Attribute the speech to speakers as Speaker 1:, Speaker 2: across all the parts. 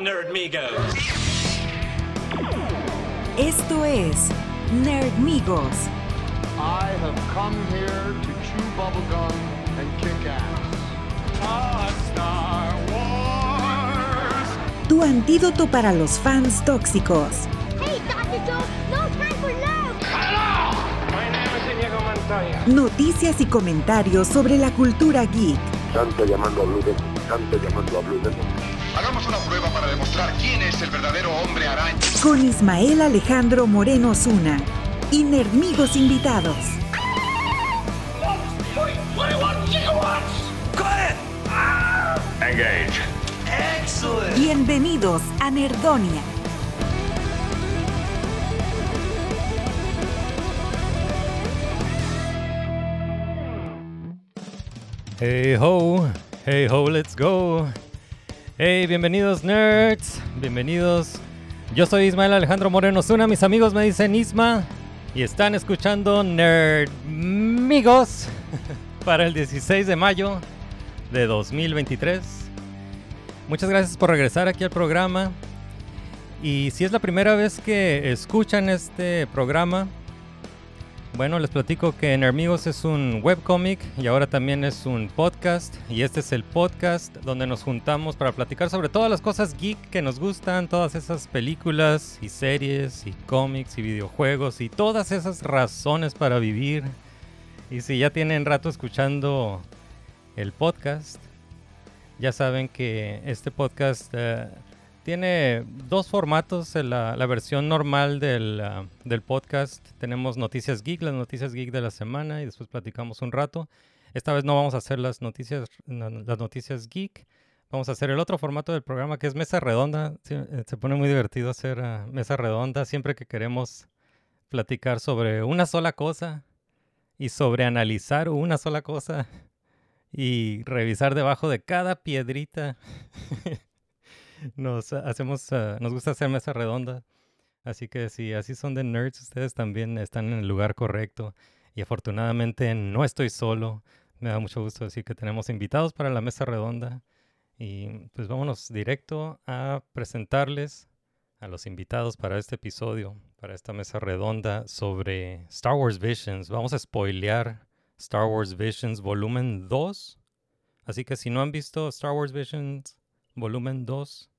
Speaker 1: Nerdmigos.
Speaker 2: Esto es Nerdmigos.
Speaker 3: I have come here to chew bubblegum and kick ass.
Speaker 1: Star Wars.
Speaker 2: Tu antídoto para los fans tóxicos.
Speaker 4: Hey, Dr. Joe, no time for love.
Speaker 1: My name is Inigo Montoya.
Speaker 2: Noticias y comentarios sobre la cultura geek.
Speaker 5: Santo llamando a Blue Demon, Santo llamando a Blue Demon.
Speaker 6: Una prueba para demostrar quién es el verdadero hombre araña.
Speaker 2: Con Ismael Alejandro Moreno Zuna. Y Nerdmigos invitados.
Speaker 6: Engage.
Speaker 2: Bienvenidos a Nerdonia.
Speaker 7: Hey ho, hey ho, let's go. Hey, bienvenidos nerds, bienvenidos. Yo soy Ismael Alejandro Moreno Zuna, mis amigos me dicen Isma y están escuchando Nerdmigos para el 16 de mayo de 2023. Muchas gracias por regresar aquí al programa. Y si es la primera vez que escuchan este programa, bueno, les platico que Nerdmigos es un webcomic y ahora también es un podcast. Y este es el podcast donde nos juntamos para platicar sobre todas las cosas geek que nos gustan, todas esas películas y series y cómics y videojuegos y todas esas razones para vivir. Y si ya tienen rato escuchando el podcast, ya saben que este podcast eh, tiene dos formatos. en La, la versión normal del, ah, del podcast tenemos noticias geek, las noticias geek de la semana y después platicamos un rato. Esta vez no vamos a hacer las noticias, las noticias geek. Vamos a hacer el otro formato del programa que es mesa redonda. Eh, se pone muy divertido hacer ah, mesa redonda siempre que queremos platicar sobre una sola cosa y sobre analizar una sola cosa y revisar debajo de cada piedrita. nos hacemos, ah, nos gusta hacer mesa redonda. Así que si así son de nerds, ustedes también están en el lugar correcto. Y afortunadamente no estoy solo. Me da mucho gusto decir que tenemos invitados para la mesa redonda. Y pues vámonos directo a presentarles a los invitados para este episodio, para esta mesa redonda sobre Star Wars Visions. Vamos a spoilear Star Wars Visions volumen 2. Así que si no han visto Star Wars Visions volumen 2,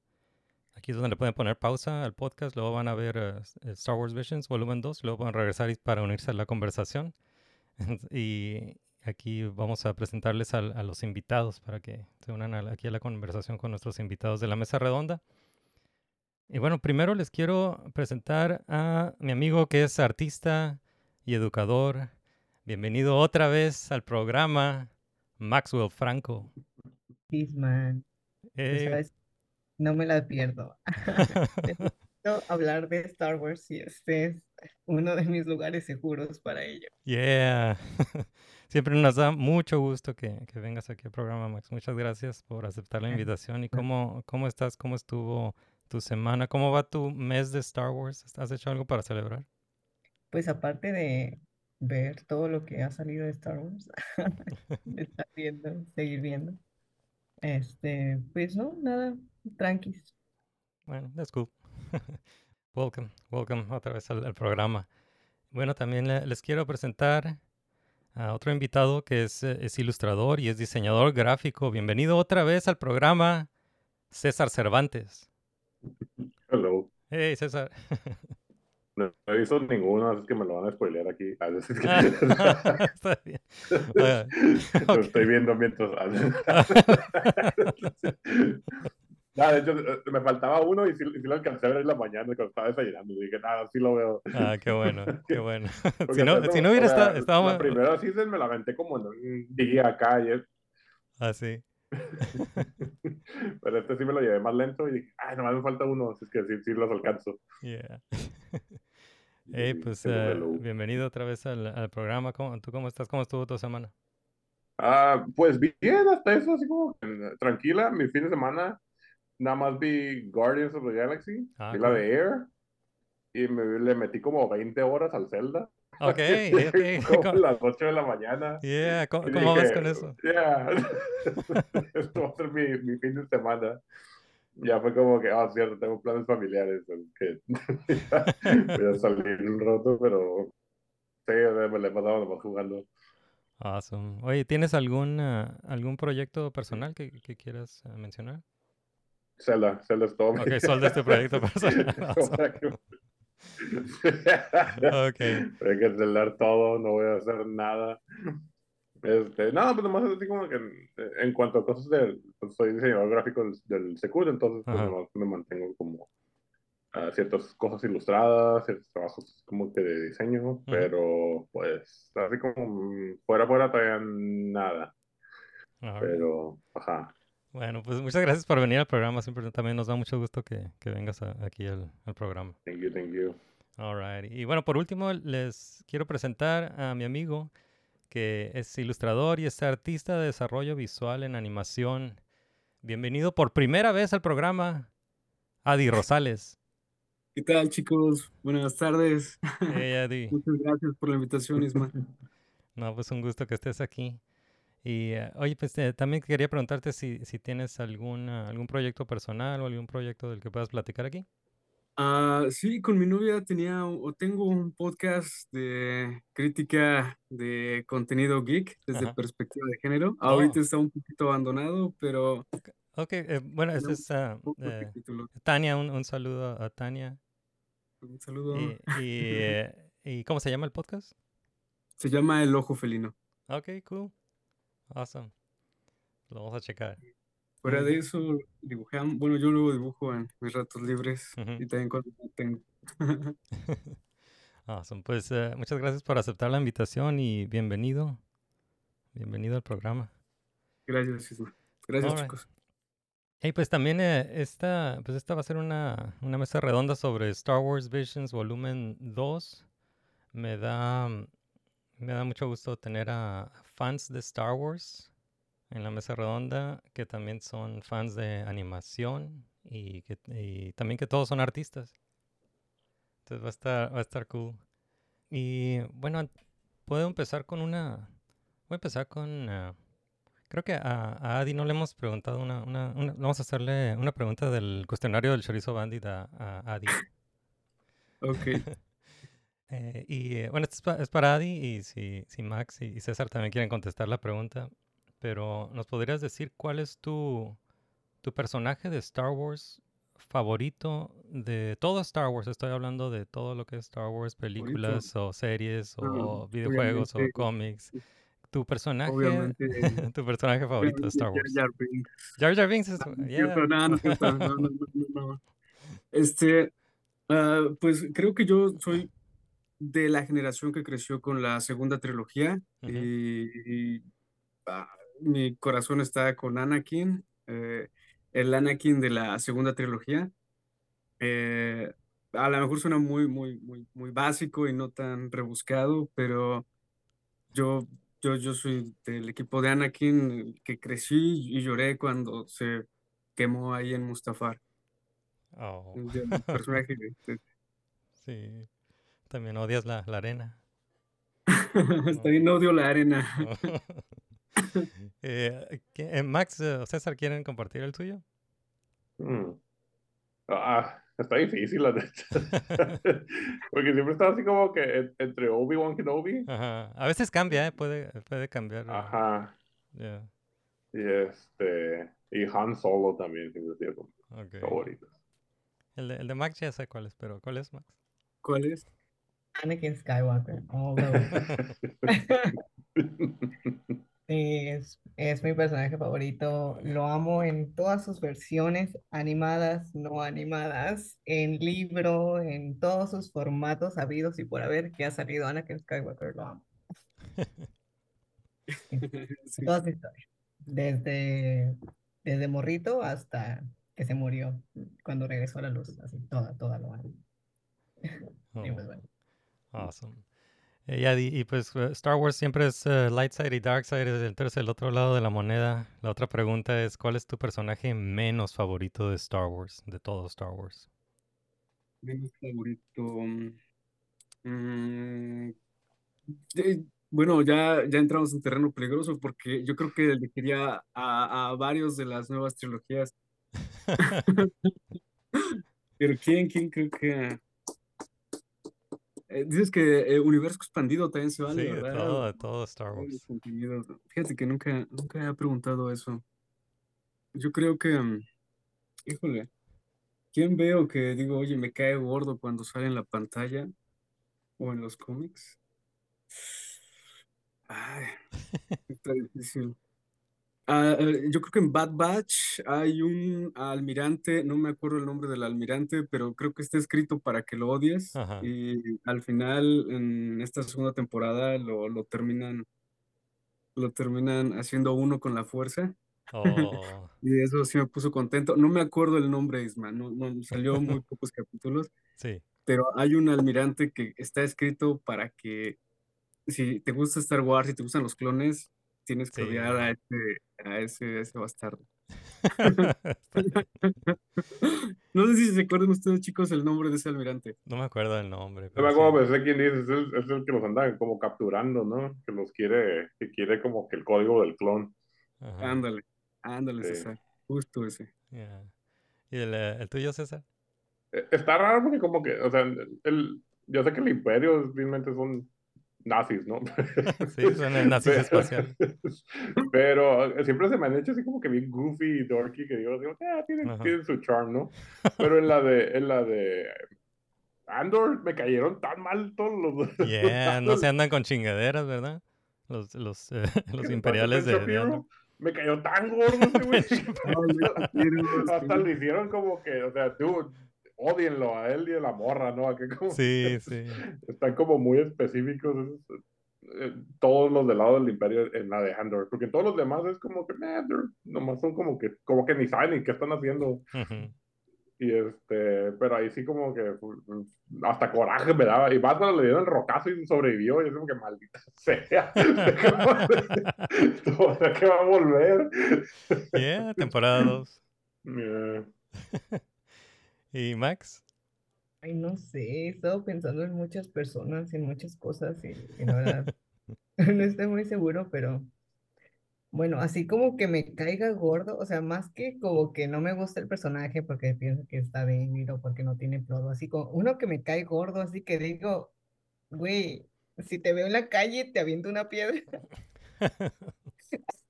Speaker 7: aquí es donde le pueden poner pausa al podcast, luego van a ver eh, eh, Star Wars Visions volumen 2, luego van a regresar para unirse a la conversación. y aquí vamos a presentarles a, los invitados para que se unan a aquí a la conversación con nuestros invitados de la mesa redonda. Y bueno, primero les quiero presentar a mi amigo que es artista y educador. Bienvenido otra vez al programa, Maxwell Franco.
Speaker 8: Bisman,
Speaker 7: Eh,
Speaker 8: ¿sabes? No me la pierdo. Hablar de Star Wars y este es uno de mis lugares seguros para ello.
Speaker 7: Yeah. Siempre nos da mucho gusto que, que vengas aquí al programa, Max. Muchas gracias por aceptar la invitación. ¿Y cómo, cómo estás? ¿Cómo estuvo tu semana? ¿Cómo va tu mes de Star Wars? ¿Has hecho algo para celebrar?
Speaker 8: Pues aparte de ver todo lo que ha salido de Star Wars, estar viendo, seguir viendo, este, pues no, nada, tranquis.
Speaker 7: Bueno, that's cool. welcome, welcome otra vez al, al programa. Bueno, también le- les quiero presentar a otro invitado que es, es ilustrador y es diseñador gráfico. Bienvenido otra vez al programa, César Cervantes.
Speaker 9: Hello.
Speaker 7: Hey, César.
Speaker 9: No, no he visto ninguno, así que me lo van a spoilear aquí. Ah, es que-
Speaker 7: Está bien.
Speaker 9: Lo estoy viendo mientras. De hecho, eh, me faltaba uno y sí, sí lo alcancé a ver en la mañana cuando estaba desayunando. Y dije, nada, sí lo veo.
Speaker 7: Ah, qué bueno, qué bueno. Si no,
Speaker 9: hasta
Speaker 7: si no hubiera estado, estado
Speaker 9: La primera season me la aventé como en un día acá. Y es-
Speaker 7: así.
Speaker 9: Pero este sí me lo llevé más lento y dije, ay, nomás me falta uno. Así es que sí, sí los alcanzo.
Speaker 7: Yeah. Hey, pues eh, bienvenido otra vez al, al programa. ¿Cómo, ¿Tú cómo estás? ¿Cómo estuvo tu semana?
Speaker 9: Ah, pues bien, hasta eso, así como eh, tranquila. Mi fin de semana nada más vi Guardians of the Galaxy,
Speaker 7: Ah,
Speaker 9: vi la de Air y me, le metí como 20 horas al Zelda.
Speaker 7: Ok,
Speaker 9: como
Speaker 7: ok.
Speaker 9: a las 8 de la mañana.
Speaker 7: Yeah, ¿cómo, cómo vas
Speaker 9: dije,
Speaker 7: con eso?
Speaker 9: Yeah. Esto va a ser mi, mi fin de semana. ya fue como que, ah, cierto, tengo planes familiares, que voy a salir un rato, pero sí, me la he pasado nomás jugando.
Speaker 7: Awesome. Oye, ¿tienes algún, ah, algún proyecto personal que, que quieras ah, mencionar?
Speaker 9: Zelda, Zelda es todo. mi-
Speaker 7: Ok, sol de este proyecto personal. Ok.
Speaker 9: Hay que celar todo, no voy a hacer nada. Este, no, pues nomás así como que en, en cuanto a cosas del, pues soy diseñador gráfico del, del Secur, entonces pues nomás me mantengo como a ciertas cosas ilustradas, ciertos trabajos como que de diseño, pero pues así como fuera fuera todavía nada, pero ajá.
Speaker 7: Bueno, pues muchas gracias por venir al programa. Siempre también nos da mucho gusto que, que vengas a- aquí al, al programa.
Speaker 9: Thank you, thank you.
Speaker 7: Alright. Y bueno, por último, les quiero presentar a mi amigo que es ilustrador y es artista de desarrollo visual en animación. Bienvenido por primera vez al programa, Adi Rosales.
Speaker 10: ¿Qué tal, chicos? Buenas tardes.
Speaker 7: Hey, Adi.
Speaker 10: Muchas gracias por la invitación, Isma.
Speaker 7: No, pues un gusto que estés aquí. Y eh, oye, pues eh, también quería preguntarte si, si tienes algún, ah, algún proyecto personal o algún proyecto del que puedas platicar aquí.
Speaker 10: Ah, sí, con mi novia tenía o tengo un podcast de crítica de contenido geek desde
Speaker 7: Ajá.
Speaker 10: perspectiva de género.
Speaker 7: Oh.
Speaker 10: Ahorita está un poquito abandonado, pero
Speaker 7: Ok, eh, bueno, este es
Speaker 10: capítulos.
Speaker 7: Tania, un, un saludo a Tania.
Speaker 10: Un saludo.
Speaker 7: Y, y, eh, ¿y cómo se llama el podcast?
Speaker 10: Se llama El Ojo Felino.
Speaker 7: Ok, cool. Awesome. Lo vamos a checar.
Speaker 10: Fuera
Speaker 7: Ujú.
Speaker 10: de eso, dibujamos. Bueno, yo luego dibujo en mis ratos libres
Speaker 7: Ujú.
Speaker 10: y también cuando tengo.
Speaker 7: Awesome. Pues eh, muchas gracias por aceptar la invitación y bienvenido. Bienvenido al programa.
Speaker 10: Gracias, Isma. Gracias, chicos.
Speaker 7: Hey, pues también eh, esta, pues esta va a ser una, una mesa redonda sobre Star Wars Visions Volumen 2. Me da, mm, me da mucho gusto tener a fans de Star Wars en la mesa redonda, que también son fans de animación y, que, y también que todos son artistas. Entonces va a estar, va a estar cool. Y bueno, puedo empezar con una, voy a empezar con... ah, Creo que a, a Adi no le hemos preguntado una, una, una- Vamos a hacerle una pregunta del cuestionario del chorizo bandit a, a Adi.
Speaker 10: Ok.
Speaker 7: Eh, y eh, bueno, esto es, pa- es para Adi y si, si Max y, y César también quieren contestar la pregunta, pero ¿nos podrías decir cuál es tu, tu personaje de Star Wars favorito de todo Star Wars? Estoy hablando de todo lo que es Star Wars, películas o series
Speaker 10: Ah,
Speaker 7: o videojuegos o cómics. Tu personaje,
Speaker 10: Obviamente.
Speaker 7: tu personaje favorito de Star
Speaker 10: Jar
Speaker 7: Wars.
Speaker 10: Jar Binks.
Speaker 7: Jar Jar Binks es, yeah.
Speaker 10: no, no no, no. Este, pues creo que yo soy de la generación que creció con la segunda trilogía y, y, ah, mi corazón está con Anakin, eh, el Anakin de la segunda trilogía. Eh, a lo mejor suena muy, muy, muy, muy básico y no tan rebuscado, pero yo, yo, yo soy del equipo de Anakin que crecí y lloré cuando se quemó ahí en Mustafar.
Speaker 7: Oh,
Speaker 10: el personaje
Speaker 7: sí. También odias la, la arena.
Speaker 10: Está bien, odio la arena.
Speaker 7: Eh, ¿qué- eh, Max eh, o César, ¿quieren compartir el suyo?
Speaker 9: Mm. Ah, está difícil, la neta. Porque siempre está así como que en- entre Obi-Wan Kenobi.
Speaker 7: Ajá. A veces cambia, ¿eh? Puede, puede cambiar.
Speaker 9: Ajá.
Speaker 7: yeah,
Speaker 9: Y este. Y Han Solo también siempre sido como
Speaker 7: ok.
Speaker 9: favorito.
Speaker 7: El de, el de Max ya sé cuál es, pero ¿cuál es Max?
Speaker 10: ¿Cuál es?
Speaker 8: Anakin Skywalker, all way. Sí, es, es mi personaje favorito. Lo amo en todas sus versiones, animadas, no animadas, en libro, en todos sus formatos habidos y por haber que ha salido Anakin Skywalker. Lo amo.
Speaker 10: Sí.
Speaker 8: Toda su historia. Desde, desde morrito hasta que se murió, cuando regresó a la luz. Así, toda, toda lo amo. Y pues
Speaker 7: Oh,
Speaker 8: bueno.
Speaker 7: Awesome. Eh, ya di- y pues eh, Star Wars siempre es eh, light side y dark side, es entonces el otro lado de la moneda. La otra pregunta es, ¿cuál es tu personaje menos favorito de Star Wars, de todo Star Wars?
Speaker 10: Menos favorito. mm, eh, bueno, ya, ya entramos en terreno peligroso porque yo creo que elegiría a, a varios de las nuevas trilogías. Pero ¿quién, quién creo que... eh, dices que eh, Universo Expandido también se vale,
Speaker 7: Sí, de
Speaker 10: ¿verdad?
Speaker 7: todo, de todo Star Wars.
Speaker 10: Fíjate que nunca, nunca he preguntado eso. Yo creo que, mm, híjole, ¿quién veo que digo, oye, me cae gordo cuando sale en la pantalla o en los cómics? Ay, está difícil. Eh, yo creo que en Bad Batch hay un almirante, no me acuerdo el nombre del almirante, pero creo que está escrito para que lo odies
Speaker 7: Ajá.
Speaker 10: y al final en esta segunda temporada lo, lo terminan, lo terminan haciendo uno con la fuerza
Speaker 7: Oh,
Speaker 10: y eso sí me puso contento. No me acuerdo el nombre, Isma, no, no salió muy pocos capítulos,
Speaker 7: sí.
Speaker 10: pero hay un almirante que está escrito para que si te gusta Star Wars y te gustan los clones, tienes que
Speaker 7: Sí.
Speaker 10: odiar a ese, a ese, a ese bastardo. No sé si se acuerdan ustedes, chicos, el nombre de ese almirante.
Speaker 7: No me acuerdo del nombre,
Speaker 9: No me
Speaker 7: sí.
Speaker 9: acuerdo, pero sé quién dice, es el, es el que los andan como capturando, ¿no? Que los quiere, que quiere como que el código del clon.
Speaker 7: Ajá,
Speaker 10: Ándale, ándale,
Speaker 9: Sí.
Speaker 10: César. Justo ese.
Speaker 7: yeah. ¿Y el, eh, el tuyo, César?
Speaker 9: Eh, Está raro porque como que, o sea, el, yo sé que el imperio realmente son nazis, ¿no?
Speaker 7: Sí, son el nazis
Speaker 9: Pero-
Speaker 7: espacial.
Speaker 9: Pero siempre se me han hecho así como que bien goofy y dorky que digo, digo ah, tienen, tienen su charm, ¿no? Pero en la de, en la de Andor me cayeron tan mal todos los...
Speaker 7: Yeah, no se andan con chingaderas, ¿verdad? Los, los, eh, los imperiales de, de
Speaker 9: Shapiro
Speaker 7: Andor.
Speaker 9: Me cayó tan gordo este güey. Hasta le hicieron como que, o sea, tú, odienlo a él y a la morra, ¿no? A que como
Speaker 7: Sí, sí.
Speaker 9: están como muy específicos eh, todos los del lado del imperio en la de Andor, porque todos los demás es como que, nah, nomás son como que, como que ni saben ni qué están haciendo. Y este, pero ahí sí como que pues, hasta coraje me daba. Y cuando le dieron el rocazo y sobrevivió, y es como que maldita sea. ¿Ahora que va a volver?
Speaker 7: Yeah, temporada 2.
Speaker 9: Yeah.
Speaker 7: ¿Y Max?
Speaker 8: Ay, no sé, he estado pensando en muchas personas y en muchas cosas y, y la verdad no estoy muy seguro, pero bueno, así como que me caiga gordo, o sea, más que como que no me gusta el personaje porque pienso que está débil o porque no tiene plot, así como uno que me cae gordo, así que digo, güey, si te veo en la calle te aviento una piedra,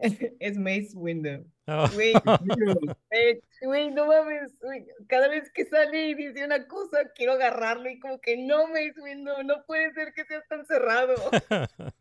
Speaker 8: es Mace Windu.
Speaker 7: Oh,
Speaker 8: Güey, eh, güey, no mames, cada vez que sale y dice una cosa, quiero agarrarlo y como que no, Mace Windu, no puede ser que seas tan cerrado.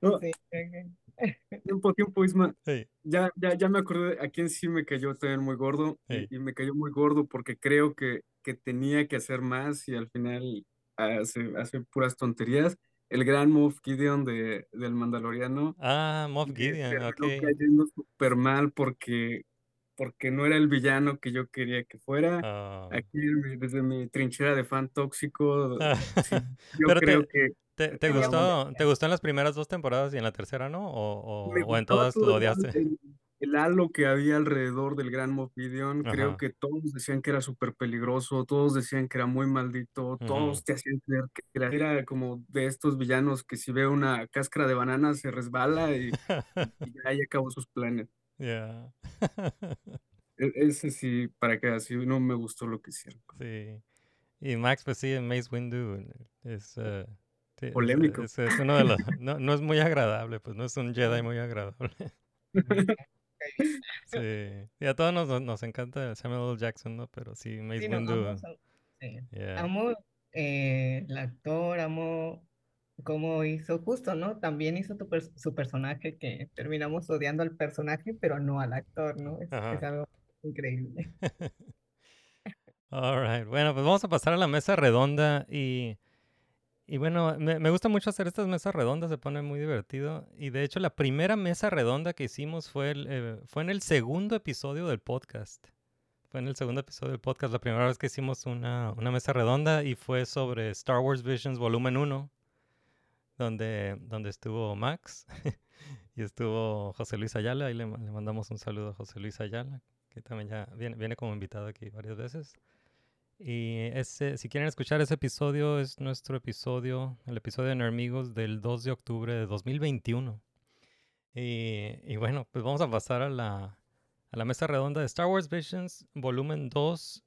Speaker 10: No,
Speaker 8: Sí, ok.
Speaker 10: tiempo, tiempo, Isma.
Speaker 7: Hey,
Speaker 10: Ya, ya, ya me acordé a quién sí me cayó también muy gordo. y-. Y, me cayó muy gordo porque creo que, que tenía que hacer más y al final hace, hace puras tonterías. El gran Moff Gideon de, del Mandaloriano.
Speaker 7: Ah, Moff Gideon, ok.
Speaker 10: cayendo súper mal porque, porque no era el villano que yo quería que fuera.
Speaker 7: Oh.
Speaker 10: Aquí desde mi trinchera de fan tóxico, sí, yo
Speaker 7: Pero
Speaker 10: creo
Speaker 7: te,
Speaker 10: que
Speaker 7: te, te gustó, ¿te gustó en las primeras dos temporadas y en la tercera no? ¿O, o, o en todas lo odiaste?
Speaker 10: el- el halo que había alrededor del gran Moff Gideon. Creo que todos decían que era súper peligroso, todos decían que era muy maldito, todos te hacían creer que era, era como de estos villanos que si ve una cáscara de banana se resbala y, y ya ahí acabó sus planes.
Speaker 7: Yeah.
Speaker 10: E- Ese sí, para que así no me gustó lo que hicieron.
Speaker 7: Sí. Y Max, pues sí, Mace Windu es, sí, es,
Speaker 10: Polémico.
Speaker 7: es, es uno de los... No, no es muy agradable, pues no es un Jedi muy agradable. Sí. Y a todos nos, nos encanta Samuel L. Jackson, ¿no? Pero sí, Mace
Speaker 8: Sí, no,
Speaker 7: Windu...
Speaker 8: sí.
Speaker 7: yeah.
Speaker 8: Amo eh, el actor, amo cómo hizo justo, ¿no? También hizo tu su personaje que terminamos odiando al personaje, pero no al actor, ¿no? Es, es algo increíble.
Speaker 7: All right. Bueno, pues vamos a pasar a la mesa redonda y, y bueno, me, me gusta mucho hacer estas mesas redondas, se pone muy divertido. Y de hecho, la primera mesa redonda que hicimos fue, el, eh, fue en el segundo episodio del podcast. Fue en el segundo episodio del podcast, la primera vez que hicimos una, una mesa redonda y fue sobre Star Wars Visions Volumen 1, donde, donde estuvo Max y estuvo José Luis Ayala. Ahí le, le mandamos un saludo a José Luis Ayala, que también ya viene, viene como invitado aquí varias veces. Y ese, si quieren escuchar ese episodio, es nuestro episodio, el episodio de Enemigos del 2 de octubre de 2021. Y, y bueno, pues vamos a pasar a la, a la mesa redonda de Star Wars Visions, volumen 2.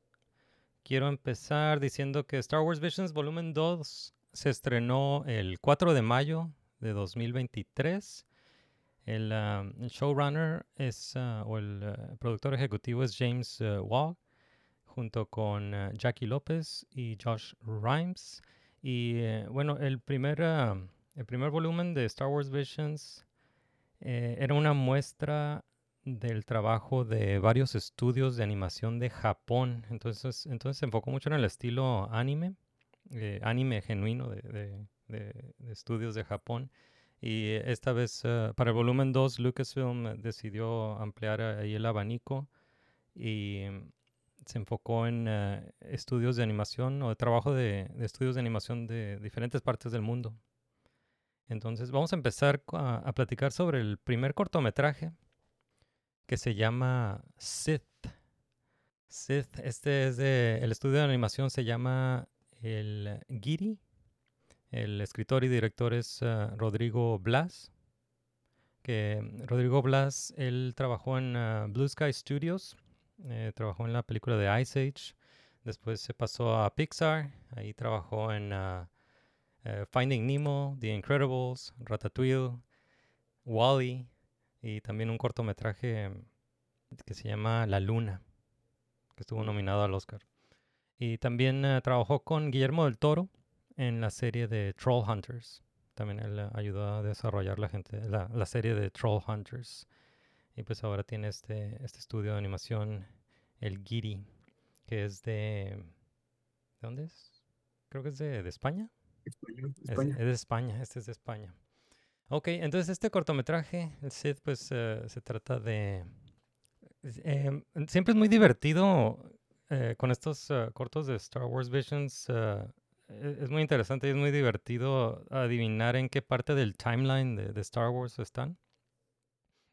Speaker 7: Quiero empezar diciendo que Star Wars Visions, volumen 2, se estrenó el 4 de mayo de 2023. El, ah, el showrunner es, ah, o el ah, productor ejecutivo es James uh, Waugh, junto con ah, Jackie López y Josh Rhimes. Y eh, bueno, el primer, ah, el primer volumen de Star Wars Visions eh, era una muestra del trabajo de varios estudios de animación de Japón. Entonces, entonces se enfocó mucho en el estilo anime, eh, anime genuino de, de- de- de estudios de Japón. Y eh, esta vez, eh, para el volumen 2, Lucasfilm decidió ampliar ahí el abanico y se enfocó en eh, estudios de animación o de trabajo de, estudios de animación de diferentes partes del mundo. Entonces, vamos a empezar a, platicar sobre el primer cortometraje que se llama Sith. Sith, este es de, el estudio de animación se llama el Giri. El escritor y director es ah, Rodrigo Blas. Que Rodrigo Blas, él trabajó en ah, Blue Sky Studios, eh, trabajó en la película de Ice Age, después se pasó a Pixar, ahí trabajó en ah, eh, Finding Nemo, The Incredibles, Ratatouille, Wally y también un cortometraje que se llama La Luna, que estuvo nominado al Oscar. Y también eh, trabajó con Guillermo del Toro en la serie de Troll Hunters. También él ayudó a desarrollar la, gente, la, la serie de Troll Hunters. Y pues ahora tiene este, este estudio de animación, el Giri, que es de... ¿De dónde es? Creo que es de, de España.
Speaker 10: España,
Speaker 7: Es,
Speaker 10: España.
Speaker 7: es de España, este es de España. Ok, entonces este cortometraje, el Sith, pues eh, se trata de... em, siempre es muy divertido eh, con estos eh, cortos de Star Wars Visions. e- es muy interesante y es muy divertido adivinar en qué parte del timeline de, de Star Wars están.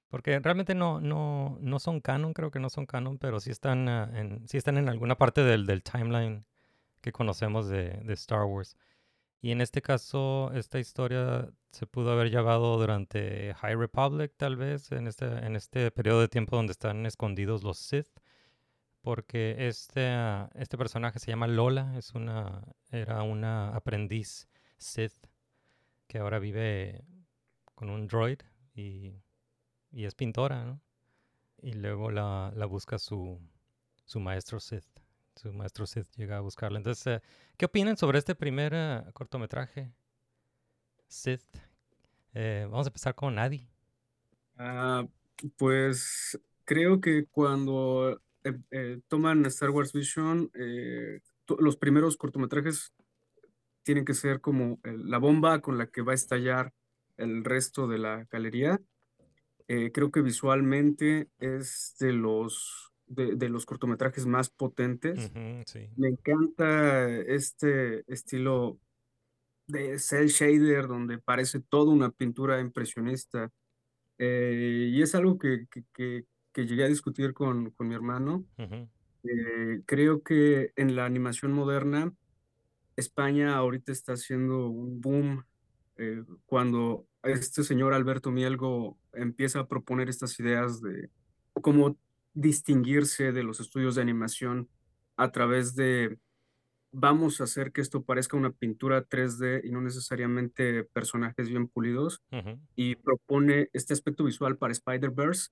Speaker 7: Porque realmente no, no, no son canon, creo que no son canon, pero sí están, ah, en, sí están en alguna parte del, del timeline que conocemos de, de Star Wars. Y en este caso, esta historia se pudo haber llevado durante High Republic, tal vez, en este, en este periodo de tiempo donde están escondidos los Sith. Porque este, ah, este personaje se llama Lola, es una, era una aprendiz Sith que ahora vive con un droid y, y es pintora, ¿no? Y luego la, la busca su, su maestro Sith. Su maestro Sith llega a buscarla. Entonces, eh, ¿qué opinan sobre este primer eh, cortometraje? Sith. Eh, vamos a empezar con Adi.
Speaker 10: Ah, pues creo que cuando toman Star Wars Vision, los primeros cortometrajes tienen que ser como la bomba con la que va a estallar el resto de la galería. Eh, creo que visualmente es de los, de, de los cortometrajes más potentes.
Speaker 7: Ujú, sí.
Speaker 10: Me encanta este estilo de cel shader donde parece toda una pintura impresionista. Eh, y es algo que, que, que- que llegué a discutir con, con mi hermano.
Speaker 7: Ujú,
Speaker 10: Eh, creo que en la animación moderna, España ahorita está haciendo un boom eh, cuando este señor Alberto Mielgo empieza a proponer estas ideas de cómo distinguirse de los estudios de animación a través de vamos a hacer que esto parezca una pintura 3D y no necesariamente personajes bien pulidos y propone este aspecto visual para Spider-Verse.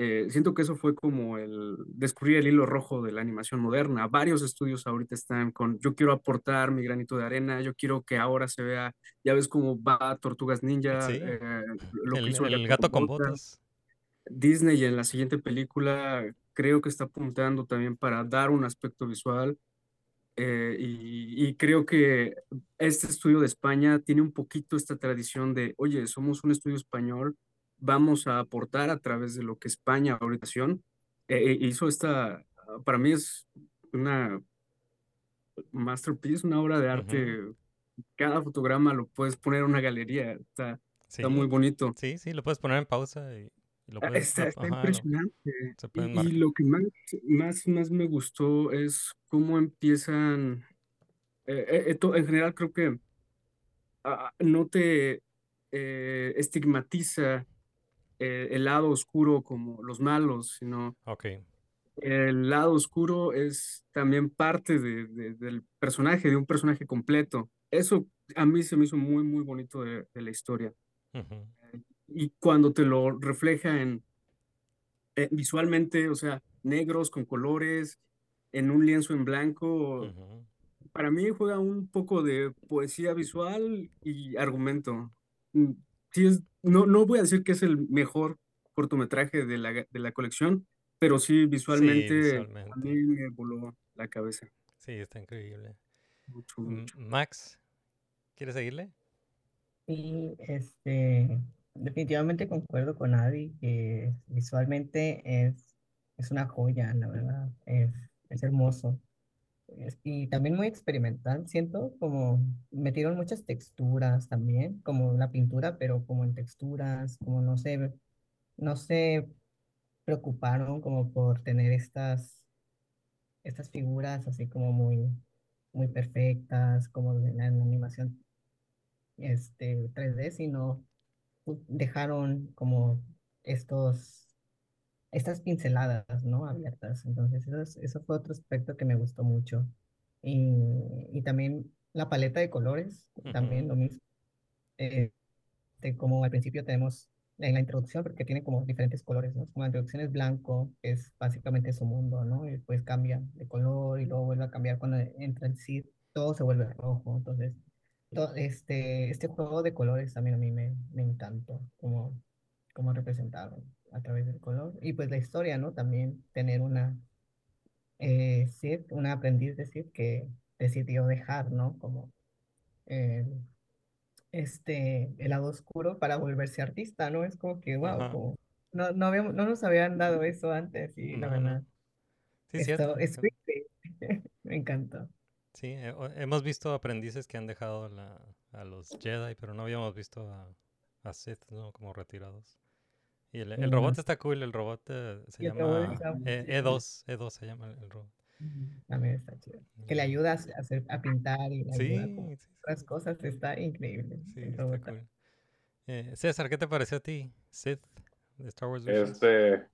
Speaker 10: Eh, siento que eso fue como el descubrir el hilo rojo de la animación moderna. Varios estudios ahorita están con, yo quiero aportar mi granito de arena, yo quiero que ahora se vea, ya ves cómo va Tortugas Ninja,
Speaker 7: Sí.
Speaker 10: eh, lo que
Speaker 7: El,
Speaker 10: hizo
Speaker 7: el gato con botas.
Speaker 10: Disney en la siguiente película creo que está apuntando también para dar un aspecto visual eh, y, y creo que este estudio de España tiene un poquito esta tradición de, oye, somos un estudio español, vamos a aportar a través de lo que España ahorita hizo. Eh, eh, hizo esta, para mí es una masterpiece, una obra de arte. Cada fotograma lo puedes poner en una galería, está,
Speaker 7: Sí,
Speaker 10: está muy bonito.
Speaker 7: sí, sí, lo puedes poner en pausa y, y lo
Speaker 10: Ah,
Speaker 7: puedes...
Speaker 10: Está, está
Speaker 7: ajá, lo-
Speaker 10: impresionante.
Speaker 7: se
Speaker 10: Y, y lo que más, más, más me gustó es cómo empiezan, eh, eh, esto en general creo que ah, no te eh, estigmatiza eh, el lado oscuro como los malos, sino
Speaker 7: Ok.
Speaker 10: el lado oscuro es también parte de- de- del personaje, de un personaje completo. Eso a mí se me hizo muy, muy bonito de, de la historia. Y cuando te lo refleja en eh, visualmente, o sea, negros con colores, en un lienzo en blanco, para mí juega un poco de poesía visual y argumento. Sí es, no, no voy a decir que es el mejor cortometraje de la, de la colección, pero sí visualmente a
Speaker 7: visualmente.
Speaker 10: mí me voló la cabeza.
Speaker 7: Sí, está increíble.
Speaker 10: Mucho.
Speaker 7: Max, ¿quieres seguirle?
Speaker 8: Y este, definitivamente concuerdo con Adi que visualmente es, es una joya, la verdad, es, es hermoso. Y también muy experimental, siento como metieron muchas texturas también, como la pintura, pero como en texturas, como no se, no se preocuparon como por tener estas, estas figuras así como muy, muy perfectas, como en la animación este, 3D, sino dejaron como estos, estas pinceladas, ¿no? Abiertas. Entonces, eso, es- eso fue otro aspecto que me gustó mucho. Y, y también la paleta de colores, también
Speaker 7: Ujú.
Speaker 8: lo mismo. Eh, de como al principio tenemos en la introducción, porque tiene como diferentes colores, ¿no? Como la introducción es blanco, que es básicamente su mundo, ¿no? Y después cambia de color y luego vuelve a cambiar cuando entra el Cid, todo se vuelve rojo. Entonces, to- este, este juego de colores también a mí me, me encantó, como, como representaron a través del color. Y pues la historia, ¿no? También tener una eh, Cid, una aprendiz de Cid que decidió dejar, ¿no? Como el, este, el lado oscuro para volverse artista, ¿no? Es como que, wow, como, no, no, habíamos- no nos habían dado eso antes y la
Speaker 7: No, no.
Speaker 8: verdad,
Speaker 7: Sí,
Speaker 8: esto,
Speaker 7: cierto.
Speaker 8: esto me encantó.
Speaker 7: Sí, eh, hemos visto aprendices que han dejado la- a los Jedi, pero no habíamos visto a, a Sith, ¿no? Como retirados. Y el, el robot está cool, el robot eh, se llama
Speaker 8: está-
Speaker 7: E- E2, E2 se llama el, el robot.
Speaker 8: También está chido. Que le ayuda a hacer, a pintar y
Speaker 7: Sí,
Speaker 8: ayuda
Speaker 7: sí, sí,
Speaker 8: otras cosas, está increíble.
Speaker 7: sí,
Speaker 8: el
Speaker 7: está
Speaker 8: robot.
Speaker 7: cool. Eh, César, ¿qué te pareció a ti? Sith de Star Wars.
Speaker 9: Este,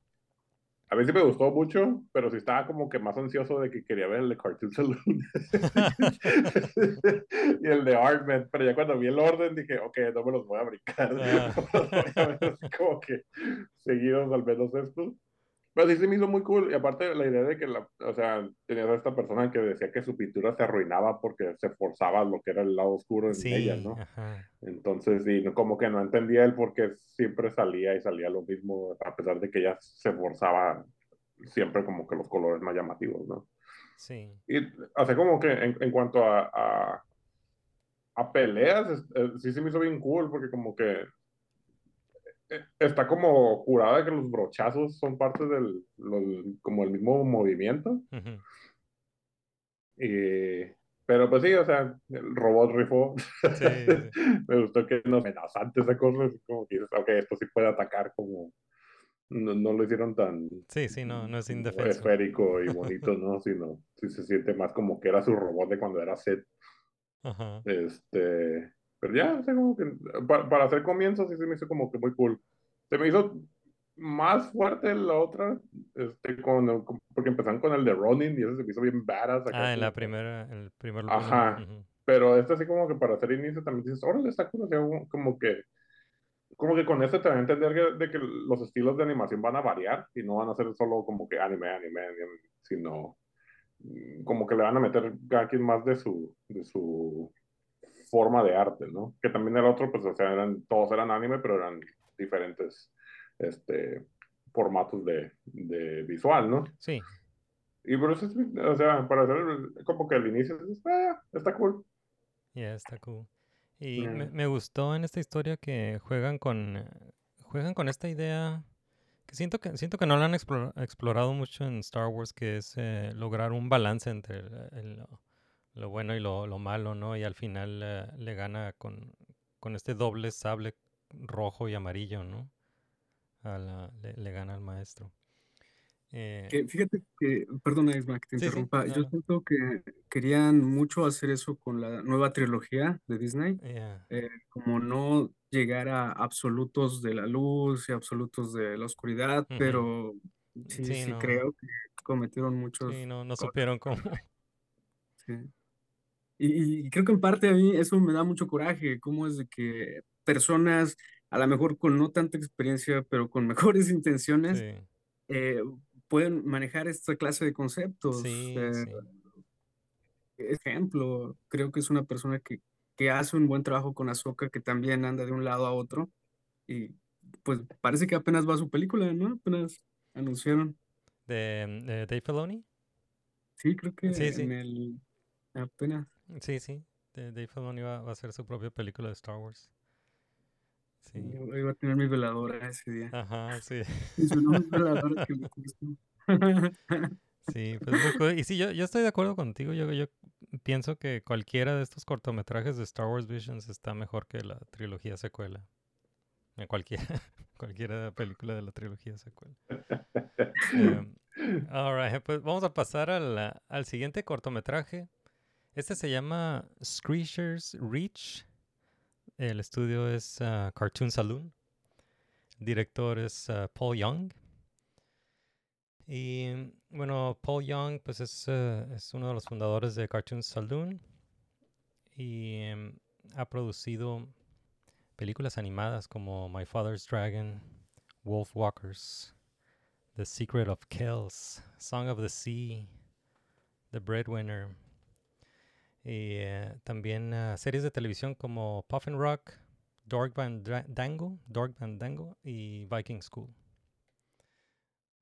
Speaker 9: a mí sí me gustó mucho, pero sí estaba como que más ansioso de que quería ver el de Cartoon Saloon y el de Artman, pero ya cuando vi el orden dije, ok, no me los voy a brincar,
Speaker 7: Ah.
Speaker 9: Como que seguidos al menos estos. Pero sí se me hizo muy cool, y aparte la idea de que, la, o sea, tenías a esta persona que decía que su pintura se arruinaba porque se forzaba lo que era el lado oscuro en
Speaker 7: Sí,
Speaker 9: ella, ¿no?
Speaker 7: ajá.
Speaker 9: Entonces, no- como que no entendía él por qué siempre salía y salía lo mismo, a pesar de que ella se forzaba siempre como que los colores más llamativos, ¿no?
Speaker 7: Sí.
Speaker 9: Y hace como que en, en cuanto a, a, a peleas, es- eh, sí se me hizo bien cool, porque como que está como jurada de que los brochazos son parte del, como el mismo movimiento.
Speaker 7: Ujú.
Speaker 9: Y, pero pues sí, o sea, el robot rifó.
Speaker 7: Sí, sí.
Speaker 9: Me gustó que no amenazante esa cosa, como que ok, esto sí puede atacar como... No, no lo hicieron tan
Speaker 7: Sí, sí, no, no es indefenso.
Speaker 9: esférico y bonito, ¿no? Sino sí se siente más como que era su robot de cuando era Seth.
Speaker 7: Ajá.
Speaker 9: Este, pero ya, o sea, como que para, para hacer comienzos sí se me hizo como que muy cool. Se me hizo más fuerte la otra, este, con, con- porque empezaron con el de Ronin y eso se me hizo bien badass. acá
Speaker 7: Ah, en la
Speaker 9: que-
Speaker 7: primera, en el primer
Speaker 9: Ajá.
Speaker 7: ujú.
Speaker 9: Pero este así como que para hacer inicio también dices, órale, está cool, como- como que, como que con este te va a entender que, de que los estilos de animación van a variar y no van a ser solo como que anime, anime, anime, sino mm, como que le van a meter cada quien más de su, de su forma de arte, ¿no? Que también el otro, pues, o sea, eran, todos eran anime, pero eran diferentes, este, formatos de, de visual, ¿no?
Speaker 7: Sí,
Speaker 9: Y es, o sea, para hacer como que el inicio, ah, está cool.
Speaker 7: ya está cool. Y me, me gustó en esta historia que juegan con juegan con esta idea que siento que siento que no la han explora- explorado mucho en Star Wars, que es eh, lograr un balance entre el- el- lo, bueno y lo, lo malo, ¿no? Y al final eh, le gana con, con este doble sable rojo y amarillo, ¿no? A la- le, le gana al maestro. Eh,
Speaker 10: fíjate que, perdona Isma que te
Speaker 7: Sí, sí,
Speaker 10: interrumpa, yo siento que querían mucho hacer eso con la nueva trilogía de Disney,
Speaker 7: yeah,
Speaker 10: eh, como no llegar a absolutos de la luz y absolutos de la oscuridad, pero sí,
Speaker 7: Sí,
Speaker 10: sí
Speaker 7: no.
Speaker 10: creo que cometieron muchos
Speaker 7: sí, no, no supieron cómo.
Speaker 10: sí. Y, y creo que en parte a mí eso me da mucho coraje, cómo es de que personas, a lo mejor con no tanta experiencia, pero con mejores intenciones,
Speaker 7: Sí,
Speaker 10: eh, pueden manejar esta clase de conceptos.
Speaker 7: sí,
Speaker 10: eh,
Speaker 7: sí.
Speaker 10: ejemplo, creo que es una persona que, que hace un buen trabajo con Ahsoka, que también anda de un lado a otro, y pues parece que apenas va su película, ¿no? Apenas anunciaron.
Speaker 7: De, de Dave Filoni.
Speaker 10: Sí, creo que
Speaker 7: Sí, sí.
Speaker 10: en el apenas.
Speaker 7: Sí, sí. Dave Filoni va, va a hacer su propia película de Star Wars. Sí.
Speaker 10: Yo iba a tener mi veladora ese día.
Speaker 7: Ajá, sí.
Speaker 10: Que me.
Speaker 7: Sí, pues muy. Y sí, yo, yo estoy de acuerdo contigo. Yo, yo pienso que cualquiera de estos cortometrajes de Star Wars Visions está mejor que la trilogía secuela. Eh, Cualquiera, cualquiera película de la trilogía secuela. Em, alright, pues vamos a pasar al, al siguiente cortometraje. Este se llama Screechers Reach. El estudio es ah, Cartoon Saloon. El director es ah, Paul Young. Y bueno, Paul Young pues es, eh, es uno de los fundadores de Cartoon Saloon y em, ha producido películas animadas como My Father's Dragon, Wolf Walkers, The Secret of Kells, Song of the Sea, The Breadwinner y eh, también ah, series de televisión como Puffin Rock, Dork Van Dango, Dork Dango y Viking School.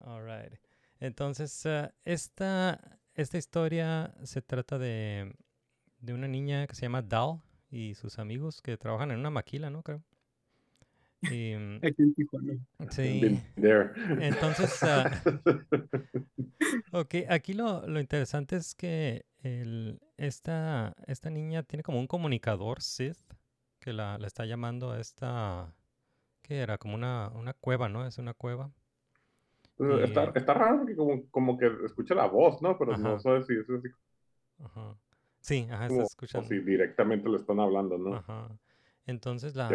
Speaker 7: Alright. Entonces, ah, esta, esta historia se trata de, de una niña que se llama Dal y sus amigos que trabajan en una maquila, ¿no? Creo. Y, mm,
Speaker 10: Aquí en Tijuana.
Speaker 7: sí.
Speaker 9: There.
Speaker 7: Entonces, ah, ok, aquí lo, lo interesante es que el, esta, esta niña tiene como un comunicador Sith que la, la está llamando a esta, ¿qué era? Como una, una cueva, ¿no? Es una cueva.
Speaker 9: Está,
Speaker 7: Y-
Speaker 9: está raro porque como, como que escucha la voz, ¿no? Pero no
Speaker 7: Ajá.
Speaker 9: sabes si es así
Speaker 7: Ajá. Sí, ajá, está
Speaker 9: como, o
Speaker 7: escuchando.
Speaker 9: si directamente le están hablando, ¿no?
Speaker 7: Ajá. Entonces la,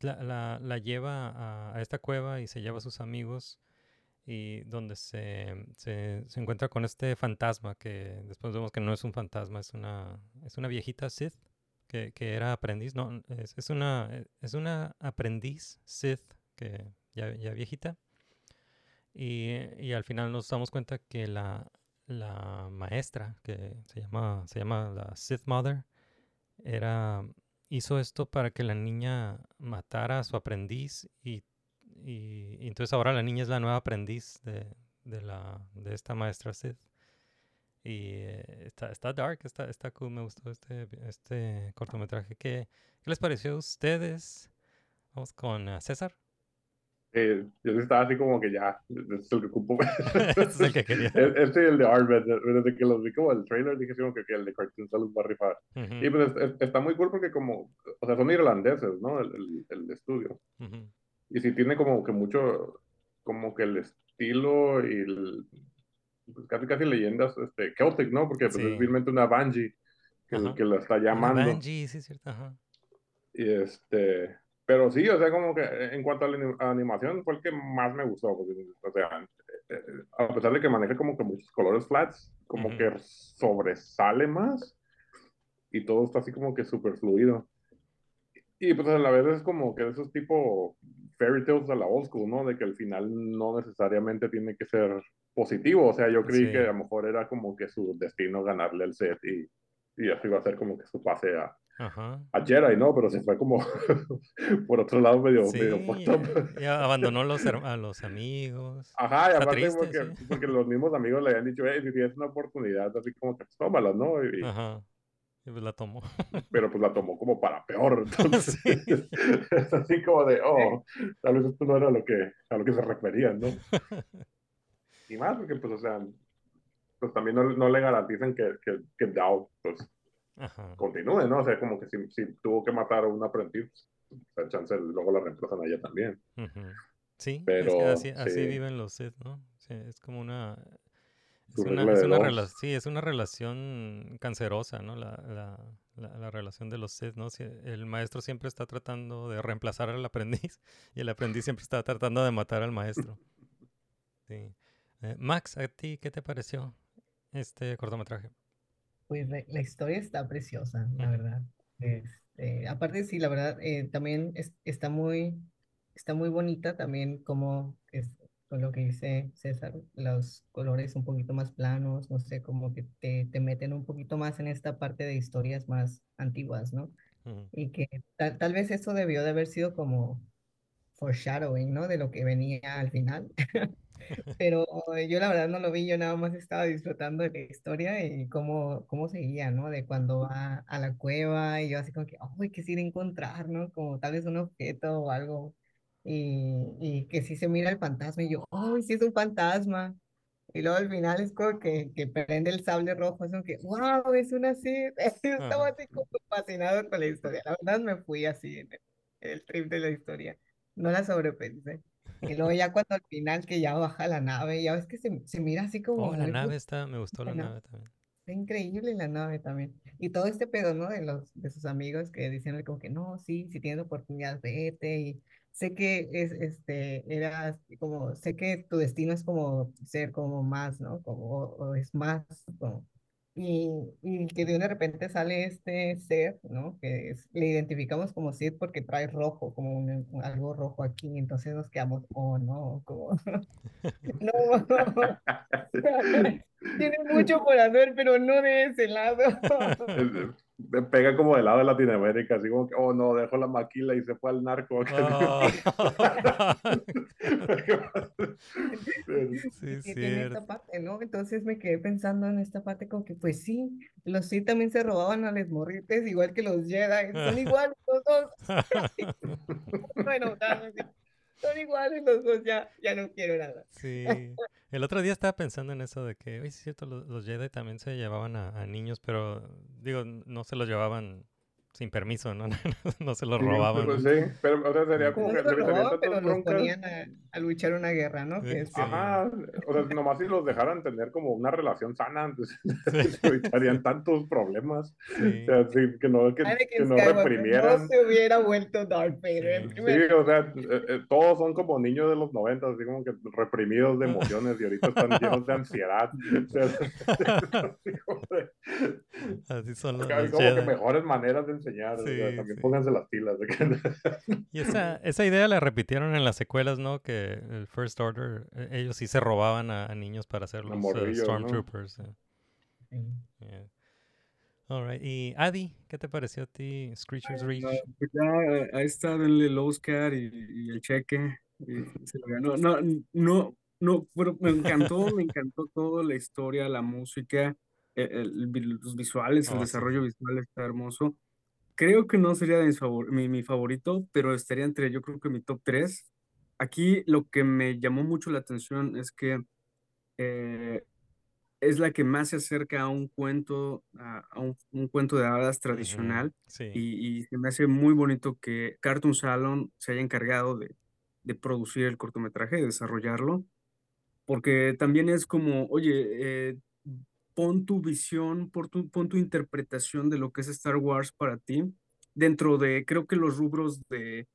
Speaker 7: la, la- la lleva a, a esta cueva y se lleva a sus amigos y donde se, se, se encuentra con este fantasma que después vemos que no es un fantasma, es una, es una viejita Sith que, que era aprendiz, no, es, es una, eh, es una aprendiz Sith que ya, ya viejita y, y al final nos damos cuenta que la, la maestra que se llama, se llama la Sith Mother era hizo esto para que la niña matara a su aprendiz y, y- entonces ahora la niña es la nueva aprendiz de, de la, de esta maestra Sith. Y eh, está, está dark, está, está cool, me gustó este, este cortometraje. ¿Qué, qué les pareció a ustedes? Vamos con ah, César.
Speaker 9: Eh, yo estaba así como que ya, este es el que ocupo.
Speaker 7: este es el que quería.
Speaker 9: Este y el de Armed, desde que los vi como el trailer dije así como que, que el de Cartoon Salud va a rifar.
Speaker 7: Ujú,
Speaker 9: Y pues es- es- está muy cool porque como, o sea, son irlandeses, ¿no? El, el, el estudio.
Speaker 7: ujú.
Speaker 9: Y sí tiene como que mucho, como que el estilo y el, pues casi casi leyendas este, Celtic, ¿no? Porque pues
Speaker 7: Sí.
Speaker 9: es realmente una Banshee que, que la está llamando.
Speaker 7: Banshee, sí, es cierto. Ajá.
Speaker 9: Y este, pero sí, o sea, como que en cuanto a la animación fue el que más me gustó, porque, o sea, eh, eh, a pesar de que maneja como que muchos colores flats, como que sobresale más y todo está así como que súper fluido. Y pues a la vez es como que esos tipo fairy tales a la old school, ¿no? De que el final no necesariamente tiene que ser positivo, o sea, yo creí
Speaker 7: Sí.
Speaker 9: que a lo mejor era como que su destino ganarle el set y, y así iba a ser como que su pase a,
Speaker 7: Ajá.
Speaker 9: a Jedi, ¿no? Pero se fue como por otro lado medio,
Speaker 7: Sí, ya, abandonó los, a los amigos.
Speaker 9: Ajá, y aparte
Speaker 7: triste,
Speaker 9: porque,
Speaker 7: sí.
Speaker 9: porque los mismos amigos le habían dicho, hey, si tienes una oportunidad, así como que pues, tómala, ¿no? Y-
Speaker 7: Ajá. Y pues la tomó.
Speaker 9: pero pues la tomó como para peor. Entonces,
Speaker 7: Sí.
Speaker 9: es así como de, oh, tal vez esto no era lo que, a lo que se referían, ¿no? Y más porque, pues, o sea, pues también no, no le garantizan que, que, que Dow, pues,
Speaker 7: Ajá.
Speaker 9: continúe, ¿no? O sea, como que si, si tuvo que matar a un aprendiz, la chance luego la reemplazan a ella también.
Speaker 7: Sí, es
Speaker 9: Pero,
Speaker 7: que así, así
Speaker 9: sí.
Speaker 7: viven los Sith, ¿no? Sí, es como una... Es una, es una rela- sí, es una relación cancerosa, ¿no? La, la, la, la relación de los Sith, ¿no? Si el maestro siempre está tratando de reemplazar al aprendiz y el aprendiz siempre está tratando de matar al maestro. Sí. Eh, Max, ¿a ti qué te pareció este cortometraje?
Speaker 8: Pues la, la historia está preciosa, la verdad. Este, aparte, sí, la verdad, eh, también es- está muy, está muy bonita también como es con lo que dice César, los colores un poquito más planos, no sé, como que te, te meten un poquito más en esta parte de historias más antiguas, ¿no? Y que tal, tal vez eso debió de haber sido como foreshadowing, ¿no? De lo que venía al final. Pero yo la verdad no lo vi, yo nada más estaba disfrutando de la historia y cómo, cómo seguía, ¿no? De cuando va a la cueva y yo así como que, ¡ay, qué se irá a encontrar, ¿no? Como tal vez un objeto o algo. Y, y que sí se mira el fantasma y yo, ¡ay, sí es un fantasma! Y luego al final es como que, que prende el sable rojo, es como que, ¡wow! Es una. Yo estaba así como fascinado con la historia. La verdad me fui así en el, el trip de la historia. No la sobrepensé. Y luego ya cuando al final que ya baja la nave, ya ves que se, se mira así como
Speaker 7: Oh, la
Speaker 8: muy
Speaker 7: nave está, me gustó la
Speaker 8: ¿no?
Speaker 7: nave también.
Speaker 8: Está increíble la nave también. Y todo este pedo, ¿no? De los, de sus amigos que dicen como que no, sí, si tienes oportunidad, vete. Y sé que es, este, eras como, sé que tu destino es como ser como más, ¿no? Como, o, o es más, como. Y, y que de repente sale este ser, ¿no? Que es- le identificamos como Sid porque trae rojo, como un- un- algo rojo aquí. Entonces nos quedamos, oh, no, como, no. Tiene mucho por hacer, pero no de ese lado.
Speaker 9: Me pega como del lado de Latinoamérica, así como que, oh no, dejó la maquila y se fue al narco.
Speaker 7: Oh. sí,
Speaker 8: Y tiene
Speaker 7: cierto.
Speaker 8: esta parte, ¿no? Entonces me quedé pensando en esta parte como que, pues sí, los sí también se robaban a los morrites, igual que los Jedi, son iguales los dos. Bueno, nada, sí, son iguales los dos, ya, ya no quiero nada.
Speaker 7: Sí. El otro día estaba pensando en eso de que, oye, es cierto, los, los Jedi también se llevaban a niños, pero digo, no se los llevaban sin permiso, ¿no? No se los
Speaker 9: Sí,
Speaker 7: robaban.
Speaker 9: pues sí, pero o sea, sería como
Speaker 8: No
Speaker 9: que
Speaker 8: se
Speaker 9: tantas
Speaker 8: pero los
Speaker 9: broncas.
Speaker 8: ponían a, a luchar una guerra, ¿no?
Speaker 7: Sí,
Speaker 8: Que
Speaker 7: sí.
Speaker 9: Ajá, o sea, nomás si los dejaran tener como una relación sana, entonces
Speaker 7: Sí.
Speaker 9: se evitarían tantos problemas.
Speaker 7: Sí.
Speaker 9: O sea, sí, que no, que,
Speaker 8: Anakin
Speaker 9: que no
Speaker 8: Skywalker
Speaker 9: reprimieran.
Speaker 8: no se hubiera vuelto Darth Vader
Speaker 7: Sí.
Speaker 9: o sea, eh, eh, todos son como niños de los 90, así como que reprimidos de emociones y ahorita están llenos de ansiedad. O sea, así
Speaker 7: son los,
Speaker 9: hay
Speaker 7: los
Speaker 9: como que mejores maneras de enseñar. o sea,
Speaker 7: Sí,
Speaker 9: también
Speaker 7: sí.
Speaker 9: pónganse las pilas.
Speaker 7: Y esa, esa idea la repitieron en las secuelas, ¿no? Que el First Order, eh, ellos sí se robaban a, a niños para ser los eh,
Speaker 9: morrillos, ¿no?
Speaker 7: Stormtroopers. eh.
Speaker 8: Sí.
Speaker 7: Yeah. All right. Y Adi, ¿qué te pareció a ti Screechers Reach?
Speaker 10: Ah, pues ya eh, ahí está, denle el Oscar y, y el cheque. y se lo ganó. No, no, no, pero me encantó, me encantó toda la historia, la música, el- el vi- los visuales, el
Speaker 7: sí.
Speaker 10: desarrollo visual está hermoso. Creo que no sería de mis favor- mi, mi favorito, pero estaría entre, yo creo que mi top 3. Aquí lo que me llamó mucho la atención es que eh, es la que más se acerca a un cuento, a, a un, un cuento de hadas tradicional.
Speaker 7: Ujú, Sí.
Speaker 10: Y, y se me hace muy bonito que Cartoon Salon se haya encargado de, de producir el cortometraje, de desarrollarlo, porque también es como, oye, eh, pon tu visión, por tu- pon tu interpretación de lo que es Star Wars para ti, dentro de, creo que los rubros de,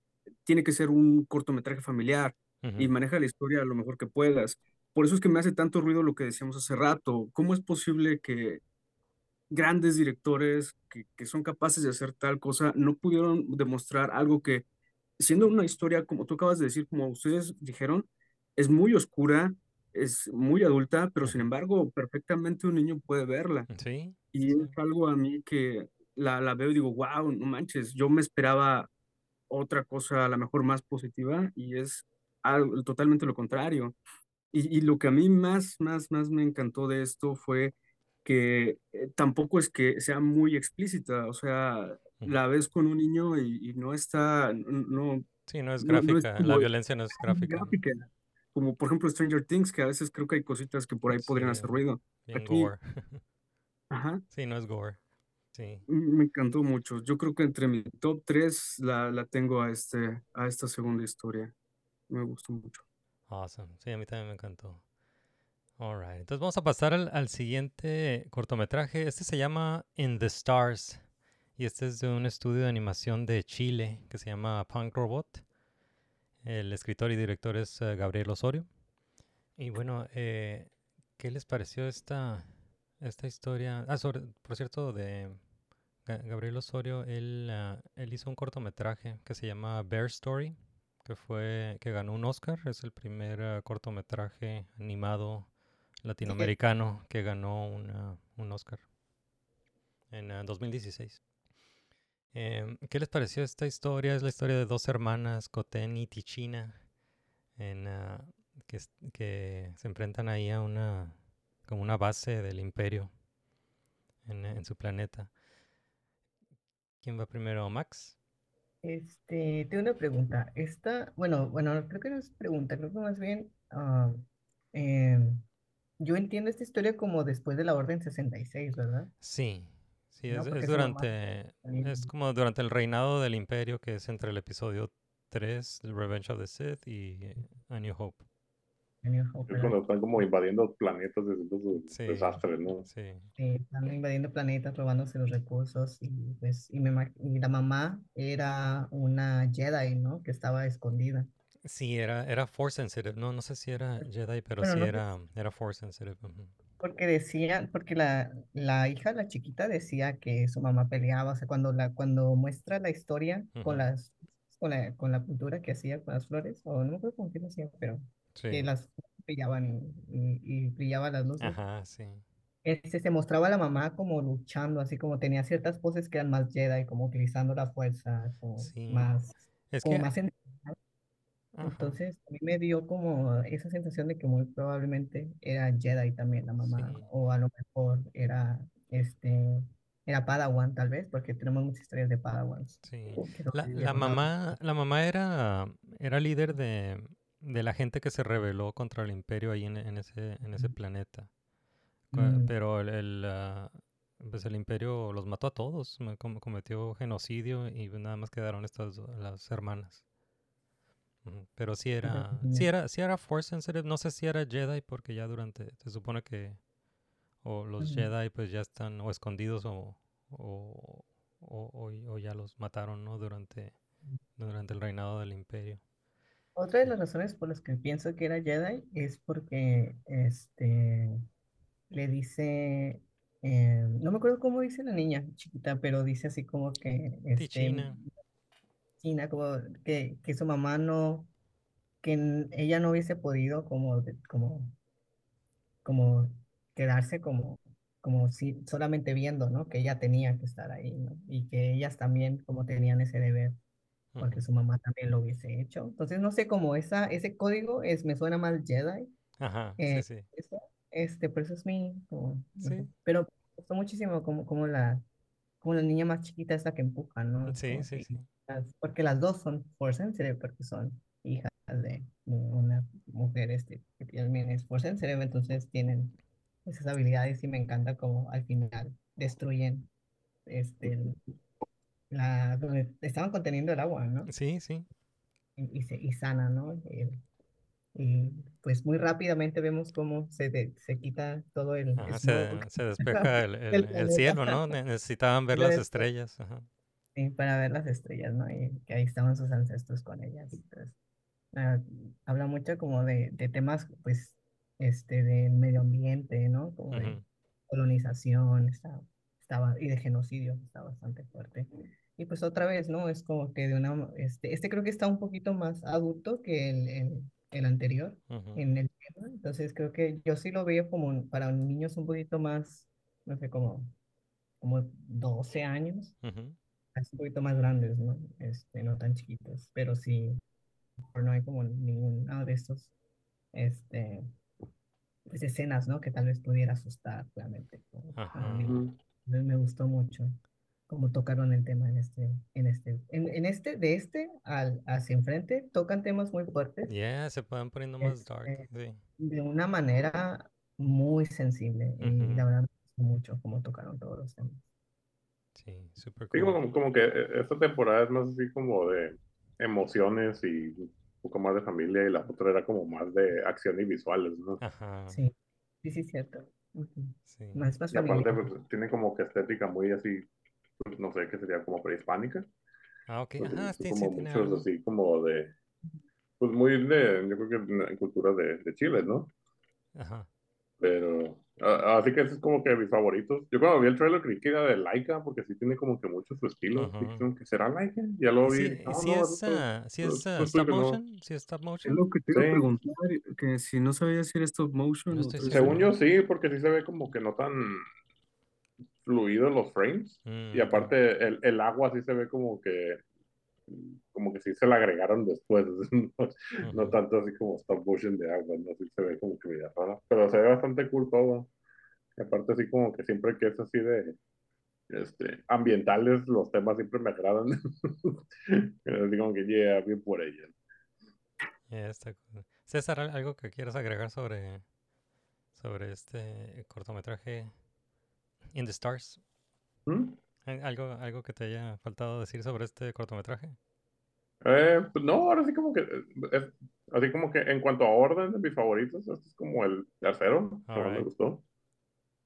Speaker 10: tiene que ser un cortometraje familiar y maneja la historia lo mejor que puedas. Por eso es que me hace tanto ruido lo que decíamos hace rato. ¿Cómo es posible que grandes directores que, que son capaces de hacer tal cosa no pudieron demostrar algo que, siendo una historia, como tú acabas de decir, como ustedes dijeron, es muy oscura, es muy adulta, pero sin embargo, perfectamente un niño puede verla.
Speaker 7: Sí.
Speaker 10: Y es algo a mí que la, la veo y digo, wow, no manches, yo me esperaba otra cosa a lo mejor más positiva y es algo, totalmente lo contrario. Y, y lo que a mí más, más, más me encantó de esto fue que eh, tampoco es que sea muy explícita, o sea, la ves con un niño y, y no está, no,
Speaker 7: Sí, no es
Speaker 10: no, no es
Speaker 7: gráfica. La violencia no es gráfica.
Speaker 10: gráfica, como por ejemplo Stranger Things, que a veces creo que hay cositas que por ahí podrían hacer ruido.
Speaker 7: bien
Speaker 10: Aquí,
Speaker 7: gore.
Speaker 10: ajá,
Speaker 7: Sí, no es gore. Sí.
Speaker 10: m- me encantó mucho. Yo creo que entre mi top 3 la, la tengo a, este, a esta segunda historia. Me gustó mucho.
Speaker 7: Awesome. Sí, a mí también me encantó. Alright, entonces vamos a pasar al, al siguiente cortometraje. Este se llama In the Stars. Y este es de un estudio de animación de Chile que se llama Punk Robot. El escritor y director es eh, Gabriel Osorio. Y bueno, eh, ¿qué les pareció esta, esta historia? Ah, sobre, por cierto, de Ga- Gabriel Osorio, él, ah, él hizo un cortometraje que se llama Bear Story, que fue que ganó un Oscar. Es el primer ah, cortometraje animado latinoamericano que ganó una- un Oscar en ah, 2016. Em, ¿qué les pareció esta historia? Es la historia de dos hermanas, Coten y Tichina, en, ah, que, se enfrentan ahí a una, como una base del imperio en, en su planeta. ¿Quién va primero? ¿Max?
Speaker 8: Este, tengo una pregunta. Esta, bueno, bueno, creo que no es pregunta, creo que más bien, ah, em, yo entiendo esta historia como después de la Orden 66, ¿verdad?
Speaker 7: Sí, sí,
Speaker 8: No,
Speaker 7: es, es durante, es como durante el reinado del imperio, que es entre el episodio 3, The Revenge of the Sith, y eh, A New Hope.
Speaker 8: New Hope,
Speaker 9: Es
Speaker 8: ¿verdad?
Speaker 9: cuando están como invadiendo planetas sus
Speaker 7: Sí,
Speaker 9: desastres, ¿no?
Speaker 7: sí,
Speaker 8: Sí, están invadiendo planetas, robándose los recursos y pues y, me, y la mamá era una Jedi, ¿no? Que estaba escondida.
Speaker 7: Sí, era, era Force sensitive. No, no sé si era Jedi, pero
Speaker 8: Bueno,
Speaker 7: sí
Speaker 8: no
Speaker 7: era, era Force sensitive. ujú.
Speaker 8: Porque decía, porque la, la hija, la chiquita, decía que su mamá peleaba, o sea, cuando la, cuando muestra la historia con las, con la, con la pintura que hacía con las flores, o no me acuerdo con qué lo hacía, pero que las brillaban y, y, y brillaban las luces.
Speaker 7: Ajá, sí.
Speaker 8: Este, se mostraba a la mamá como luchando, así como tenía ciertas poses que eran más Jedi, como utilizando la fuerza, como
Speaker 7: Sí.
Speaker 8: más,
Speaker 7: Es
Speaker 8: como
Speaker 7: que,
Speaker 8: más en-
Speaker 7: ajá,
Speaker 8: Entonces, a mí me dio como esa sensación de que muy probablemente era Jedi también la mamá,
Speaker 7: Sí.
Speaker 8: o a lo mejor era, este, era Padawan tal vez, porque tenemos muchas historias de Padawans.
Speaker 7: sí. La, mamá, la mamá era, era líder de, de la gente que se rebeló contra el imperio ahí en, en ese, en ese planeta.
Speaker 8: Mm.
Speaker 7: Pero el, el, ah, pues el imperio los mató a todos, me- com- cometió genocidio y nada más quedaron estas las hermanas. Pero sí era, sí era, sí era Force sensitive, no sé si era Jedi porque ya durante, se supone que o los. Jedi pues ya están o escondidos o, o, o, o- o ya los mataron, ¿no? Durante, durante el reinado del imperio.
Speaker 8: Otra de las razones por las que pienso que era Jedi es porque, este, le dice, eh, no me acuerdo cómo dice la niña chiquita, pero dice así como que, este,
Speaker 7: Tichina.
Speaker 8: China, como que, que su mamá no, que ella no hubiese podido como, como, como quedarse como, como si solamente viendo, ¿no? Que ella tenía que estar ahí, ¿no? Y que ellas también como tenían ese deber, porque su mamá también lo hubiese hecho. Entonces, no sé, como esa, ese código es, me suena más Jedi.
Speaker 7: Ajá,
Speaker 8: eh,
Speaker 7: sí, sí.
Speaker 8: eso, este, por eso es mi, como, no sé.
Speaker 7: Sí.
Speaker 8: Pero me gustó muchísimo como, como la, como la niña más chiquita esa que empuja, ¿no?
Speaker 7: Sí, sí,
Speaker 8: que-
Speaker 7: sí.
Speaker 8: Porque las dos son Force Sensitive, porque son hijas de una mujer este, que también es Force Sensitive, entonces tienen esas habilidades y me encanta como al final destruyen este, la, donde estaban conteniendo el agua, ¿no?
Speaker 7: Sí, sí.
Speaker 8: Y, y, se, y sana, ¿no? El- y pues muy rápidamente vemos cómo se, de- se quita todo el
Speaker 7: Ajá, se, se despeja el, el- el cielo, ¿no? Ne- Necesitaban ver
Speaker 8: Y
Speaker 7: las estrellas. Ajá.
Speaker 8: Sí, para ver las estrellas, ¿no? Y que ahí estaban sus ancestros con ellas. Entonces, ah, habla mucho como de, de temas, pues, este, del medio ambiente, ¿no? Como de
Speaker 7: Ujú.
Speaker 8: colonización, está, estaba, y de genocidio, está bastante fuerte. Y pues otra vez, ¿no? Es como que de una, este, este creo que está un poquito más adulto que el, el, el anterior
Speaker 7: Ujú.
Speaker 8: en el tema. Entonces creo que yo sí lo veo como para niños un poquito más, no sé, como, como 12 años
Speaker 7: Ujú.
Speaker 8: es un poquito más grandes, ¿no? Este, no tan chiquitos, pero sí, pero no hay como ninguno de estos, este, pues escenas, ¿no? Que tal vez pudiera asustar realmente. como a
Speaker 7: Ajá.
Speaker 8: mí. Me gustó mucho cómo tocaron el tema en este, en este, en, en este, de este al, hacia enfrente, tocan temas muy fuertes,
Speaker 7: Yeah, se pueden poniendo más dark.
Speaker 8: este,
Speaker 7: Sí.
Speaker 8: de una manera muy sensible, y
Speaker 7: Ujú.
Speaker 8: la verdad me gustó mucho cómo tocaron todos los temas.
Speaker 7: Sí, super
Speaker 9: Sí,
Speaker 7: cool.
Speaker 9: como, como que eh, esta temporada es más así como de emociones y un poco más de familia y la otra era como más de acción y visuales, ¿no?
Speaker 7: Ajá.
Speaker 8: Sí. Sí, sí, cierto.
Speaker 7: Sí.
Speaker 8: Más, más
Speaker 9: Y aparte, pues, tiene como que estética muy así, pues, no sé, que sería como prehispánica.
Speaker 7: Ah, ok.
Speaker 9: Entonces,
Speaker 7: Ajá,
Speaker 9: es
Speaker 7: sí, sí,
Speaker 9: como
Speaker 7: tiene
Speaker 9: muchos
Speaker 7: algo.
Speaker 9: así como de, pues muy de, yo creo que en, en cultura de, de Chile, ¿no?
Speaker 7: Ajá.
Speaker 9: Pero, a- así que ese es como que mis favoritos. Yo cuando vi el trailer creí que era de Laika, porque sí tiene como que mucho su estilo. Como que será Laika. Ya lo vi.
Speaker 7: Sí,
Speaker 9: no,
Speaker 7: sí
Speaker 9: no,
Speaker 7: es,
Speaker 9: es-
Speaker 7: ah, sí es
Speaker 9: es-
Speaker 7: ah,
Speaker 9: es
Speaker 7: stop motion, sí es stop
Speaker 10: Es
Speaker 7: motion.
Speaker 10: lo que te iba a preguntar, que si no sabía si era stop motion
Speaker 7: No
Speaker 10: o
Speaker 7: estoy
Speaker 10: 3D.
Speaker 7: seguro.
Speaker 9: Según yo sí, porque sí se ve como que no tan fluido los frames.
Speaker 7: Mm,
Speaker 9: Y
Speaker 7: ok.
Speaker 9: aparte el, el agua sí se ve como que como que sí se la agregaron después. No, tanto así como stop motion de agua, no sí se ve como que media rara. Pero se ve bastante cool todo. Y aparte así como que siempre que es así de este, ambientales, los temas siempre me agradan. Así como que yeah, bien por ella.
Speaker 7: Ya está cool. César, ¿al- ¿algo que quieras agregar sobre, sobre este cortometraje In the Stars?
Speaker 9: ¿Mm?
Speaker 7: ¿Al- ¿Algo, algo que te haya faltado decir sobre este cortometraje?
Speaker 9: Eh, pues no, ahora sí como que eh, es, así como que en cuanto a orden de mis favoritos, este es como el tercero que más me gustó.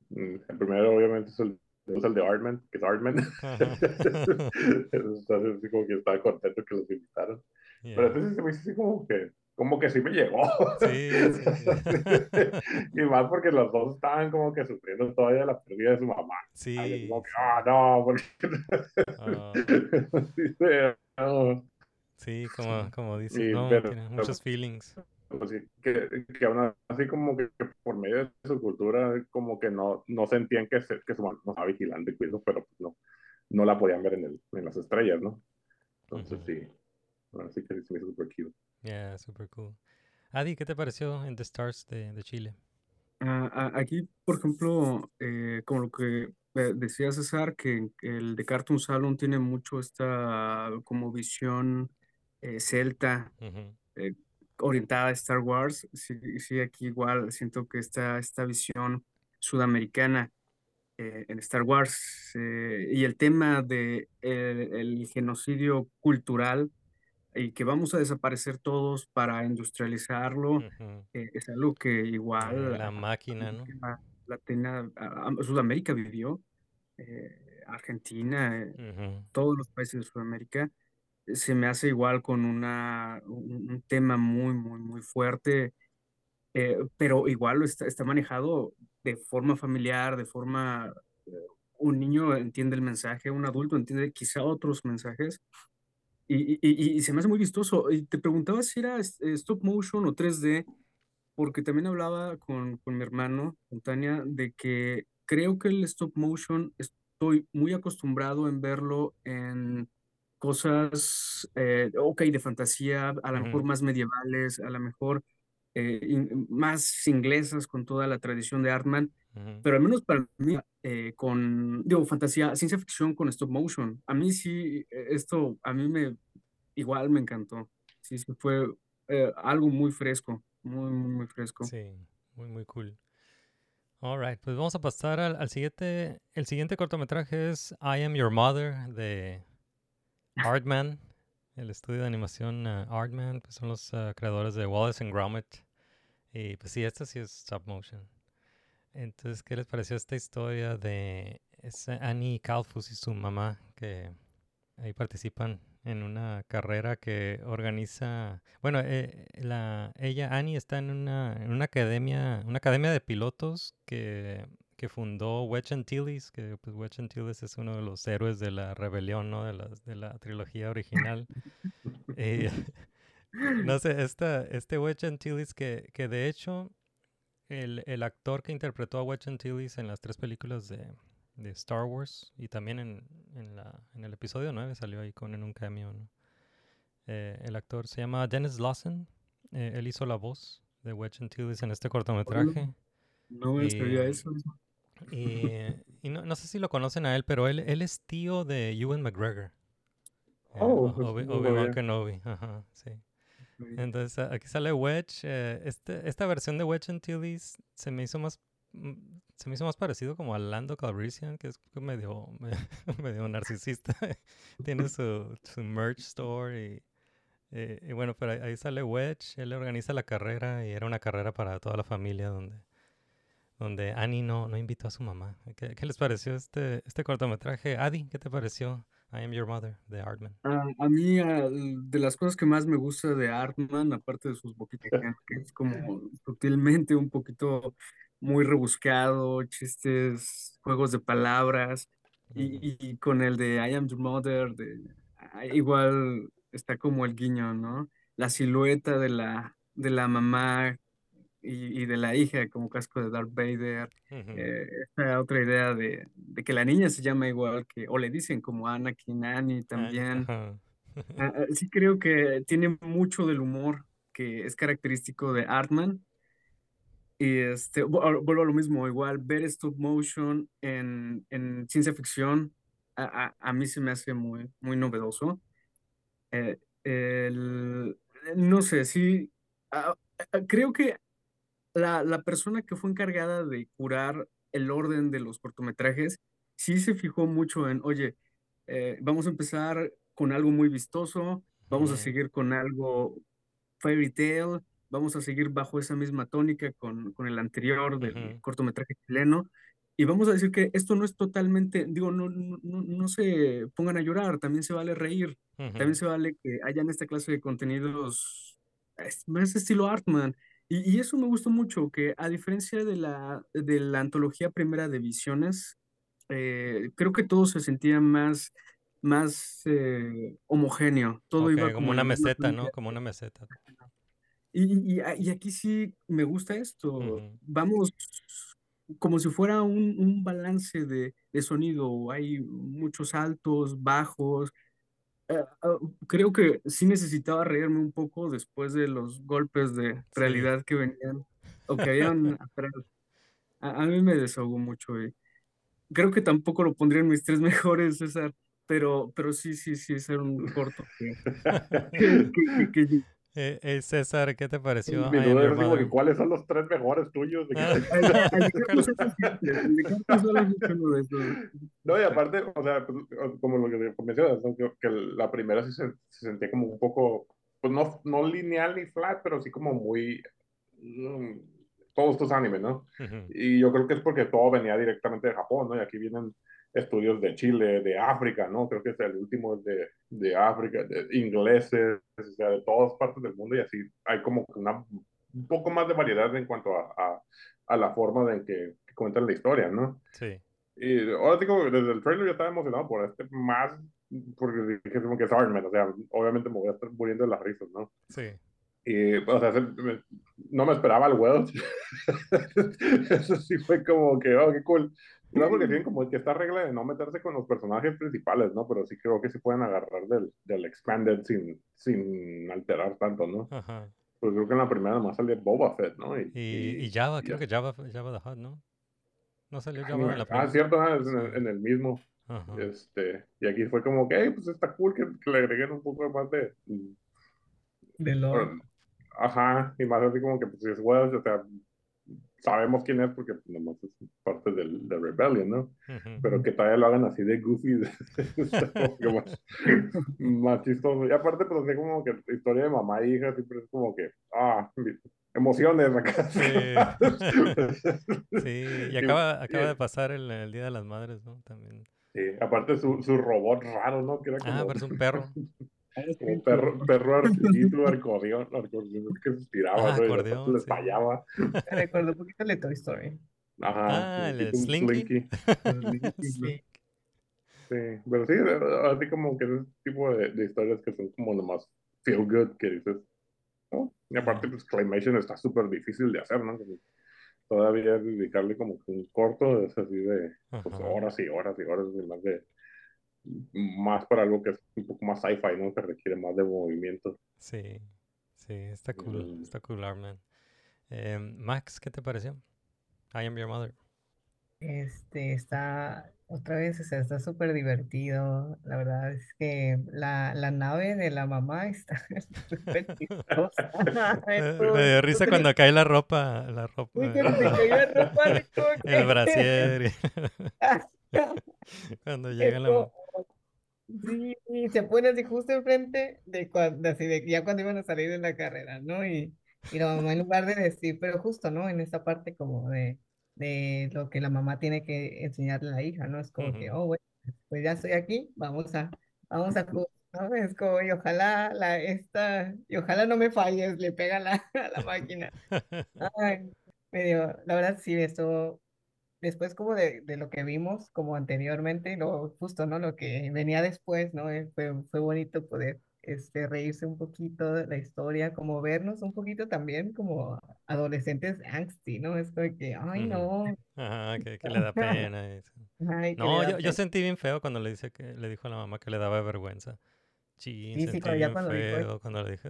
Speaker 9: Mm, El primero obviamente es el, es el de Artman, que es Artman. Entonces así como que estaba contento que los invitaron. Pero
Speaker 7: Ya.
Speaker 9: este se me hizo así como que, como que sí me llegó.
Speaker 7: Sí, sí.
Speaker 9: y más porque los dos estaban como que sufriendo todavía la pérdida de su mamá.
Speaker 7: Sí,
Speaker 9: Ay, como que,
Speaker 7: sí.
Speaker 9: ah, no, porque...
Speaker 7: Ah,
Speaker 9: Sí, sí, no.
Speaker 7: sí, como, como dices,
Speaker 9: Y,
Speaker 7: no,
Speaker 9: pero-
Speaker 7: tiene muchos feelings.
Speaker 9: Pues sí, que, que aún así como que por medio de su cultura como que no, no sentían que, se- que su mamá no estaba vigilando y cuidando, pero pues no, no la podían ver en, el, en las estrellas, ¿no? Entonces
Speaker 7: Ujú.
Speaker 9: sí, así que sí se me hizo chido.
Speaker 7: Yeah, super cool. Adi, ¿qué te pareció In the Stars de, de Chile?
Speaker 10: Ah, aquí, por ejemplo, eh, como lo que decía César, que el de Cartoon Salon tiene mucho esta como visión eh, celta, eh, orientada a Star Wars. Sí, sí, aquí igual siento que está esta visión sudamericana eh, en Star Wars y el tema de el, el genocidio cultural y que vamos a desaparecer todos para industrializarlo,
Speaker 7: Ujú.
Speaker 10: eh, es algo que igual
Speaker 7: la máquina, ¿no?
Speaker 10: América Latina, a- a- Sudamérica vivió, eh, Argentina, eh,
Speaker 7: Ujú.
Speaker 10: todos los países de Sudamérica, eh, se me hace igual con una, un, un tema muy, muy, muy fuerte, eh, pero igual está, está manejado de forma familiar, de forma, eh, un niño entiende el mensaje, un adulto entiende quizá otros mensajes, y, y, y- se me hace muy vistoso. Y te preguntaba si era stop motion o 3D, porque también hablaba con, con mi hermano, con Tania, de que creo que el stop motion estoy muy acostumbrado en verlo en cosas, eh, ok, de fantasía, a lo mejor más medievales, a lo mejor eh, in- más inglesas con toda la tradición de Artman, Pero al menos para mí, eh, con, digo, fantasía, ciencia ficción con stop motion, a mí sí, eh, esto, a mí me, igual me encantó, sí, sí, fue eh, algo muy fresco, muy, muy, muy fresco.
Speaker 7: Sí, muy, muy cool. Alright, pues vamos a pasar al, al siguiente. El siguiente cortometraje es I Am Your Mother de Artman, el estudio de animación uh, Artman, pues son los uh, creadores de Wallace and Gromit. Y pues sí, esta sí es stop motion. Entonces, ¿qué les pareció esta historia de Annie Calfus y su mamá que ahí participan en una carrera que organiza, bueno, eh, la ella Annie está en una en una academia, una academia de pilotos que que fundó Wedge Antilles, que pues Wedge Antilles es uno de los héroes de la rebelión, ¿no? De la, de la trilogía original. Eh, no sé, esta, este Wedge Antilles que, que de hecho el, el actor que interpretó a Wedge Antilles en las tres películas de, de Star Wars y también en, en, la, en el episodio 9 salió ahí con en un cameo, ¿no? Eh, el actor se llama Dennis Lawson, eh, él hizo la voz de Wedge Antilles en este cortometraje.
Speaker 10: No me sabía
Speaker 7: Y-
Speaker 10: eso.
Speaker 7: y, y no, no sé si lo conocen a él, pero él, él es tío de Ewan McGregor. Eh,
Speaker 9: Oh,
Speaker 7: Obi-
Speaker 9: no
Speaker 7: Obi-Wan. Kenobi, ajá, sí. Entonces aquí sale Wedge. eh, este, esta versión de Wedge Antilles se me hizo más mm, se me hizo más parecido como a Lando Calrissian, que es medio, me- medio narcisista. Tiene su, su merch store y, eh, bueno, pero ahí, ahí sale Wedge. Él organiza la carrera y era una carrera para toda la familia donde donde Annie no, no invitó a su mamá. ¿Qué, qué les pareció este, este cortometraje? Adi, ¿qué te pareció? I Am Your Mother, de Artman.
Speaker 10: A, a mí, ah, de las cosas que más me gusta de Artman, aparte de sus boquitas, que es como sutilmente un poquito muy rebuscado, chistes, juegos de palabras, y, y con el de I Am Your Mother, de, ah, igual está como el guiño, ¿no? La silueta de la, de la mamá y, y de la hija como casco de Darth Vader.
Speaker 7: Ujú.
Speaker 10: Eh, esta otra idea de, de que la niña se llama igual que, o le dicen como Anakin, Annie también.
Speaker 7: ajá.
Speaker 10: Ah, ah, sí creo que tiene mucho del humor que es característico de Artman. Y este, vu- vuelvo a lo mismo, igual ver stop motion en, en ciencia ficción, a, a- a mí se me hace muy, muy novedoso. Eh, el- no sé, sí, ah, ah, creo que la, la persona que fue encargada de curar el orden de los cortometrajes, sí se fijó mucho en, oye, eh, vamos a empezar con algo muy vistoso, vamos a seguir con algo fairy tale, vamos a seguir bajo esa misma tónica con, con el anterior del cortometraje chileno, y vamos a decir que esto no es totalmente, digo, no, no, no se pongan a llorar, también se vale reír, también
Speaker 7: Ujú.
Speaker 10: se vale que hayan esta clase de contenidos es- más estilo Artman. Y, y eso me gustó mucho, que a diferencia de la, de la antología primera de Visiones, eh, creo que todo se sentía más, más eh, homogéneo, todo iba
Speaker 7: como una meseta. ¿no? Como una meseta.
Speaker 10: Y, y, y aquí sí me gusta esto, vamos como si fuera un, un balance de, de sonido, hay muchos altos, bajos, ah, creo que sí necesitaba reírme un poco después de los golpes de
Speaker 7: Sí.
Speaker 10: realidad que venían o que habían atrás. A, a mí me desahogó mucho y creo que tampoco lo pondría en mis tres mejores, César, pero, pero sí, sí, sí, es un corto que, que, que, que- que-
Speaker 7: Eh, eh, César, ¿qué te pareció?
Speaker 9: Mi duda es como que cuáles son los tres mejores tuyos. No, y aparte, o sea, pues, como lo que mencionas, ¿no? que, que la primera sí se, se sentía como un poco, pues no, no lineal ni flat, pero sí como muy, mm, todos estos animes, ¿no?
Speaker 7: Ujú.
Speaker 9: Y yo creo que es porque todo venía directamente de Japón, ¿no? Y aquí vienen estudios de Chile, de África, ¿no? Creo que es el último es de, de África, de ingleses, o sea, de todas partes del mundo y así hay como una, un poco más de variedad en cuanto a, a, a la forma en que, que cuentan la historia, ¿no?
Speaker 7: Sí.
Speaker 9: Y ahora digo, desde el trailer yo estaba emocionado por este más, porque dije como que es Iron Man, o sea, obviamente me voy a estar muriendo de las risas, ¿no?
Speaker 7: Sí.
Speaker 9: Y, o sea, no me esperaba el Welch. Eso sí fue como que, oh, qué cool. No, porque tienen como que esta regla de no meterse con los personajes principales, ¿no? Pero sí creo que se pueden agarrar del, del Expanded sin, sin alterar tanto, ¿no?
Speaker 7: Ajá.
Speaker 9: Pues creo que en la primera más salía Boba Fett, ¿no?
Speaker 7: Y, y Java, creo que Java, Java the Hutt, ¿no? No salió Java en la
Speaker 9: Ah,
Speaker 7: primera.
Speaker 9: cierto, ah, es en, el,
Speaker 7: Sí.
Speaker 9: en el mismo.
Speaker 7: Ajá.
Speaker 9: Este, y aquí fue como que, hey, pues está cool que, que le agreguen un poco más de,
Speaker 8: De lore.
Speaker 9: Ajá, y más así como que pues es Welsh, o sea, sabemos quién es porque pues, nomás es parte del, de Rebellion, ¿no? Pero que todavía lo hagan así de goofy, como más, más chistoso. Y aparte, pues así como que historia de mamá e hija siempre es como que, ah, emociones acá.
Speaker 7: Sí, y acaba, acaba de pasar el, el Día de las Madres, ¿no? También.
Speaker 9: Sí, aparte su, su robot raro, ¿no? Que era como,
Speaker 7: Ah, parece un perro.
Speaker 9: un perro, perro artillito, arcodeón, arcodeón que se estiraba,
Speaker 7: Ah,
Speaker 9: ¿no? Y de
Speaker 7: acordeón,
Speaker 9: repente les
Speaker 7: sí.
Speaker 9: fallaba.
Speaker 8: Me recuerdo un poquito de Toy Story.
Speaker 9: Ajá,
Speaker 7: Ah, el
Speaker 9: un
Speaker 7: Slinky.
Speaker 8: Sí.
Speaker 9: Sí, pero sí, así como que ese tipo de, de historias que son como nomás feel good, que dices, ¿no? Y aparte, pues Claymation está súper difícil de hacer, ¿no? Como todavía dedicarle como que un corto es así de pues, horas y horas y horas, y más de más para algo que es un poco más sci-fi, ¿no? Que requiere más de movimiento.
Speaker 7: Sí, sí, está cool,
Speaker 9: Mm.
Speaker 7: está cool, Arman. Eh, Max, ¿qué te pareció? I am your mother.
Speaker 8: Este está otra vez, o sea, está súper divertido. La verdad es que la, la nave de la mamá está súper chistosa.
Speaker 7: Me, me dio risa cuando cae la ropa, la ropa,
Speaker 8: Uy, que se te cayó la ropa, que-
Speaker 7: el brasier, cuando llega la...
Speaker 8: Esto- Sí, se pone así justo enfrente de cuando, así de ya cuando iban a salir de la carrera, ¿no? Y, y la mamá en lugar de decir, pero justo, ¿no? En esta parte como de, de lo que la mamá tiene que enseñarle a la hija, ¿no? Es como que,
Speaker 7: Ujú.
Speaker 8: oh, bueno, pues ya estoy aquí, vamos a, vamos a jugar, ¿no? Es como, y ojalá la, esta, y ojalá no me falles, le pega la, a la máquina. Ay, medio, la verdad sí, esto, después como de, de lo que vimos como anteriormente, lo justo, ¿no? Lo que venía después, ¿no? Eh, Fue, fue bonito poder este, reírse un poquito de la historia, como vernos un poquito también como adolescentes angsty, ¿no? Es como que, ay, no,
Speaker 7: Ajá, que, que le da pena. eso.
Speaker 8: ay,
Speaker 7: No, yo, sentí bien feo cuando le dice que le dijo a la mamá que le daba vergüenza. Sí,
Speaker 8: Sí, sí,
Speaker 7: sentí
Speaker 8: cuando ya
Speaker 7: bien
Speaker 8: cuando dijo
Speaker 7: feo cuando le dije.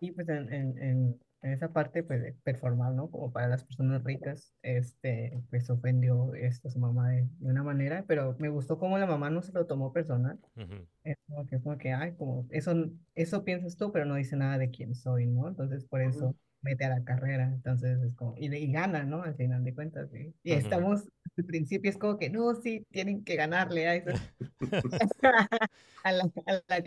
Speaker 8: Y pues en, en, en esa parte pues de performar, ¿no? Como para las personas ricas, este, pues ofendió esto a su mamá de, de una manera, pero me gustó cómo la mamá no se lo tomó personal.
Speaker 7: Ujú,
Speaker 8: Es como que, es como que, ay, como, eso, eso piensas tú, pero no dice nada de quién soy, ¿no? Entonces por eso mete a la carrera, entonces es como, y, y gana, ¿no? Al final de cuentas, ¿sí? Y
Speaker 7: ujú.
Speaker 8: estamos, al principio es como que, no, sí, tienen que ganarle a esas, a la, a la,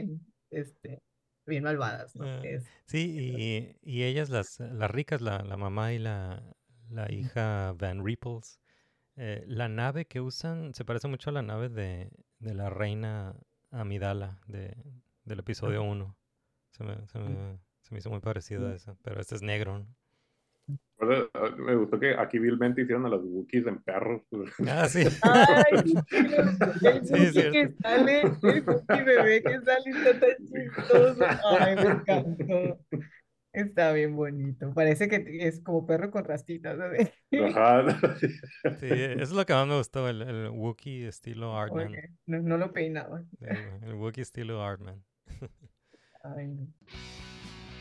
Speaker 8: este, bien malvadas, ¿no? Es,
Speaker 7: sí, y, y ellas, las, las ricas, la, la mamá y la, la hija Van Ripples, eh, la nave que usan se parece mucho a la nave de, de la reina Amidala de, del episodio 1. Se me, se, me, se me hizo muy parecido a eso, pero este es negro. ¿no?
Speaker 9: Eh, Me gustó que aquí vilmente hicieron a los Wookiees en perros.
Speaker 7: Ah, sí.
Speaker 8: Ay, el Wookiee que sale, el Wookiee bebé que sale está tan chistoso. Ay, me encantó. Está bien bonito. Parece que es como perro con rastitas, ¿sabes?
Speaker 9: Ajá.
Speaker 7: Sí, eso es lo que más me gustó, el, el Wookiee estilo Artman.
Speaker 8: No, no lo peinaba.
Speaker 7: Sí, el Wookiee estilo Artman.
Speaker 8: Ay, no.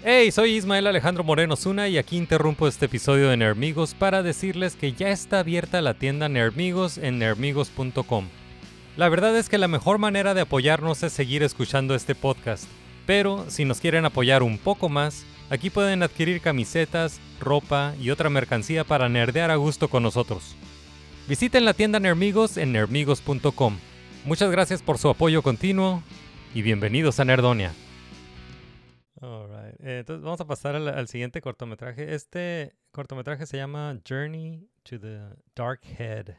Speaker 7: Hey, soy Ismael Alejandro Moreno Zuna y aquí interrumpo este episodio de Nermigos para decirles que ya está abierta la tienda Nermigos en nermigos.com. La verdad es que la mejor manera de apoyarnos es seguir escuchando este podcast, pero si nos quieren apoyar un poco más, aquí pueden adquirir camisetas, ropa y otra mercancía para nerdear a gusto con nosotros. Visiten la tienda Nermigos en nermigos.com. Muchas gracias por su apoyo continuo y bienvenidos a Nerdonia. Eh, entonces vamos a pasar al, al siguiente cortometraje. Este cortometraje se llama Journey to the Dark Head.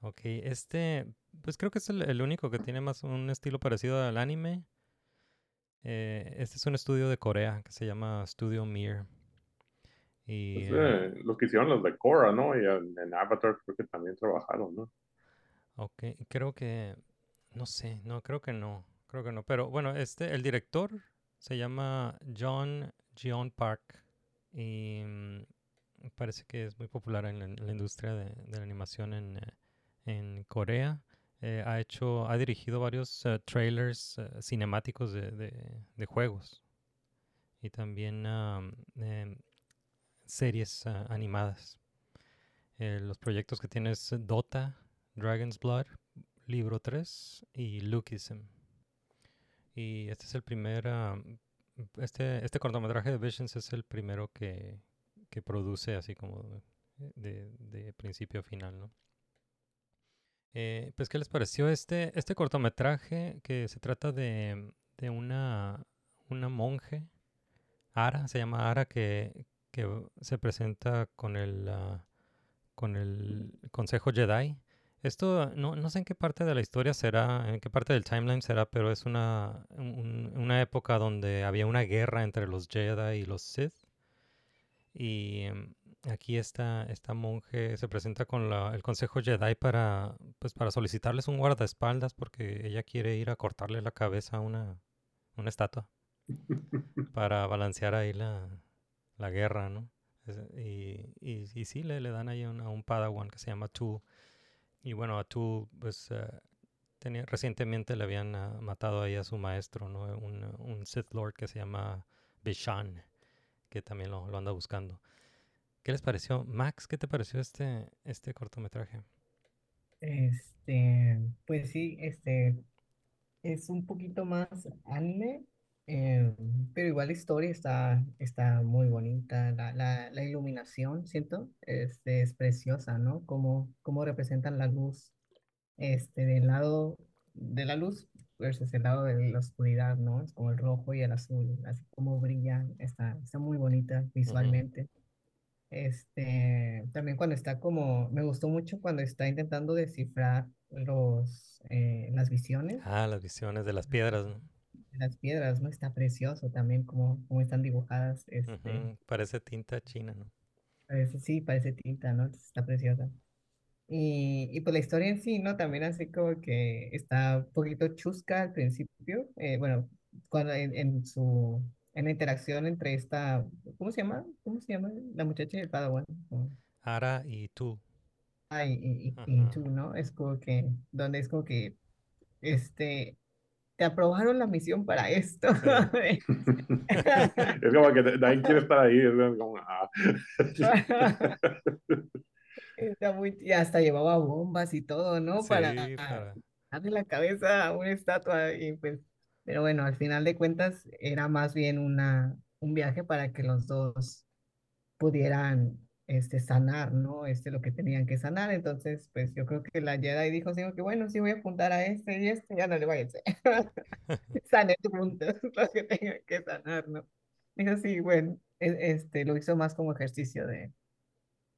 Speaker 7: Ok, este, pues creo que es el, el único que tiene más un estilo parecido al anime. Eh, este es un estudio de Corea que se llama Studio Mir. Y,
Speaker 9: Es,
Speaker 7: eh,
Speaker 9: los que hicieron los de Korra, ¿no? Y en, en Avatar creo que también trabajaron, ¿no?
Speaker 7: ok, creo que, no sé, no, creo que no, creo que no. Pero bueno, este, el director se llama John Jeon Park y mm, parece que es muy popular en la, industria de, la animación en, eh, Corea. Eh, ha hecho, ha dirigido varios eh, trailers cinemáticos de, juegos y también am, em, series ah, animadas. Los proyectos que tiene es Dota, Dragon's Blood, Libro 3 y Lookism. Y este es el primer, am, este, este cortometraje de Visions es el primero que, que produce así como de, de principio a final, ¿no? Eh, pues, ¿qué les pareció este, este cortometraje que se trata de, de una, una monje, Ara, se llama Ara, que, que se presenta con el, ah, con el Consejo Jedi. Esto no, no sé en qué parte de la historia será, en qué parte del timeline será, pero es una, un- una época donde había una guerra entre los Jedi y los Sith. Y em, aquí esta, esta monje se presenta con la- el Consejo Jedi para, pues, para solicitarles un guardaespaldas porque ella quiere ir a cortarle la cabeza a una, una estatua para balancear ahí la, la guerra, ¿no? Y, y, y sí, le, le dan ahí un- a un Padawan que se llama Tool. Y bueno, a Tool, pues eh, tenía, recientemente le habían ah, matado ahí a su maestro, ¿no? Un, un Sith Lord que se llama Bishan, que también lo, lo anda buscando. ¿Qué les pareció? Max, ¿qué te pareció este, este cortometraje?
Speaker 8: Este, pues sí, este, es un poquito más anime, eh, pero igual la historia está, está muy bonita, la, la, la iluminación, siento, este, es preciosa, ¿no? Cómo, cómo representan la luz, este, del lado de la luz versus el lado de la oscuridad, ¿no? Es como el rojo y el azul, así como brillan, está, está muy bonita visualmente. Este, también cuando está como, me gustó mucho cuando está intentando descifrar los, eh, las visiones,
Speaker 7: Ah, las visiones de las piedras, ¿no?
Speaker 8: Las piedras, ¿no? Está precioso también como, como están dibujadas, este,
Speaker 7: Ujú, Parece tinta china, ¿no?
Speaker 8: parece, sí, parece tinta, ¿no? Está preciosa. Y, y pues la historia en sí, ¿no? También así como que está un poquito chusca al principio, eh, bueno, cuando en, en su, en la interacción entre esta, ¿cómo se llama? ¿Cómo se llama? La muchacha y el Padawan. ¿no?
Speaker 7: Ara y tú.
Speaker 8: Ah, y, y, y- tú, ¿no? Es como que, donde es como que, este, te aprobaron la misión para esto.
Speaker 9: es como que nadie quiere estar ahí. Es como, ah.
Speaker 8: Está muy, y hasta llevaba bombas y todo, ¿no?
Speaker 7: Sí,
Speaker 8: Para
Speaker 7: para...
Speaker 8: darle la cabeza a una estatua y pues, pero bueno, al final de cuentas era más bien una, un viaje para que los dos pudieran este, sanar, ¿no? Este, lo que tenían que sanar. Entonces, pues yo creo que la Jedi dijo, sí, que bueno, sí voy a apuntar a este y este, ya no le váyanse. Sané juntos lo que tengan que sanar, ¿no? Dijo, sí, bueno, e- este, lo hizo más como ejercicio de,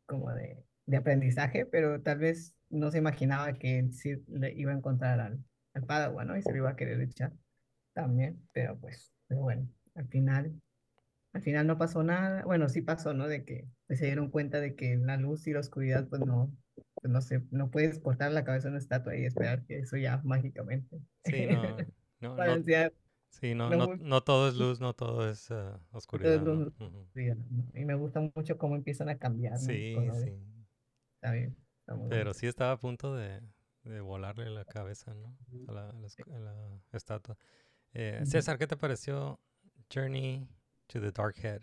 Speaker 8: como de, de aprendizaje, pero tal vez no se imaginaba que sí le iba a encontrar al, al Padawan, ¿no? Y se lo iba a querer echar también, pero pues, pero bueno, al final, al final no pasó nada, bueno, sí pasó, ¿no? De que pues, se dieron cuenta de que la luz y la oscuridad, pues no, pues, no se, no puedes cortar la cabeza de una estatua y esperar que eso ya mágicamente
Speaker 7: Sí, no, no, no,
Speaker 8: balancear
Speaker 7: sí, no,
Speaker 8: no
Speaker 7: no,
Speaker 8: muy-
Speaker 7: no todo es luz, no todo es ah, oscuridad.
Speaker 8: Y me gusta mucho cómo empiezan a cambiar.
Speaker 7: Sí, sí.
Speaker 8: Está bien, está muy
Speaker 7: Pero sí estaba a punto de, de volarle la cabeza, ¿no? A la, a la escu- a la estatua. Eh. César, ¿qué te pareció Journey to the Dark Head?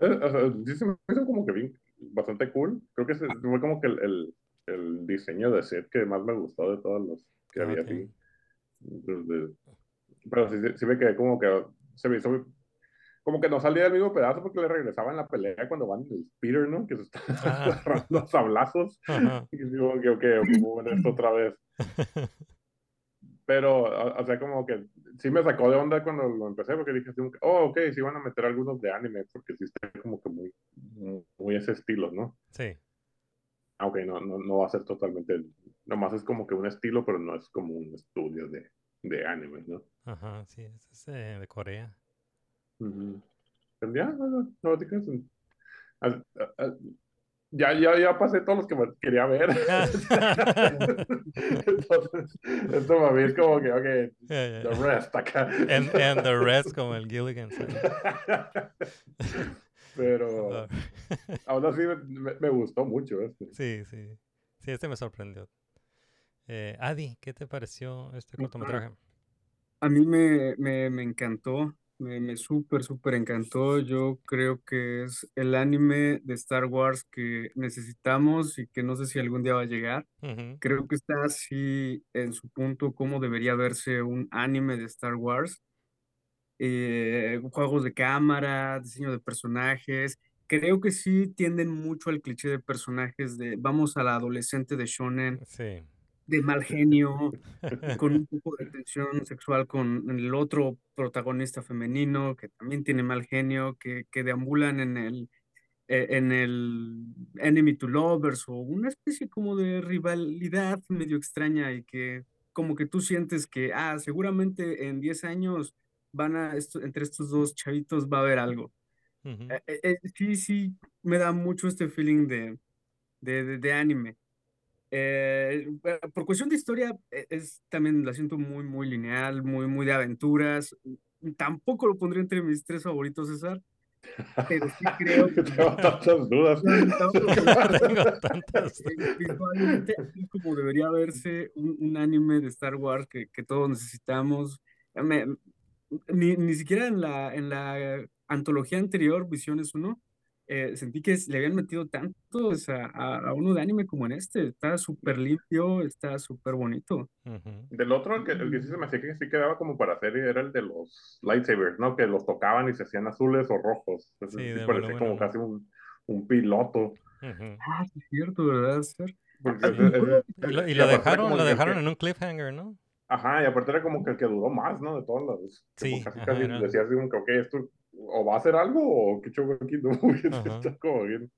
Speaker 9: Eh, o sea, sí se me hizo como que bien, bastante cool. Creo que ese fue como que el, el, el diseño de set que más me gustó de todos los que
Speaker 7: Ah,
Speaker 9: había así. Desde- pero sí, sí me quedé como que se me hizo muy- como que no salía del mismo pedazo porque le regresaba en la pelea cuando van el Peter, ¿no? Que se está
Speaker 7: Ah.
Speaker 9: agarrando a sablazos.
Speaker 7: Ajá.
Speaker 9: Y digo, ok, ok, ocupo ver esto otra vez. Pero, o, o sea, como que sí me sacó de onda cuando lo empecé, porque dije, así oh, ok, sí van a meter algunos de anime, porque sí está como que muy, muy, ese estilo, ¿no?
Speaker 7: Sí,
Speaker 9: Aunque no, no, no va a ser totalmente, nomás es como que un estilo, pero no es como un estudio de, de anime, ¿no?
Speaker 7: ajá, sí, es eh, de Corea.
Speaker 9: Pues ya, no, no, no, te ya, ya, ya pasé todos los que me quería ver. Entonces, esto para mí es como que, ok,
Speaker 7: Yeah, yeah,
Speaker 9: the rest acá.
Speaker 7: And, and the rest como el Gilligan.
Speaker 9: Pero
Speaker 7: Ah,
Speaker 9: aún así me, me gustó mucho este.
Speaker 7: sí, sí. Sí, este me sorprendió. Eh, Adi, ¿qué te pareció este cortometraje?
Speaker 10: A mí me, me, me encantó, me, me súper, súper encantó. Yo creo que es el anime de Star Wars que necesitamos y que no sé si algún día va a llegar. Creo que está así en su punto como debería verse un anime de Star Wars. Eh, juegos de cámara, diseño de personajes. Creo que sí tienden mucho al cliché de personajes de vamos a la adolescente de shonen,
Speaker 7: Sí.
Speaker 10: De mal genio, con un poco de tensión sexual con el otro protagonista femenino que también tiene mal genio, que, que deambulan en el, eh, en el enemy to lovers o una especie como de rivalidad medio extraña y que como que tú sientes que, ah, seguramente en 10 años van a, esto, entre estos dos chavitos va a haber algo. Eh, eh, sí, sí, me da mucho este feeling de, de, de, de anime. Eh, eh, por cuestión de historia, eh, es también la siento muy, muy lineal, muy, muy de aventuras. Tampoco lo pondría entre mis tres favoritos, César, pero sí creo que
Speaker 9: Tengo tantas dudas.
Speaker 7: Tengo tantas.
Speaker 10: eh, visualmente como debería verse un, un anime de Star Wars que, que todos necesitamos. Me- ni, ni siquiera en la, en la antología anterior, Visiones 1, eh, sentí que le habían metido tantos a, a, a uno de anime como en este. Está súper limpio, está súper bonito.
Speaker 7: Ujú.
Speaker 9: Del otro, el que, el que sí se me hacía que sí quedaba como para serie era el de los lightsabers, ¿no? Que los tocaban y se hacían azules o rojos. Entonces,
Speaker 7: Sí,
Speaker 9: sí parecía
Speaker 7: volumen
Speaker 9: como casi un, un piloto.
Speaker 7: Ujú.
Speaker 10: Ah, sí, es cierto, ¿verdad?
Speaker 9: Porque
Speaker 10: Ah,
Speaker 9: ese- ese-
Speaker 7: Y lo, dejaron, lo dejaron
Speaker 9: que-
Speaker 7: en un cliffhanger, ¿no?
Speaker 9: Ajá, y aparte era como que el que duró más, ¿no? De todos los.
Speaker 7: Sí,
Speaker 9: Como casi,
Speaker 7: ajá,
Speaker 9: casi
Speaker 7: era-
Speaker 9: decía así como que, ok, esto o va a hacer algo o qué show aquí, ¿no? Está como bien.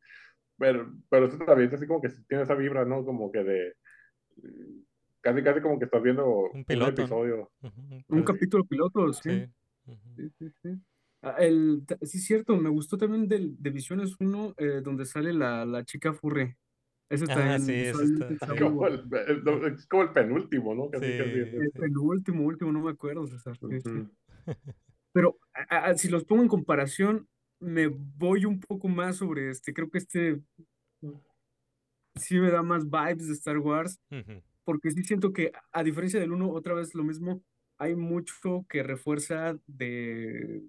Speaker 9: Pero, pero eso también es así como que tiene esa vibra, ¿no? Como que de. Casi, casi como que estás viendo un,
Speaker 7: piloto, ¿no?
Speaker 9: episodio.
Speaker 7: Ujú,
Speaker 10: Un
Speaker 7: parece-
Speaker 10: capítulo piloto, sí.
Speaker 7: Sí. ujú.
Speaker 10: Sí, sí, sí. Ah, el, sí, es cierto, me gustó también del, de Visiones 1, eh, donde sale la, la chica furry. Ese
Speaker 7: Ah, sí, ese
Speaker 10: visualmente
Speaker 7: está-
Speaker 10: muy
Speaker 9: Como el, el- es como el penúltimo, ¿no? Casi,
Speaker 7: Sí,
Speaker 9: casi.
Speaker 10: El penúltimo, último, no me acuerdo, César. sí, sí. Pero a- a- si los pongo en comparación, me voy un poco más sobre este. Creo que este sí me da más vibes de Star Wars, porque sí siento que, a diferencia del uno, otra vez lo mismo, hay mucho que refuerza de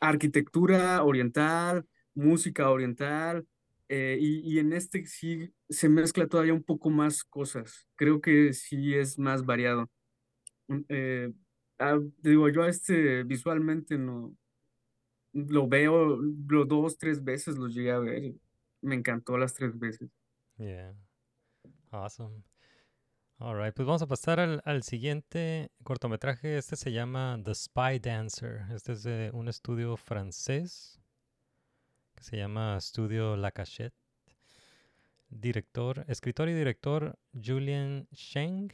Speaker 10: arquitectura oriental, música oriental, eh, y, y en este sí se mezcla todavía un poco más cosas. Creo que sí es más variado. Eh, ah, digo, yo este visualmente no lo veo, lo dos, tres veces lo llegué a ver. y Me encantó las tres veces.
Speaker 7: Yeah. Awesome. All right, pues vamos a pasar al, al siguiente cortometraje. Este se llama The Spy Dancer. Este es de un estudio francés que se llama Estudio La Cachette. Director, escritor y director Julian Sheng.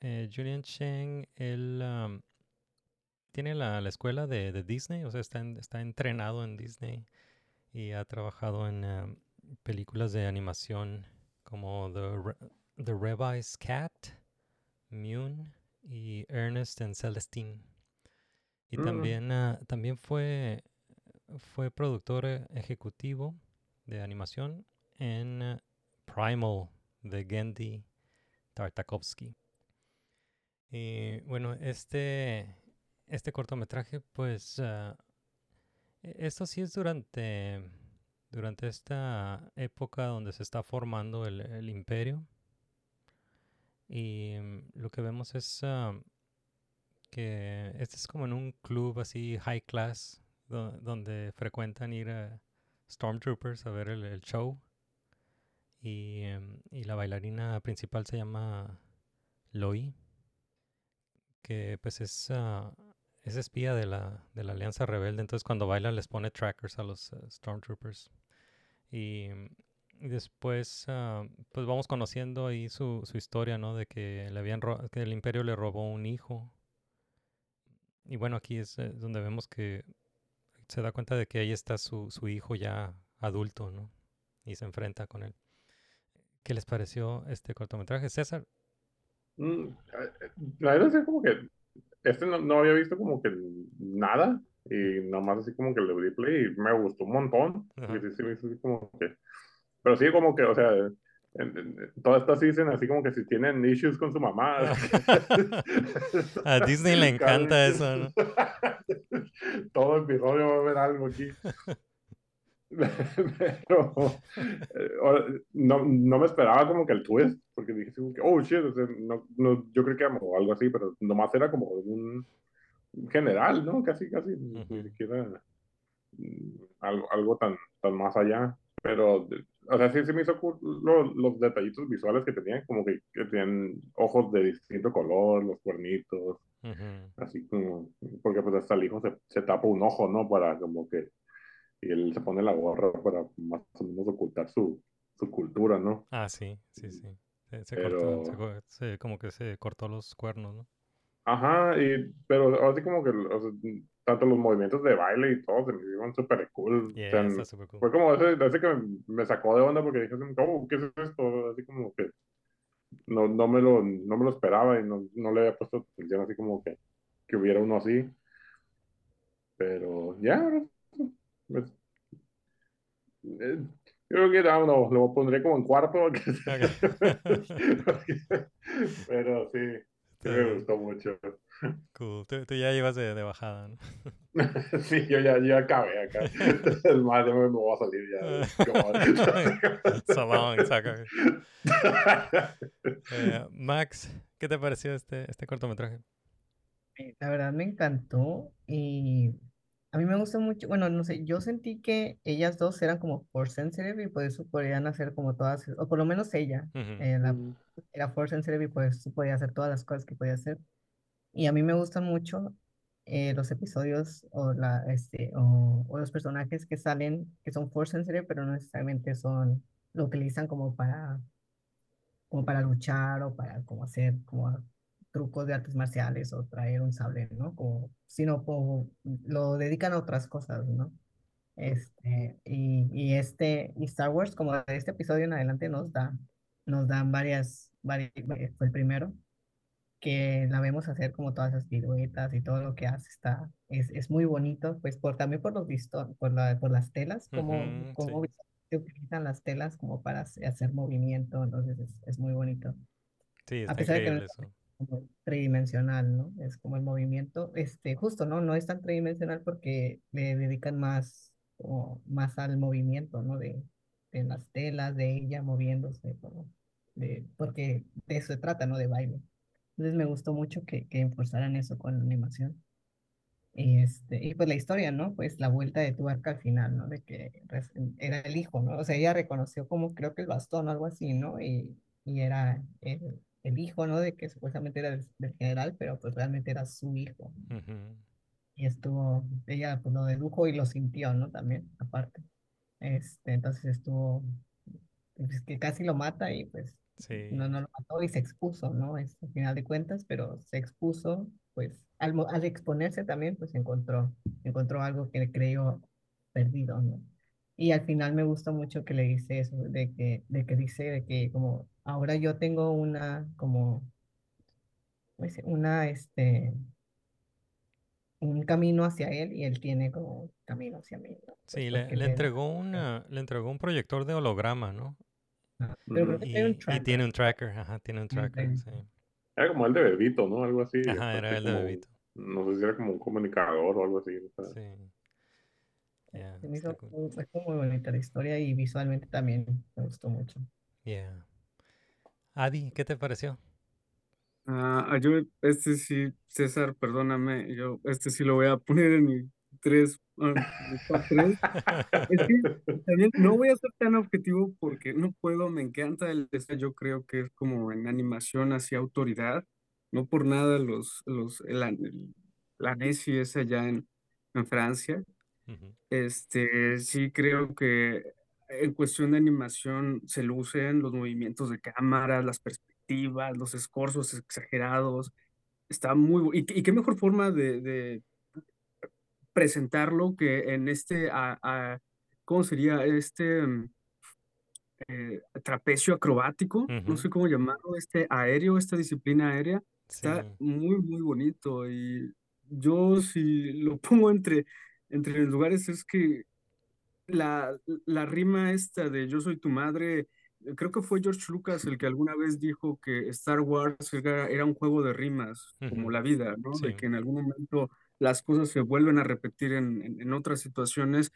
Speaker 7: Eh, Julian Sheng, él um, tiene la, la escuela de, de Disney, o sea, está, en- está entrenado en Disney y ha trabajado en um, películas de animación como The, Re- The Rabbi's Cat, Mune y Ernest and Celestine. Y
Speaker 9: Mm.
Speaker 7: también, ah, también fue, fue productor eh, ejecutivo de animación en ah, Primal de Gendy Tartakovsky. Y bueno, este, este cortometraje, pues, e- esto sí es durante, durante esta época donde se está formando el, el imperio. Y mm, lo que vemos es ah, que este es como en un club así high class, do- donde frecuentan ir Stormtroopers a ver el, show. Y, em, y la bailarina principal se llama Loi, que pues es, ah, es espía de la, de la Alianza Rebelde. Entonces cuando baila les pone trackers a los eh, Stormtroopers. Y, mm, después ah, pues vamos conociendo ahí su, su historia, ¿no? De que, le habían que el imperio le robó un hijo. Y bueno, aquí es eh, donde vemos que se da cuenta de que ahí está su, su hijo ya adulto, ¿no? Y se enfrenta con él. ¿Qué les pareció este cortometraje? César,
Speaker 9: Mm, eh, La verdad es como que este no, no había visto como que nada y nomás así como que le di play y me gustó un montón. y sí, sí, así como que, pero sí como que, o sea, en, en- todas estas dicen así como que si tienen issues con su mamá.
Speaker 7: A Disney le encanta eso, ¿no?
Speaker 9: Todo episodio va a haber algo aquí. Pero eh, no, no me esperaba como que el twist, porque dije, oh shit, o sea, no, no, yo creo que como algo así, pero nomás era como un general, ¿no? Casi, casi, ni- ni
Speaker 7: Ujú.
Speaker 9: siquiera mm, algo, algo tan, tan más allá. Pero, o sea, sí se me hizo cool lo- los detallitos visuales que tenían, como que, que tenían ojos de distinto color, los cuernitos,
Speaker 7: Ujú.
Speaker 9: así como, porque pues hasta el hijo se, se tapa un ojo, ¿no? Para como que, y él se pone la gorra para más o menos ocultar su, su cultura, ¿no?
Speaker 7: Ah, sí, sí, sí. Se, se
Speaker 9: Pero-
Speaker 7: cortó, se co- se- como que se cortó los cuernos, ¿no?
Speaker 9: Ajá, y, pero así como que, o sea, tanto los movimientos de baile y todo se me hicieron súper cool.
Speaker 7: Yeah,
Speaker 9: O sea,
Speaker 7: está súper cool.
Speaker 9: Fue como ese, ese que me, me sacó de onda porque dije, oh, ¿qué es esto? Así como que no, no, me, lo, no me lo esperaba y no, no le había puesto atención así como que, que hubiera uno así. Pero ya, eh, yo creo que I don't know, lo pondré como en cuarto. Pero sí, me gustó mucho.
Speaker 7: Cool. Tú, tú ya ibas de, de bajada, ¿no?
Speaker 9: Sí, yo ya, ya acabé acá. Es más, ya me, me voy a salir ya.
Speaker 7: So long. Eh, Max, ¿qué te pareció este, este cortometraje?
Speaker 8: Eh, La verdad me encantó y a mí me gustó mucho, bueno, no sé, yo sentí que ellas dos eran como force sensitive y por eso podían hacer como todas, o por lo menos ella,
Speaker 7: Ujú.
Speaker 8: eh, la- era force sensitive y por eso podía hacer todas las cosas que podía hacer. Y a mí me gustan mucho eh, los episodios o, la, este, o, o los personajes que salen, que son force sensitive, pero no necesariamente son, lo utilizan como para, como para luchar o para como hacer como trucos de artes marciales o traer un sable, ¿no? Como, sino como lo dedican a otras cosas, ¿no? Este, y, y este, y Star Wars, como de este episodio en adelante, nos da, nos dan varias, varias, fue el primero, que la vemos hacer como todas esas piruetas y todo lo que hace está, es, es muy bonito, pues por, también por los vistos, por, la, por las telas, como,
Speaker 7: Ujú,
Speaker 8: como
Speaker 7: sí.
Speaker 8: se utilizan las telas como para hace- hacer movimiento, entonces es, es muy bonito.
Speaker 7: Sí,
Speaker 8: A
Speaker 7: está
Speaker 8: pesar de que no
Speaker 7: eso.
Speaker 8: Como tridimensional, ¿no? Es como el movimiento, este, justo, ¿no? No es tan tridimensional porque le dedican más, como más al movimiento, ¿no? De, de las telas, de ella moviéndose, como de, porque de eso se trata, ¿no? De baile. Entonces me gustó mucho que, que enforzaran eso con la animación. Este, y pues la historia, ¿no? Pues la vuelta de tuerca al final, ¿no? De que era el hijo, ¿no? O sea, ella reconoció como creo que el bastón o algo así, ¿no? Y, y era el, el hijo, ¿no? De que supuestamente era del, del general, pero pues realmente era su hijo. Y estuvo, ella pues lo dedujo y lo sintió, ¿no? También, aparte. Este, entonces estuvo, pues que casi lo mata y pues
Speaker 7: Sí.
Speaker 8: no, no lo mató y se expuso, ¿no? Es, al final de cuentas, pero se expuso, pues al, exponerse también, pues encontró, encontró algo que creyó perdido, ¿no? Y al final me gustó mucho que le dice eso, de que, de que dice de que como ahora yo tengo una, como, ¿cómo dice? una, este, un camino hacia él y él tiene como un camino hacia mí, ¿no? Pues
Speaker 7: Sí, le,
Speaker 8: porque
Speaker 7: le
Speaker 8: le-
Speaker 7: entregó una, le entregó un proyector de holograma, ¿no?
Speaker 8: Pero creo que
Speaker 7: Y,
Speaker 8: tiene un
Speaker 7: y
Speaker 8: tracker.
Speaker 7: tiene un tracker, ajá, tiene un tracker, sí.
Speaker 9: Era como el de Bebito, ¿no? Algo así.
Speaker 7: Ajá, era
Speaker 9: aparte
Speaker 7: el de
Speaker 9: como-
Speaker 7: Bebito.
Speaker 9: No sé si era como un comunicador o algo así. o sea.
Speaker 7: Sí. Yeah,
Speaker 8: Se me
Speaker 7: está
Speaker 8: hizo
Speaker 7: cool.
Speaker 8: muy bonita la historia y visualmente también me gustó mucho.
Speaker 7: Yeah. Adi, ¿qué te pareció?
Speaker 10: Ah, yo, este sí, César, perdóname, yo este sí lo voy a poner en mi tres, ah. Es que también no voy a ser tan objetivo porque no puedo, me encanta el yo creo que es como en animación hacia autoridad, no por nada los, los, la, la Nessie es allá en, en Francia, este, sí creo que en cuestión de animación se lucen los movimientos de cámara, las perspectivas, los escorzos exagerados. Está muy... Y, qué- y qué mejor forma de, de presentarlo que en este... a- a- ¿cómo sería? Este mm, eh, trapecio acrobático, no
Speaker 7: Ujú.
Speaker 10: sé cómo llamarlo, este aéreo, esta disciplina aérea.
Speaker 7: Sí.
Speaker 10: Está muy, muy bonito y yo si lo pongo entre, entre los lugares es que la, la rima esta de Yo soy tu madre, creo que fue George Lucas el que alguna vez dijo que Star Wars era, era un juego de rimas, como la vida, ¿no? De
Speaker 7: Sí.
Speaker 10: que en algún momento las cosas se vuelven a repetir en, en- en otras situaciones,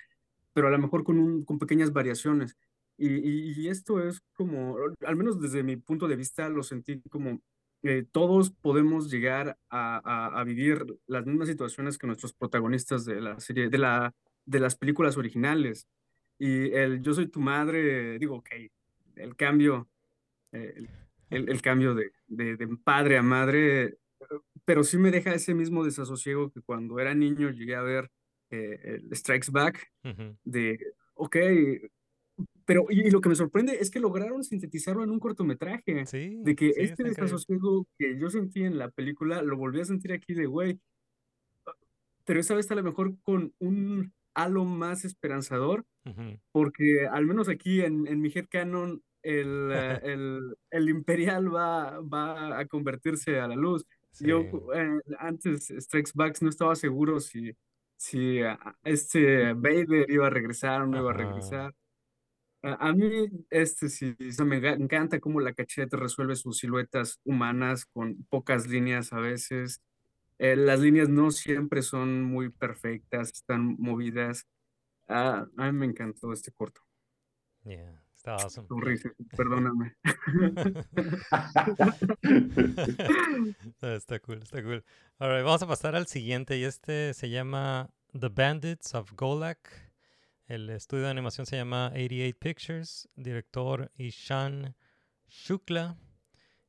Speaker 10: pero a lo mejor con, un, con pequeñas variaciones. Y, y- y esto es como, al menos desde mi punto de vista, lo sentí como eh, todos podemos llegar a, a- a vivir las mismas situaciones que nuestros protagonistas de la serie, de la, de las películas originales. Y el Yo soy tu madre, digo, ok, el cambio, eh, el, el- el cambio de, de, de padre a madre, pero sí me deja ese mismo desasosiego que cuando era niño llegué a ver eh, el Strikes Back,
Speaker 7: Ujú.
Speaker 10: de, ok, pero y, y lo que me sorprende es que lograron sintetizarlo en un cortometraje,
Speaker 7: Sí,
Speaker 10: de que
Speaker 7: sí,
Speaker 10: este
Speaker 7: increíble.
Speaker 10: desasosiego que yo sentí en la película lo volví a sentir aquí de, güey, pero esta vez a lo mejor con un halo más esperanzador, porque al menos aquí en, en mi headcanon el, eh, el, el Imperial va, va a convertirse a la luz.
Speaker 7: Sí.
Speaker 10: Yo eh, antes Strikes Back no estaba seguro si, si ah, este Vader iba a regresar o no iba a regresar. A, a mí este sí, sí me encanta cómo la cacheta resuelve sus siluetas humanas con pocas líneas a veces. Eh, las líneas no siempre son muy perfectas, están movidas. Ah, a mí me encantó este corto.
Speaker 7: Yeah, está awesome.
Speaker 10: Tu risa, perdóname.
Speaker 7: Está cool, está cool. Alright, vamos a pasar al siguiente y este se llama The Bandits of Golak. El estudio de animación se llama 88 Pictures. Director Ishan Shukla.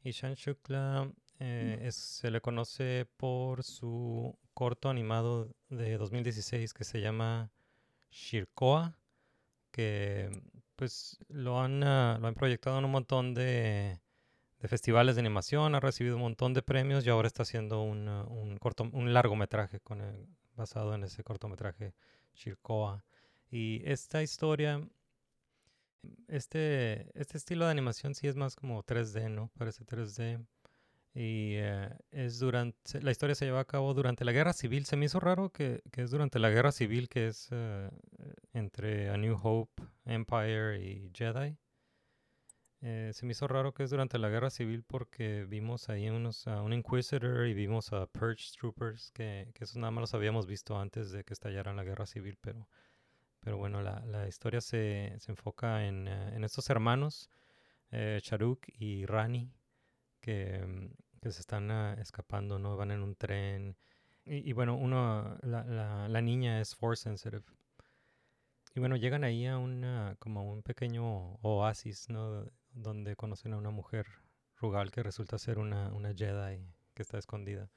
Speaker 7: Ishan Shukla eh, se le conoce por su corto animado de 2016 que se llama Shirkoa, que pues lo han, ah, lo han proyectado en un montón de, de festivales de animación, ha recibido un montón de premios y ahora está haciendo un, ah, un, corto, un largometraje con el- basado en ese cortometraje Shirkoa. Y esta historia, este, este estilo de animación sí es más como 3D, ¿no? Parece 3D. Y eh, es durante, la historia se lleva a cabo durante la guerra civil. Se me hizo raro que, que es durante la guerra civil que es eh, entre A New Hope, Empire y Jedi. Eh, se me hizo raro que es durante la guerra civil porque vimos ahí unos, a un Inquisitor y vimos a Purge Troopers, que, que esos nada más los habíamos visto antes de que estallara la guerra civil, pero, pero bueno, la, la historia se, se enfoca en, en estos hermanos, eh, Charuk y Rani, que, mm, que se están ah, escapando, ¿no? Van en un tren. Y, y bueno, uno, la, la, la niña es force sensitive. Y bueno, llegan ahí a una, como un pequeño oasis, ¿no? Donde conocen a una mujer rugal que resulta ser una, una Jedi que está escondida.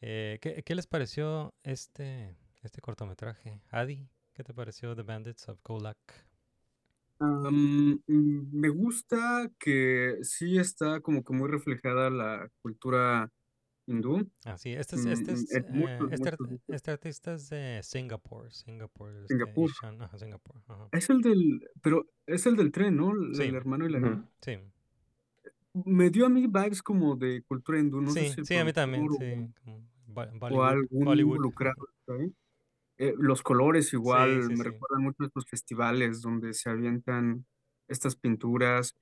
Speaker 7: Eh, ¿qué, qué les pareció este, este cortometraje? Adi, ¿qué te pareció The Bandits of Golak?
Speaker 10: Mm, me gusta que sí está como que muy reflejada la cultura hindú.
Speaker 7: Ah, sí, este es, este
Speaker 10: mm,
Speaker 7: es,
Speaker 10: en
Speaker 7: eh,
Speaker 10: muchos,
Speaker 7: este,
Speaker 10: muchos, muchos.
Speaker 7: este artista es de Singapur, Singapur, este,
Speaker 10: Singapur.
Speaker 7: Ishan, ajá, Singapur, ajá.
Speaker 10: Es el del, pero es el del tren, ¿no? El,
Speaker 7: Sí.
Speaker 10: el hermano y la niña.
Speaker 7: Sí,
Speaker 10: Me dio a mí vibes como de cultura hindú, no sé
Speaker 7: sí,
Speaker 10: si el
Speaker 7: sí, a mí también,
Speaker 10: productor
Speaker 7: sí, como Bo-
Speaker 10: o, o
Speaker 7: Bollywood,
Speaker 10: algún
Speaker 7: Bollywood.
Speaker 10: involucrado está ahí. Eh, los colores igual
Speaker 7: sí,
Speaker 10: me
Speaker 7: sí.
Speaker 10: recuerdan mucho a estos festivales donde se avientan estas pinturas.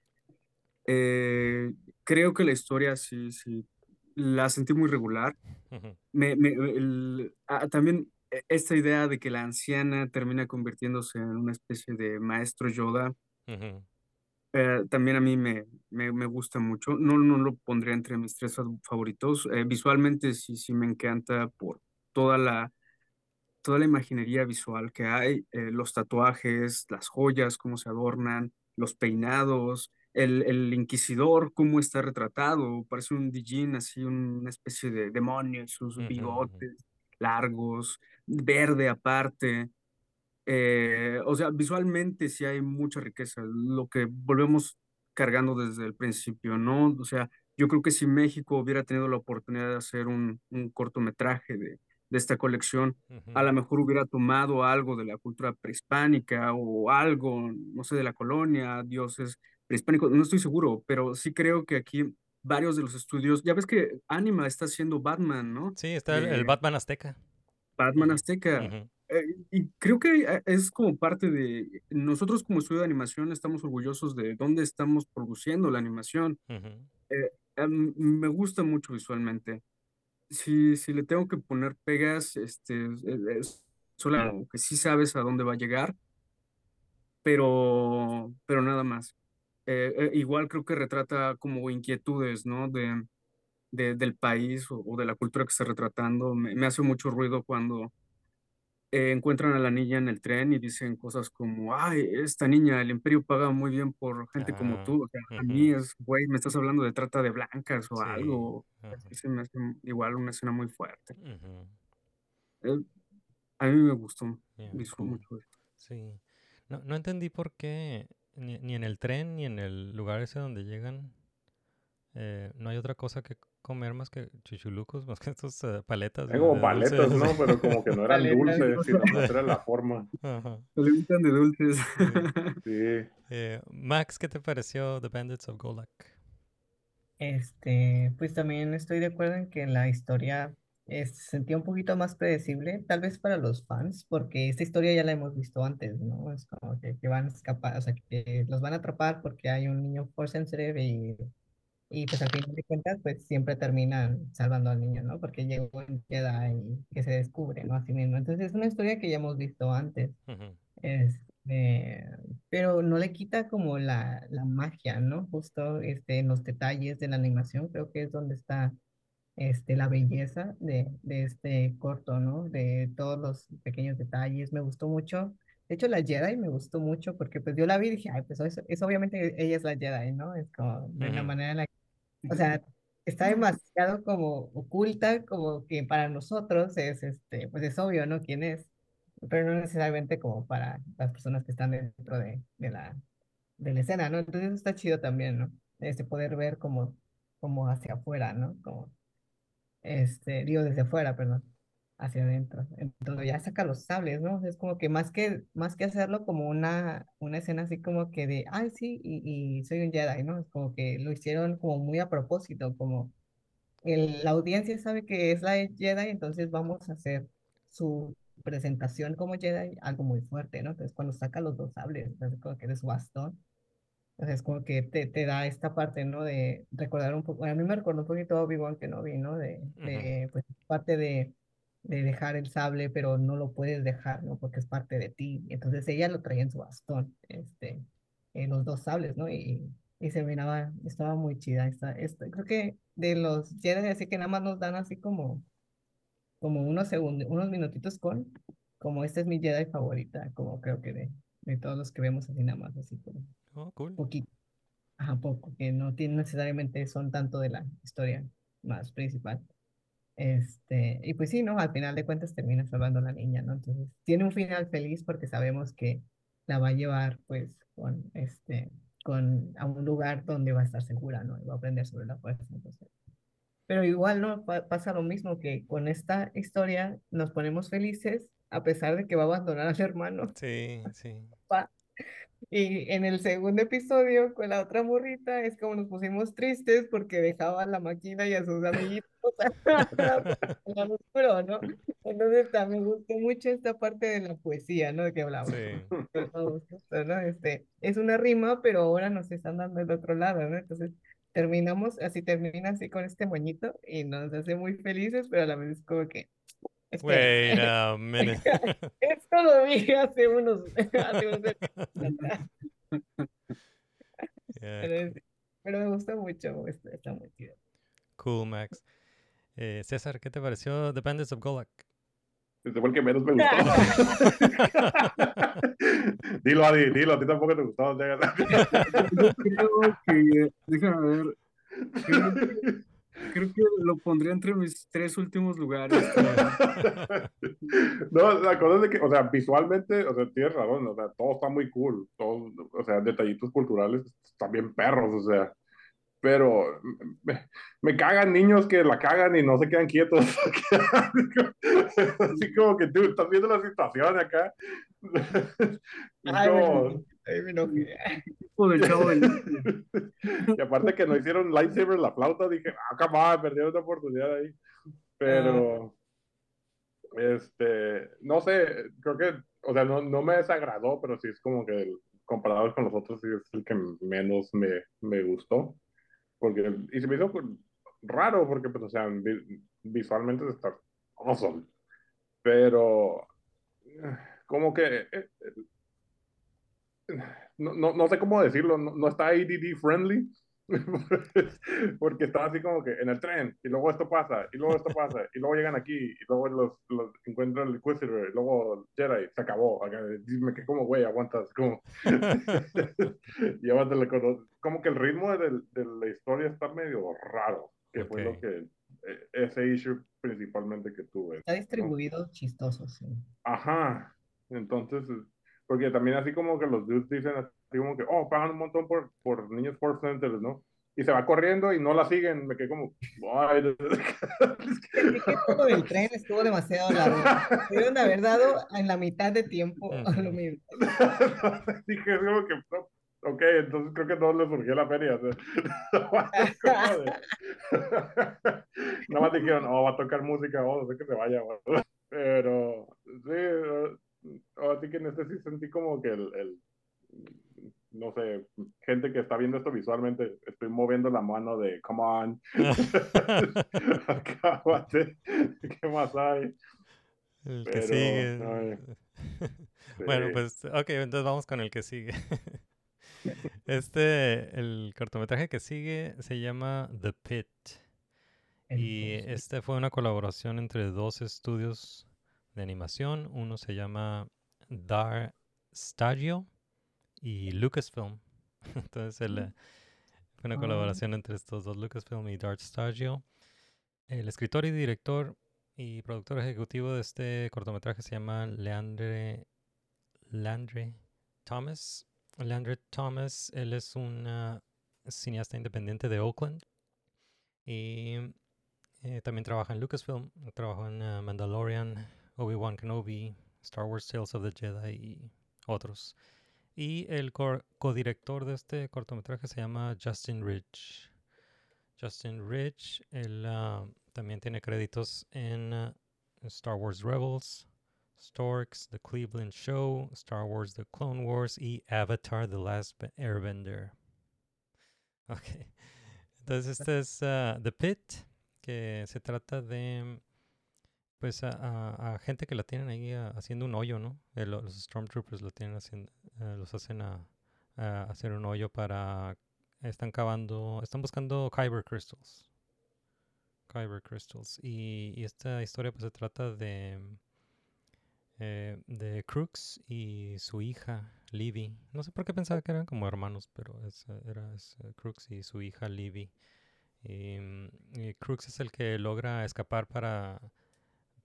Speaker 10: Eh, creo que la historia sí, sí, la sentí muy regular. Me, me- el- ah, también eh, esta idea de que la anciana termina convirtiéndose en una especie de maestro Yoda, eh, también a mí me, me, me gusta mucho. No, no lo pondría entre mis tres fa- favoritos. Eh, visualmente sí, sí me encanta por toda la, toda la imaginería visual que hay, eh, los tatuajes, las joyas, cómo se adornan, los peinados, el, el inquisidor, cómo está retratado, parece un Dijin, así una especie de demonio, sus
Speaker 7: ujú, ujú.
Speaker 10: bigotes largos, verde aparte. Eh, o sea, visualmente sí hay mucha riqueza, lo que volvemos cargando desde el principio, ¿no? O sea, yo creo que si México hubiera tenido la oportunidad de hacer un, un cortometraje de, de esta colección, a lo mejor hubiera tomado algo de la cultura prehispánica o algo, no sé, de la colonia, dioses prehispánicos, no estoy seguro, pero sí creo que aquí varios de los estudios, ya ves que Anima está haciendo Batman, ¿no?
Speaker 7: Sí, está el, el
Speaker 10: De
Speaker 7: Batman Azteca.
Speaker 10: Batman Azteca. Eh, y creo que eh, es como parte de, nosotros como estudio de animación estamos orgullosos de dónde estamos produciendo la animación. Eh, em, me gusta mucho visualmente. Si, si le tengo que poner pegas, este, es, solo que sí sabes a dónde va a llegar, pero, pero nada más. Eh, eh, igual creo que retrata como inquietudes, ¿no? De, de- del país o, de la cultura que está retratando. Me hace mucho ruido cuando eh, encuentran a la niña en el tren y dicen cosas como, ay, esta niña, el imperio paga muy bien por gente como
Speaker 7: Ah,
Speaker 10: tú. O sea, a mí es, güey, me estás hablando de trata de blancas o
Speaker 7: Sí,
Speaker 10: algo. Así se me hace igual una escena muy fuerte. Eh, a mí me gustó
Speaker 7: yeah,
Speaker 10: visu-
Speaker 7: cool.
Speaker 10: mucho esto.
Speaker 7: Sí. No, no entendí por qué ni, ni en el tren ni en el lugar ese donde llegan eh, no hay otra cosa que comer más que chuchulucos, más que estos eh, paletas de,
Speaker 9: como
Speaker 7: de
Speaker 9: paletas,
Speaker 7: dulces.
Speaker 9: ¿no? Pero como que no eran
Speaker 8: Paletas.
Speaker 9: dulces, sino más era la forma.
Speaker 7: Ajá,
Speaker 10: Se alimentan de dulces.
Speaker 7: sí.
Speaker 9: Sí.
Speaker 7: Eh, Max, ¿qué te pareció The Bandits of Golak?
Speaker 8: Este, pues también estoy de acuerdo en que la historia eh, se sentía un poquito más predecible, tal vez para los fans, porque esta historia ya la hemos visto antes, ¿no? Es como que, que van a escapar, o sea, que los van a atrapar porque hay un niño force sensitive y, y pues al final de cuentas, pues siempre terminan salvando al niño, ¿no? Porque llegó un Jedi y que se descubre, ¿no? Así mismo. Entonces es una historia que ya hemos visto antes.
Speaker 7: Ujú,
Speaker 8: Este, pero no le quita como la, la magia, ¿no? Justo este, en los detalles de la animación, creo que es donde está este, la belleza de, de este corto, ¿no? De todos los pequeños detalles, me gustó mucho. De hecho, la Jedi me gustó mucho porque pues yo la vi y dije, ay, pues eso, eso obviamente ella es la Jedi, ¿no? Es como de una
Speaker 7: ujú,
Speaker 8: manera en la o sea, está demasiado como oculta, como que para nosotros es, este, pues es obvio, ¿no? ¿Quién es? Pero no necesariamente como para las personas que están dentro de, de la, de la escena, ¿no? Entonces está chido también, ¿no? Este poder ver como, como hacia afuera, ¿no? Como, este, digo, desde afuera, perdón, hacia adentro. Entonces ya saca los sables, ¿no? Es como que más que, más que hacerlo como una, una escena así como que de, ay, sí, y, y soy un Jedi, ¿no? Es como que lo hicieron como muy a propósito, como el, la audiencia sabe que es la Jedi, entonces vamos a hacer su presentación como Jedi algo muy fuerte, ¿no? Entonces cuando saca los dos sables, entonces como que su bastón, entonces como que te, te da esta parte, ¿no? De recordar un poco, a mí me recordó un poquito a Obi-Wan que no vi, ¿no? De, de pues parte de, de dejar el sable, pero no lo puedes dejar, ¿no? Porque es parte de ti. Entonces ella lo traía en su bastón, este, en los dos sables, ¿no? Y, y se miraba, estaba muy chida. Esta, esta, creo que de los Jedi, así que nada más nos dan así como, como unos segundos, unos minutitos con, como esta es mi Jedi favorita, como creo que de, de todos los que vemos así nada más, así como
Speaker 7: Oh, cool.
Speaker 8: poquito, ajá, poco, que no tienen necesariamente son tanto de la historia más principal. Este, y pues sí, ¿no? Al final de cuentas termina salvando a la niña, ¿no? Entonces, tiene un final feliz porque sabemos que la va a llevar, pues, con, este, con, a un lugar donde va a estar segura, ¿no? Y va a aprender sobre la fuerza, entonces. Pero igual, ¿no? Pa- pasa lo mismo que con esta historia nos ponemos felices a pesar de que va a abandonar al hermano.
Speaker 7: Sí, sí.
Speaker 8: Y en el segundo episodio con la otra morrita es como nos pusimos tristes porque dejaba a la máquina y a sus amiguitos en oscuro, ¿no? Entonces también gustó mucho esta parte de la poesía, ¿no? De que hablamos.
Speaker 7: Sí.
Speaker 8: ¿no? Este, es una rima, pero ahora nos están dando el otro lado, ¿no? Entonces terminamos, así termina así con este moñito y nos hace muy felices, pero a la vez es como que,
Speaker 7: Wait a minute.
Speaker 8: esto lo vi hace unos, hace unos atrás.
Speaker 7: Yeah,
Speaker 8: Pero, es- pero me gusta mucho, está, está muy chido.
Speaker 7: cool, Max. Eh, César, ¿qué te pareció The Bandits of Golak?
Speaker 9: Ese fue el que menos me gustó. dilo, Adi, dilo, a ti tampoco te gustó.
Speaker 10: Yo creo que, déjame ver, creo, que- creo que lo pondría entre mis tres últimos lugares.
Speaker 9: No, la cosa es de que, o sea, visualmente, o sea, tienes razón, o sea, todo está muy cool, todo, o sea, detallitos culturales están bien perros, o sea, pero me, me cagan niños que la cagan y no se quedan quietos. Así como que tú estás viendo la situación acá.
Speaker 8: Ay, me ay, me enojé.
Speaker 9: Y aparte que no hicieron lightsaber la flauta, dije, ah, on, perdieron una oportunidad ahí. Pero, este, no sé, creo que, o sea, no, no me desagradó, pero sí es como que el- comparado con los otros, sí es el que menos me, me gustó. Porque, y se me hizo raro, porque, pues, o sea, vi- visualmente está awesome. Pero, eh, como que, eh, no, no, no sé cómo decirlo, no, no está ADD friendly, porque está así como que en el tren, y luego esto pasa, y luego esto pasa, y luego llegan aquí, y luego los, los encuentran el Inquisitor, y luego Jedi, se acabó. Acá, me quedé como, güey, aguantas, como, llévatele con- como que el ritmo de, de la historia está medio raro, que fue lo que, eh, ese issue principalmente que tuve.
Speaker 8: Está distribuido chistoso, sí.
Speaker 9: Ajá. Entonces, porque también así como que los dudes dicen así como que, oh, pagan un montón por, por niños Force Centers, ¿no? Y se va corriendo y no la siguen. Me quedé como, ay.
Speaker 8: Es que todo el tren estuvo demasiado largo. Pudieron haber dado en la mitad de tiempo a lo mismo.
Speaker 9: Dije, es como que, no, ok, entonces creo que no le surgió la feria. o sea, Nada más dijeron, oh, va a tocar música, oh, no sé que se vaya. güey. Pero, sí, así que en este sí sentí como que el, el- no sé, gente que está viendo esto visualmente, estoy moviendo la mano de, come on, acábate, ¿qué más hay?
Speaker 7: El que
Speaker 9: Pero,
Speaker 7: sigue.
Speaker 9: ay,
Speaker 7: Bueno,
Speaker 9: sí.
Speaker 7: pues, ok, entonces vamos con el que sigue. Este, el cortometraje que sigue se llama The Pit. Y este fue una colaboración entre dos estudios de animación. Uno se llama Dar Stadio y Lucasfilm. Entonces, el, eh, Fue una
Speaker 8: Ah.
Speaker 7: colaboración entre estos dos, Lucasfilm y Dart Stagio. El escritor y director y productor ejecutivo de este cortometraje se llama Leandre, Leandre Thomas. Leandre Thomas, él es un cineasta independiente de Oakland. Y eh, también trabaja en Lucasfilm, trabajó en ah, Mandalorian, Obi-Wan Kenobi, Star Wars Tales of the Jedi y otros. Y el codirector de este cortometraje se llama Justin Rich. Justin Rich, él ah, también tiene créditos en ah, Star Wars Rebels, Storks, The Cleveland Show, Star Wars The Clone Wars y Avatar The Last Be- Airbender. Ok. Entonces este es ah, The Pit, que se trata de pues a, a- gente que la tienen ahí ah, haciendo un hoyo, ¿no? Eh, lo- los Stormtroopers lo tienen haciendo, eh, los hacen a, hacer un hoyo para están cavando, están buscando Kyber Crystals. Kyber Crystals. Y, y esta historia pues se trata de eh, de Crooks y su hija Livy. No sé por qué pensaba que eran como hermanos, pero es, era eh, Crooks y su hija Livy. Y, mm, y Crooks es el que logra escapar para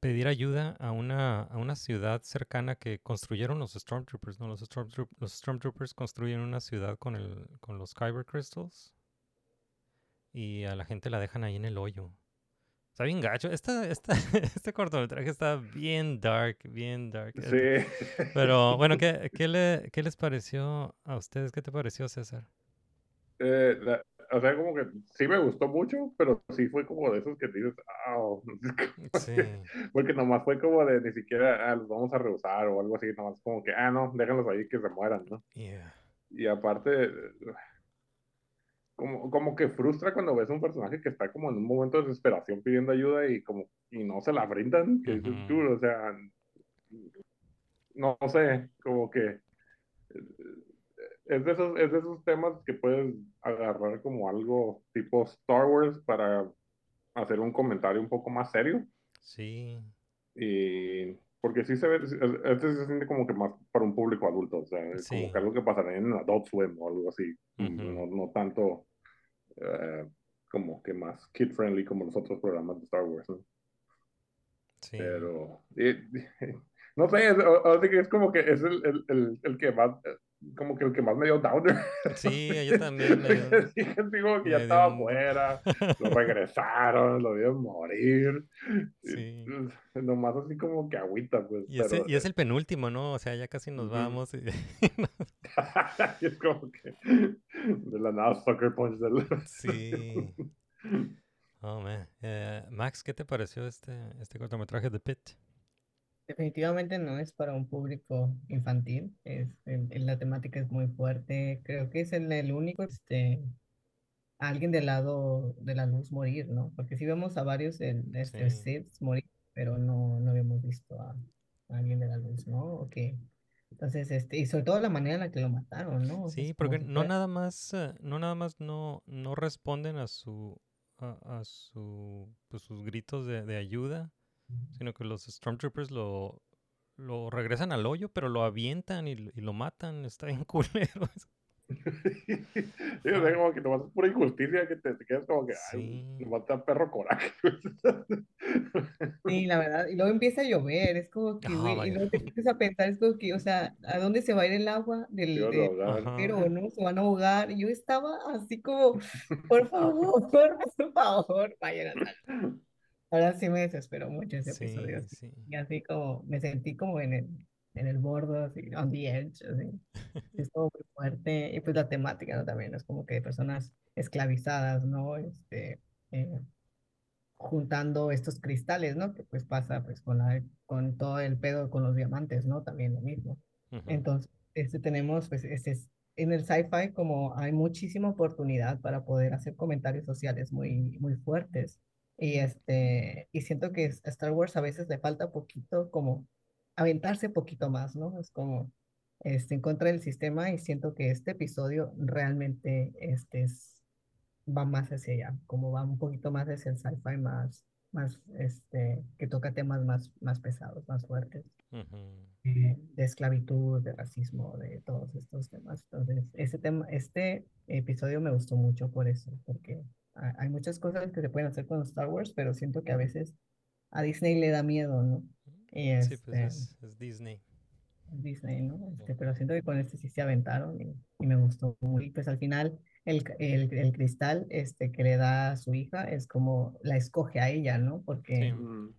Speaker 7: pedir ayuda a una, a una ciudad cercana que construyeron los Stormtroopers, ¿no? Los, Stormtroop- los Stormtroopers construyen una ciudad con, el, con los Kyber Crystals y a la gente la dejan ahí en el hoyo. Está bien gacho. Esta, esta, este cortometraje está bien dark, bien dark.
Speaker 9: Sí.
Speaker 7: Pero bueno, ¿qué, qué, le- qué les pareció a ustedes? ¿Qué te pareció, César?
Speaker 9: Eh, la- o sea, como que sí me gustó mucho, pero sí fue como de esos que dices, "Au",
Speaker 7: Sí.
Speaker 9: porque nomás fue como de ni siquiera, ah, los vamos a rehusar o algo así, nomás como que, ah, no, déjenlos ahí que se mueran, ¿no?
Speaker 7: Yeah.
Speaker 9: Y aparte, como, como que frustra cuando ves un personaje que está como en un momento de desesperación pidiendo ayuda y como, y no se la brindan, que dices,
Speaker 7: Ujú.
Speaker 9: "Dude, o sea, no, no sé, como que es de esos, es de esos temas que puedes agarrar como algo tipo Star Wars para hacer un comentario un poco más serio.
Speaker 7: Sí.
Speaker 9: Y porque sí se ve, este se siente como que más para un público adulto, o sea, es
Speaker 7: Sí.
Speaker 9: como que algo que pasaría en Adult Swim o algo así,
Speaker 7: Ujú.
Speaker 9: no, no tanto eh, como que más kid friendly como los otros programas de Star Wars, ¿no?
Speaker 7: Sí.
Speaker 9: Pero, y- no sé, es, o- o sea es como que es el, el, el, el que más, como que el que más me dio downer.
Speaker 7: Sí, yo también. me dio-
Speaker 9: Sí, como que ya
Speaker 7: me
Speaker 9: estaba afuera, lo regresaron, lo vieron morir.
Speaker 7: Sí.
Speaker 9: Y, nomás así como que agüita, pues.
Speaker 7: Y, ese-
Speaker 9: pero,
Speaker 7: y es el penúltimo, ¿no? O sea, ya casi nos vamos. y-
Speaker 9: y es como que de la nada sucker punch del...
Speaker 7: Sí. Oh, man. Eh, Max, ¿qué te pareció este, este cortometraje de Pit?
Speaker 8: Definitivamente no es para un público infantil, es, el- el- la temática es muy fuerte, creo que es el, el único, este, alguien del lado de la luz morir, ¿no? Porque sí vemos a varios en, este,
Speaker 7: Sí.
Speaker 8: Siths morir, pero no, no habíamos visto a, a alguien de la luz, ¿no? Ok. Entonces, este, y sobre todo la manera en la que lo mataron, ¿no? O sea,
Speaker 7: Sí,
Speaker 8: es como
Speaker 7: porque
Speaker 8: si
Speaker 7: no
Speaker 8: fuera-
Speaker 7: nada más, eh, no nada más no, no responden a su a, a su pues, sus gritos de, de ayuda, sino que los Stormtroopers lo, lo regresan al hoyo, pero lo avientan y, y lo matan. Está bien culero. eso.
Speaker 9: Sí, o sea, como que nomás es pura injusticia que te, te quedas como que, ay,
Speaker 7: Sí.
Speaker 9: nomás está perro coraje.
Speaker 8: Sí, la verdad, y luego empieza a llover, es como que,
Speaker 7: Ah,
Speaker 8: güey, y
Speaker 7: vaya.
Speaker 8: luego te empiezas a pensar, es como que, o sea, ¿a dónde se va a ir el agua del, pero no, se van a ahogar. Y yo estaba así como, por favor, por favor, vayan a. Ahora sí me desesperó mucho ese
Speaker 7: Sí,
Speaker 8: episodio. así,
Speaker 7: sí.
Speaker 8: Y así como me sentí como en el, en el borde, así, on the edge, así. Estuvo muy fuerte. Y pues la temática, ¿no? También es como que personas esclavizadas, ¿no? Este, eh, juntando estos cristales, ¿no? Que pues pasa pues con la, con todo el pedo con los diamantes, ¿no? También lo mismo.
Speaker 7: Ujú.
Speaker 8: Entonces, este tenemos, pues, este es- en el sci-fi como hay muchísima oportunidad para poder hacer comentarios sociales muy, muy fuertes. Y este, y siento que a Star Wars a veces le falta poquito como aventarse poquito más, ¿no? Es como este, en contra del sistema y siento que este episodio realmente este es, va más hacia allá, como va un poquito más hacia el sci-fi más, más, este, que toca temas más, más pesados, más fuertes,
Speaker 7: Ujú.
Speaker 8: eh, de esclavitud, de racismo, de todos estos temas. Entonces, ese tema, este episodio me gustó mucho por eso, porque hay muchas cosas que se pueden hacer con Star Wars, pero siento que a veces a Disney le da miedo, ¿no? Y
Speaker 7: Sí, pues
Speaker 8: este,
Speaker 7: es, es Disney.
Speaker 8: Disney, ¿no? Este, pero siento que con este sí se aventaron y, y me gustó muy. Pues al final el, el, el cristal este, que le da a su hija es como la escoge a ella, ¿no? Porque
Speaker 7: Sí.
Speaker 9: Mm,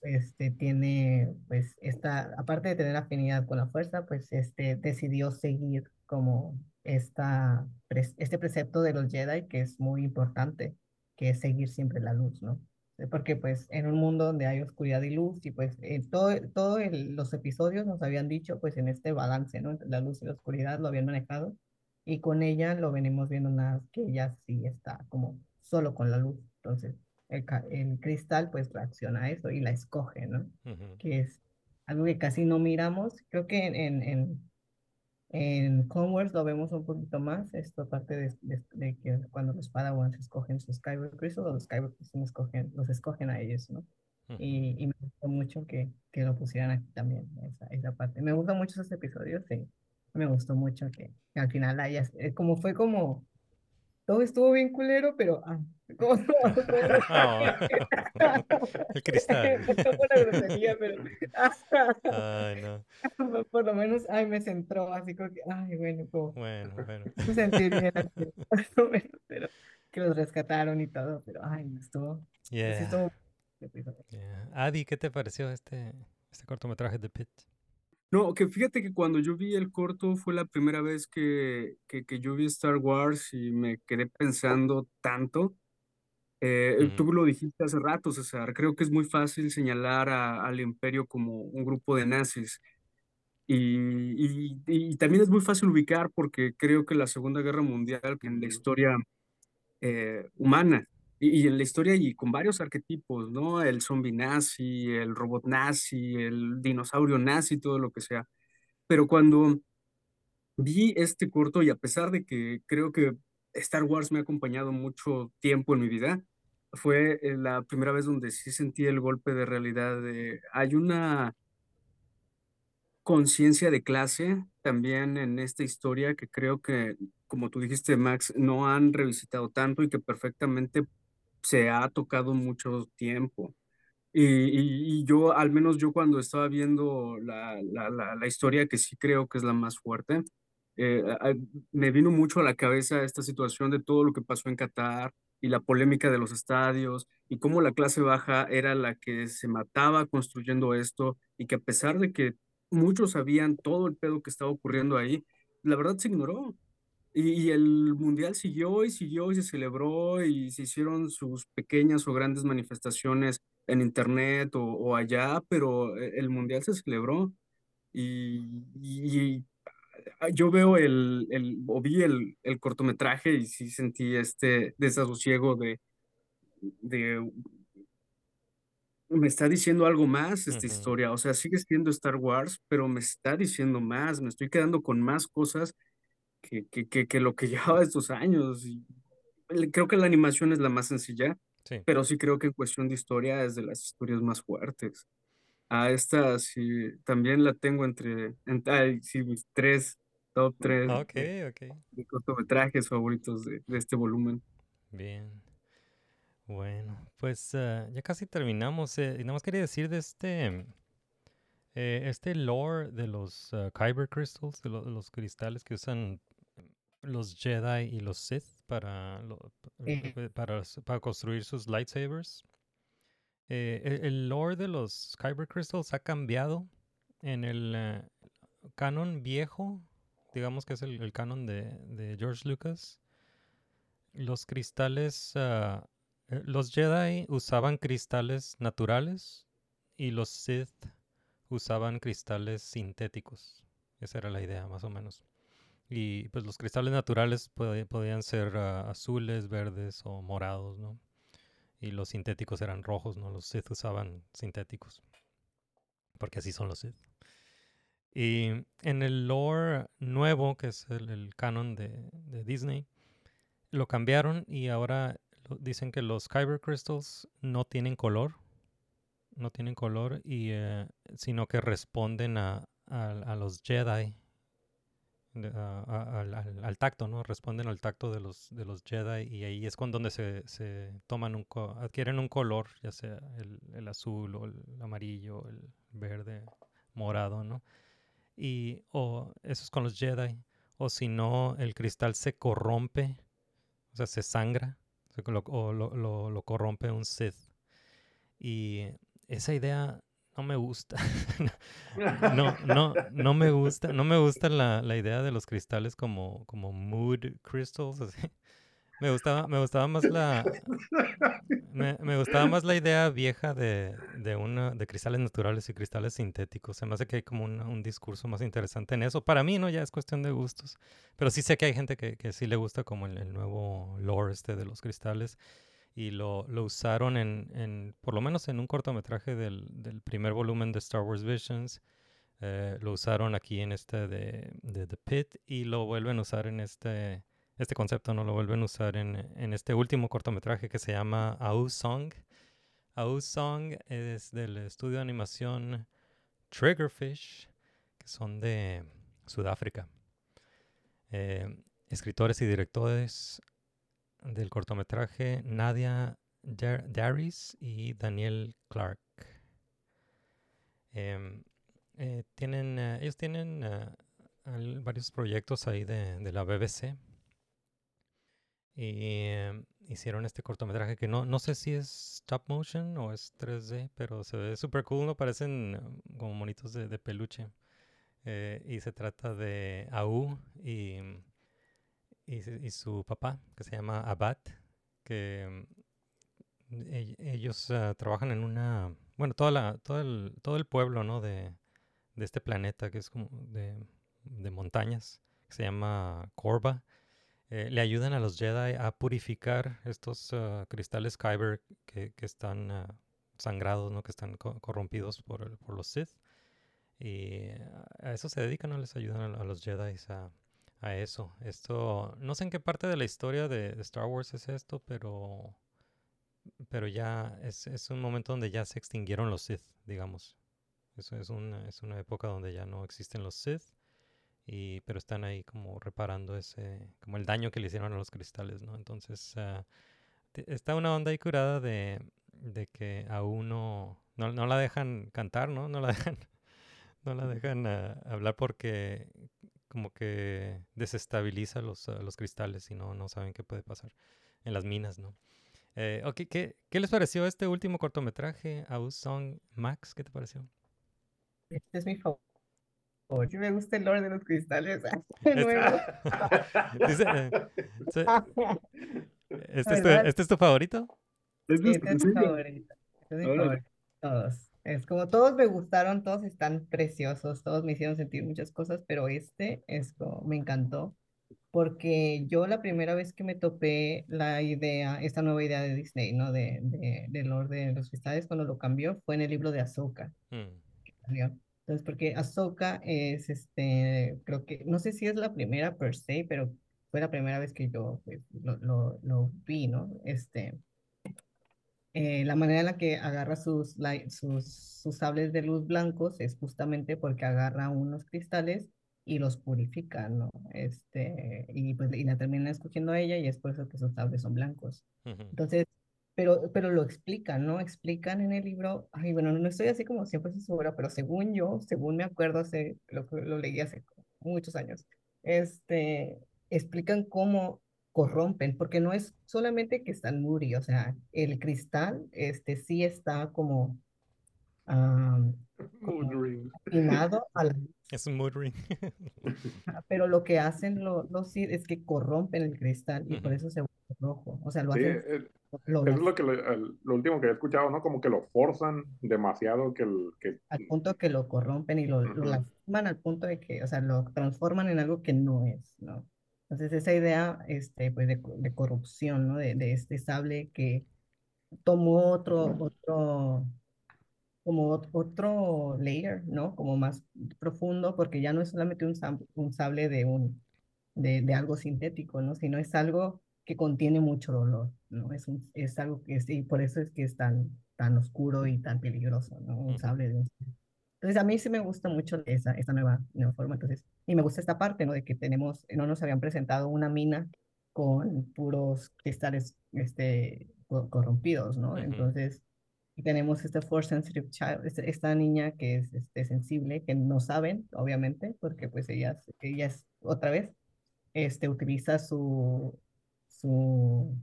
Speaker 8: este, tiene, pues, esta, aparte de tener afinidad con la fuerza, pues, este, decidió seguir como esta, este precepto de los Jedi que es muy importante, que es seguir siempre la luz, ¿no? Eh, Porque, pues, en un mundo donde hay oscuridad y luz, y pues, en todo, todo los episodios nos habían dicho, pues, en este balance, ¿no? Entre la luz y la oscuridad lo habían manejado, y con ella lo venimos viendo nada, que ella sí está como solo con la luz, entonces el, el cristal pues reacciona a eso y la escoge, ¿no?
Speaker 7: Ujú.
Speaker 8: Que es algo que casi no miramos. Creo que en, en, en, en Wars lo vemos un poquito más, esto parte de, de- de que cuando los Padawans escogen sus Skyward Crystal, los Skyward Crystal escogen, los escogen a ellos, ¿no? Y, y me gustó mucho que, que lo pusieran aquí también, esa, esa parte. Me gustan mucho esos episodios, sí. Me gustó mucho que, que al final haya, eh, como fue como, todo estuvo bien culero, pero, ah, ¿cómo no?
Speaker 7: El cristal.
Speaker 8: Grosería, pero
Speaker 7: Ay, no.
Speaker 8: por lo menos, ay, me centró, así como que, ay, bueno, como,
Speaker 7: Bueno, bueno.
Speaker 8: me sentí bien, pero que los rescataron y todo, pero, ay, no estuvo, sí
Speaker 7: Yeah,
Speaker 8: estuvo, episodio.
Speaker 7: yeah. Adi, ¿qué te pareció este, este cortometraje de Pit?
Speaker 10: No, que fíjate que cuando yo vi el corto fue la primera vez que, que, que yo vi Star Wars y me quedé pensando tanto. Eh, tú lo dijiste hace rato, César. Creo que es muy fácil señalar a- al imperio como un grupo de nazis. Y, y- y también es muy fácil ubicar porque creo que la Segunda Guerra Mundial, en la historia eh, humana y, en la historia y con varios arquetipos, ¿no? El zombie nazi, el robot nazi, el dinosaurio nazi, todo lo que sea. Pero cuando vi este corto y a pesar de que creo que Star Wars me ha acompañado mucho tiempo en mi vida, fue eh, la primera vez donde sí sentí el golpe de realidad de hay una conciencia de clase también en esta historia que creo que, como tú dijiste, Max, no han revisitado tanto y que perfectamente se ha tocado mucho tiempo. Y, yo, al menos yo cuando estaba viendo la, la, la, historia, que sí creo que es la más fuerte, eh, me vino mucho a la cabeza esta situación de todo lo que pasó en Qatar y la polémica de los estadios y cómo la clase baja era la que se mataba construyendo esto y que a pesar de que muchos sabían todo el pedo que estaba ocurriendo ahí, la verdad se ignoró. Y, y el mundial siguió y siguió y se celebró y se hicieron sus pequeñas o grandes manifestaciones en internet o, o allá, pero e- el mundial se celebró y, y- ah, yo veo el, el o vi el, el cortometraje y sí sentí este desasosiego de, de me está diciendo algo más esta
Speaker 7: Ujú.
Speaker 10: historia, o sea, sigue siendo Star Wars, pero me está diciendo más, me estoy quedando con más cosas que, que, que, que lo que llevaba estos años. Y creo que la animación es la más sencilla,
Speaker 7: Sí.
Speaker 10: pero sí creo que en cuestión de historia es de las historias más fuertes. A esta sí, también la tengo entre, entre ay, sí, mis tres, top tres
Speaker 7: Ok,
Speaker 10: de,
Speaker 7: ok.
Speaker 10: de cortometrajes favoritos de, de este volumen.
Speaker 7: Bien. Bueno, pues ah, ya casi terminamos. eh, y nada más quería decir de este, eh, este lore de los ah, Kyber Crystals, de, lo- de los cristales que usan los Jedi y los Sith para, lo-
Speaker 8: Eh.
Speaker 7: para, construir sus lightsabers. Eh, el, el lore de los Kyber Crystals ha cambiado en el eh, canon viejo, digamos que es el, el canon de, de George Lucas. Los cristales, ah, eh, los Jedi usaban cristales naturales y los Sith usaban cristales sintéticos. Esa era la idea, más o menos. Y pues los cristales naturales podían ser ah, azules, verdes o morados, ¿no? Y los sintéticos eran rojos, ¿no? Los Sith usaban sintéticos. Porque así son los Sith. Y en el lore nuevo, que es el, canon de, Disney, lo cambiaron y ahora dicen que los Kyber Crystals no tienen color, no tienen color, y, eh, sino que responden a, a los Jedi, a- al, al- al tacto, ¿no? Responden al tacto de los, de los Jedi y ahí es cuando donde se, se toman un, co- adquieren un color, ya sea el, el azul o el amarillo, el verde, morado, ¿no? Y o eso es con los Jedi, o si no, el cristal se corrompe, o sea, se sangra, co- lo- o lo, lo- lo corrompe un Sith. Y esa idea no me gusta. No, no, no me gusta, no me gusta la, la idea de los cristales como, como mood crystals, así. Me gustaba, me gustaba más la, me, gustaba más la idea vieja de, de una, de cristales naturales y cristales sintéticos. Se me hace que hay como un, un discurso más interesante en eso. Para mí, ¿no? Ya es cuestión de gustos. Pero sí sé que hay gente que, que sí le gusta como el, el nuevo lore este de los cristales. Y lo, lo usaron en, en, por lo menos en un cortometraje del, del primer volumen de Star Wars Visions. Eh, lo usaron aquí en este de, de The Pit y lo vuelven a usar en este, este concepto, ¿no? Lo vuelven a usar en, en este último cortometraje que se llama Au Song. Au Song es del estudio de animación Triggerfish, que son de Sudáfrica. Eh, escritores y directores del cortometraje Nadia Dar- Daris y Daniel Clark. Em, eh, tienen, eh, ellos tienen eh, varios proyectos ahí de, de la BBC. Y em, hicieron este cortometraje que no, no sé si es stop motion o es 3D, pero se ve súper cool, ¿no? Parecen como monitos de, de peluche. Y se trata de Au y, y, y su papá, que se llama Abad, que mm, ell- ellos ah, trabajan en una, bueno, toda la, todo, el, todo el pueblo, ¿no? De, de este planeta que es como de, de montañas, que se llama Korba. eh, le ayudan a los Jedi a purificar estos ah, cristales Kyber que, que están ah, sangrados, ¿no? Que están co- corrompidos por, el- por los Sith. Y a eso se dedican, ¿no? Les ayudan a, a los Jedi a, a eso. Esto, no sé en qué parte de la historia de, de Star Wars es esto, pero, pero ya es, es un momento donde ya se extinguieron los Sith, digamos. Eso es una, es una época donde ya no existen los Sith, y, pero están ahí como reparando ese, como el daño que le hicieron a los cristales, ¿no? Entonces, ah, está una onda ahí curada de, de que a uno no, no la dejan cantar, ¿no? No la dejan, no la dejan ah, hablar porque como que desestabiliza los, ah, los cristales y no, no saben qué puede pasar en las minas, ¿no? Eh, ¿qué, ¿qué les pareció este último cortometraje, Au Song Max? ¿Qué te pareció?
Speaker 8: Este es mi favorito. Sí me gusta el lore de los cristales. De
Speaker 7: Este-
Speaker 8: nuevo.
Speaker 7: Dice, eh, ¿este, tu, este es tu favorito?
Speaker 10: ¿Es
Speaker 8: Sí, este es mi
Speaker 10: serio?
Speaker 8: favorito. Este es mi favorito. Todos. Es como todos me gustaron, todos están preciosos, todos me hicieron sentir muchas cosas, pero este es como, me encantó. Porque yo la primera vez que me topé la idea, esta nueva idea de Disney, ¿no? De, de, del Lord de los Cristales, cuando lo cambió, fue en el libro de Ahsoka.
Speaker 7: Mm.
Speaker 8: Entonces, porque Ahsoka es, este, creo que, no sé si es la primera per se, pero fue la primera vez que yo pues, lo, lo, lo vi, ¿no? Este, eh, la manera en la que agarra sus, sus, sus sables de luz blancos es justamente porque agarra unos cristales y los purifica, ¿no? Este, y pues y la termina escogiendo a ella y es por eso que sus sables son blancos. Entonces, pero, pero lo explican, ¿no? Explican en el libro, ay, bueno, no estoy así como 100% segura, pero según yo, según me acuerdo, hace, lo, lo leí hace muchos años, este, explican cómo corrompen, porque no es solamente que están muri, o sea, el cristal, este, sí está como, afinado a la
Speaker 7: Es un mood ring.
Speaker 8: Pero lo que hacen lo- los Sith es que corrompen el cristal y por eso se vuelve rojo. O sea, lo
Speaker 9: Sí,
Speaker 8: hacen,
Speaker 9: eh,
Speaker 8: lo
Speaker 9: eso es lo, que le- el- lo último que he escuchado, ¿no? Como que lo forzan demasiado, que, el, que
Speaker 8: al punto que lo corrompen y lo, lo lastiman al punto de que, o sea, lo transforman en algo que no es, ¿no? Entonces esa idea, este, pues, de, de corrupción, ¿no? De, de este sable que tomó otro, otro, como ot- otro layer, ¿no? Como más profundo, porque ya no es solamente un, sam- un sable de un, de, de algo sintético, ¿no? Sino es algo que contiene mucho dolor, ¿no? Es, un, es algo que es, y por eso es que es tan, tan oscuro y tan peligroso, ¿no? Un sable de un... Entonces a mí sí me gusta mucho esa, esta nueva, nueva forma, entonces, y me gusta esta parte, ¿no? De que tenemos, no nos habían presentado una mina con puros cristales, este, corrompidos, ¿no? Entonces, tenemos este Force Sensitive Child, este, esta niña que es este, sensible, que no saben, obviamente, porque pues ella, ella es, otra vez, este, utiliza su, su,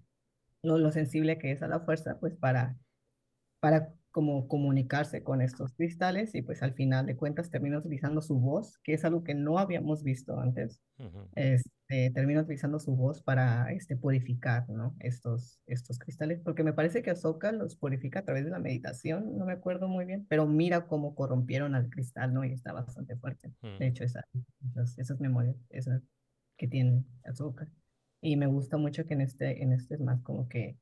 Speaker 8: lo, lo sensible que es a la fuerza, pues para, para como comunicarse con estos cristales y pues al final de cuentas termina utilizando su voz, que es algo que no habíamos visto antes. este, termina utilizando su voz para este, purificar ¿no? estos, estos cristales, porque me parece que Ahsoka los purifica a través de la meditación, no me acuerdo muy bien, pero mira cómo corrompieron al cristal, ¿no? Y está bastante fuerte. De hecho, esa, esas, esas memorias esas que tiene Ahsoka. Y me gusta mucho que en este, en este es más como que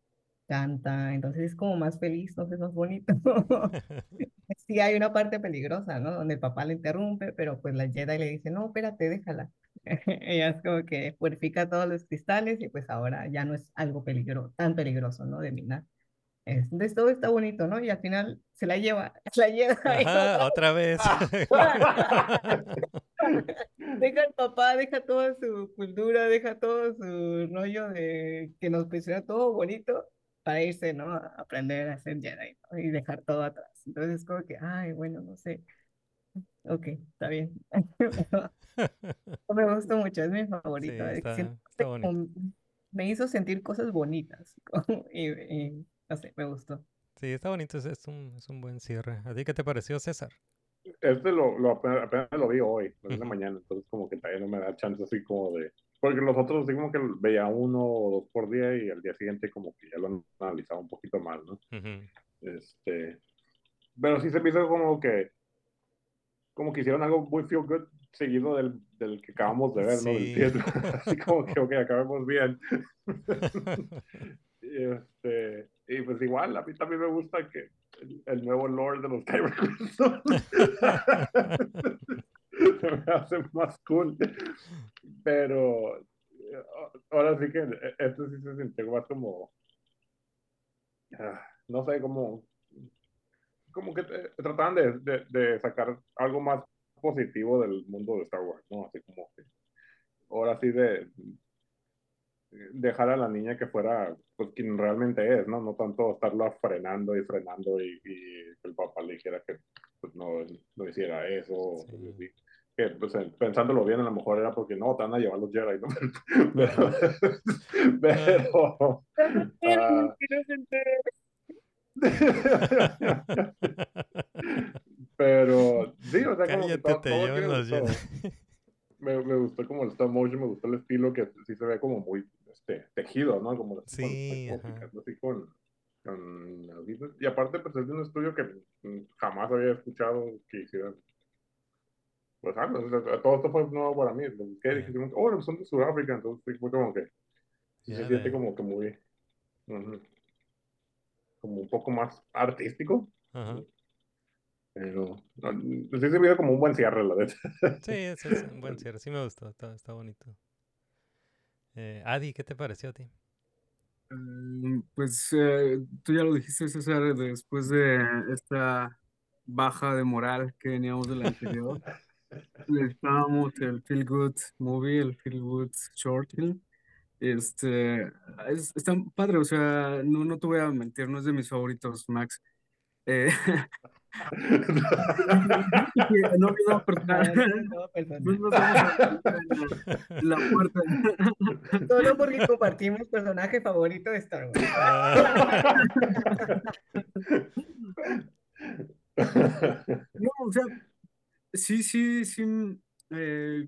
Speaker 8: canta, entonces es como más feliz, entonces más bonito. sí hay una parte peligrosa, ¿no? Donde el papá le interrumpe, pero pues la Jedi le dice, no, espérate, déjala. Ella es como que purifica todos los cristales y pues ahora ya no es algo peligro, tan peligroso, ¿no? De minar. Entonces todo está bonito, ¿no? Y al final se la lleva, se la lleva.
Speaker 7: Ajá, otra vez.
Speaker 8: deja el papá, deja toda su cultura, deja todo su rollo de que nos presiona todo bonito para irse, ¿no? A aprender a ser Jedi ¿no? y dejar todo atrás. Entonces es como que, ay, bueno, no sé. Ok, está bien. me gustó mucho, es mi favorito. me hizo sentir cosas bonitas y, y, no sé, me gustó.
Speaker 7: Sí, está bonito, es, es, un, es un buen cierre. ¿A ti qué te pareció, César?
Speaker 9: Este lo, lo apenas, lo vi hoy, en la mañana, entonces como que todavía no me da chance así como de, porque los otros digo que veía uno o dos por día y al día siguiente como que ya lo han analizado un poquito más, ¿no? Este, pero sí se me hizo como que como que hicieron algo muy feel good seguido del, del que acabamos de ver, ¿no? Del Así como que, ok, acabemos bien. y, este, y pues igual, a mí también me gusta que el, nuevo Lord de los Kyber se me hace más cool. Pero eh, ahora sí que eh, esto sí se siente más como, ah, no sé, como, como que trataban de, de, sacar algo más positivo del mundo de Star Wars, ¿no? Así como que ahora sí de dejar a la niña que fuera pues quien realmente es, ¿no? No tanto estarla frenando y frenando y, y el papá le dijera que pues, no, no hiciera eso que pues, pensándolo bien, a lo mejor era porque no, te van a llevar los Jedi, ¿no? pero. pero pero sí, o sea, como que todo, todo me, me, gustó como el stop motion, me gustó el estilo que sí se ve como muy este, tejido, ¿no? Como
Speaker 7: sí,
Speaker 9: así con, con, y aparte pues es de un estudio que jamás había escuchado que hicieran pues ah, todo esto fue nuevo para mí. Busqué y dije, oh, son de Sudáfrica, entonces fue como que se siente como que muy, como un poco más artístico. Pero sí se ve como un buen cierre, la verdad.
Speaker 7: Sí, es, es, un buen cierre, sí me gustó, está, está bonito. Eh, Adi, ¿qué te pareció a ti?
Speaker 10: Mm, pues eh, tú ya lo dijiste, César, después de esta baja de moral que veníamos del anterior. Estábamos el Feel Good Movie, el Feel Good Short Film. Este, es, está padre, o sea, no, no te voy a mentir, no es de mis favoritos, Max. Eh, no, no, no, no, la, puerta.
Speaker 8: Solo porque compartimos personaje favorito de Star Wars.
Speaker 10: no, o sea, Sí, sí, sí. Mm, eh,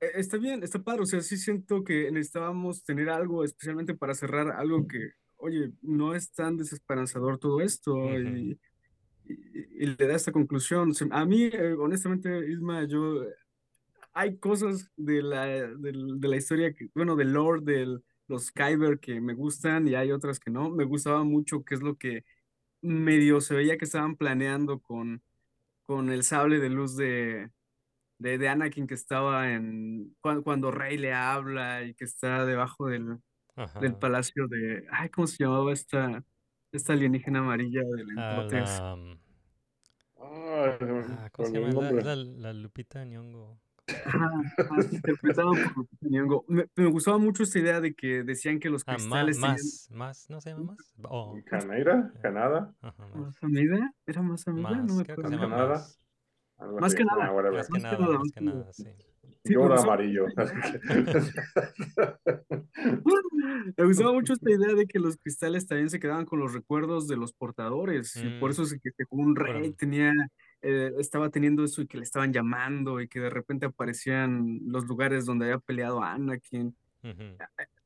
Speaker 10: e, está bien, está padre. O sea, sí siento que necesitábamos tener algo, especialmente para cerrar algo que, oye, no es tan desesperanzador todo esto y, y- le da esta conclusión. a mí, eh, honestamente, Isma, yo, hay cosas de la, de la historia, que, bueno, del lore de los Kyber que me gustan y hay otras que no. Me gustaba mucho qué es lo que medio se veía que estaban planeando con con el sable de luz de, de, Anakin que estaba en cuando, Rey le habla y que está debajo del del palacio de, ay, ¿cómo se llamaba esta, esta alienígena amarilla del
Speaker 7: A
Speaker 10: Entrotes?
Speaker 7: la, mm, ah, ¿cómo se llama? la Lupita Nyong'o.
Speaker 10: Ajá, interpretado por. Me, me gustaba mucho esta idea de que decían que los
Speaker 7: Ah,
Speaker 10: cristales tenían
Speaker 7: más, más, ¿no se llama más? Oh,
Speaker 9: Caneira, Canadá,
Speaker 7: más.
Speaker 10: amiga, era más amiga, no me
Speaker 7: que
Speaker 10: acuerdo.
Speaker 7: se llama
Speaker 9: Canadá.
Speaker 7: más.
Speaker 9: algo
Speaker 10: Más
Speaker 9: así.
Speaker 10: que nada.
Speaker 9: Ah.
Speaker 7: Más que
Speaker 10: Más que
Speaker 7: nada, más que nada, sí.
Speaker 10: Sí, gustaba,
Speaker 9: amarillo.
Speaker 10: me gustaba mucho esta idea de que los cristales también se quedaban con los recuerdos de los portadores y por
Speaker 7: Mm,
Speaker 10: eso es que, que un
Speaker 7: Bueno.
Speaker 10: rey tenía, eh, estaba teniendo eso y que le estaban llamando y que de repente aparecían los lugares donde había peleado a Anakin.
Speaker 7: ujú.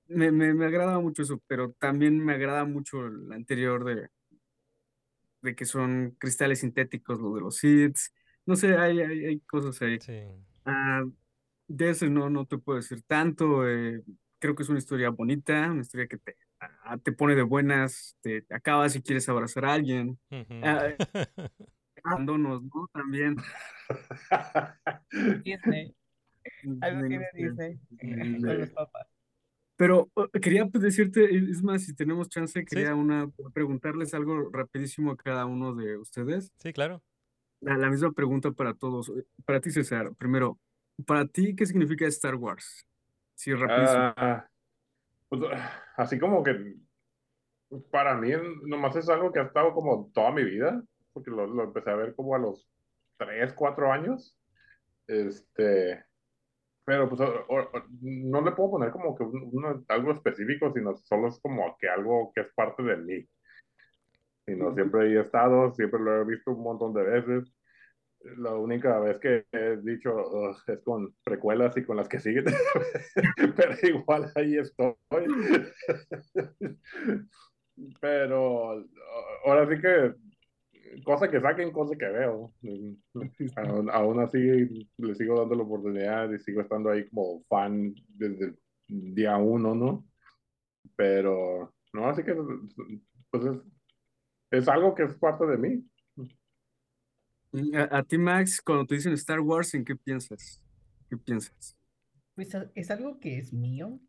Speaker 10: Me, me, me agrada mucho eso, pero también me agrada mucho el anterior de, de que son cristales sintéticos, lo de los Sith. No sé, hay, hay, hay cosas ahí.
Speaker 7: Sí.
Speaker 10: Ah, de ese no, no te puedo decir tanto. eh, creo que es una historia bonita, una historia que te, ah, te pone de buenas, te, te acabas y quieres abrazar a alguien. Ah, abandonos, ¿no? También.
Speaker 8: Disney. Algo tiene Disney
Speaker 10: de-
Speaker 8: con los papás.
Speaker 10: Pero quería pues, decirte, es más, si tenemos chance,
Speaker 7: Sí.
Speaker 10: quería una, preguntarles algo rapidísimo a cada uno de ustedes.
Speaker 7: Sí, claro.
Speaker 10: La, la misma pregunta para todos. Para ti, César, primero, para ti, ¿qué significa Star Wars? Sí, rapidísimo.
Speaker 9: Ah, pues, así como que para mí nomás es algo que ha estado como toda mi vida, porque lo, lo empecé a ver como a los 3, 4 años. Este, pero pues o- o- no le puedo poner como que un- una- algo específico, sino solo es como que algo que es parte de mí. Sino siempre he estado, siempre lo he visto un montón de veces. La única vez que he dicho "Ugh", es con precuelas y con las que siguen, pero igual ahí estoy. Pero ahora sí que cosa que saquen, cosa que veo. Aún, aún así le sigo dando la oportunidad y sigo estando ahí como fan desde el día uno, ¿no? Pero, no, así que pues es, es algo que es parte de mí.
Speaker 10: A, a ti, Max, cuando te dicen Star Wars, ¿en qué piensas? ¿Qué piensas?
Speaker 8: Pues es algo que es mío,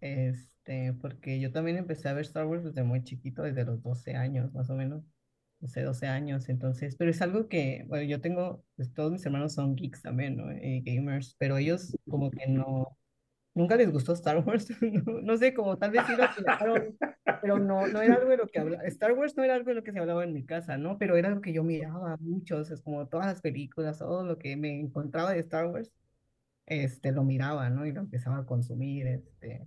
Speaker 8: este, porque yo también empecé a ver Star Wars desde muy chiquito, desde los 12 años, más o menos, no sé, 12 años, entonces, pero es algo que, bueno, yo tengo, pues todos mis hermanos son geeks también, ¿no? Y gamers, pero ellos como que no, nunca les gustó Star Wars, no, no sé, como tal vez sí lo miraron, pero no, no era algo de lo que hablaba, Star Wars no era algo de lo que se hablaba en mi casa, ¿no? Pero era algo que yo miraba mucho, o sea, es como todas las películas, todo lo que me encontraba de Star Wars este, lo miraba, ¿no? Y lo empezaba a consumir, este,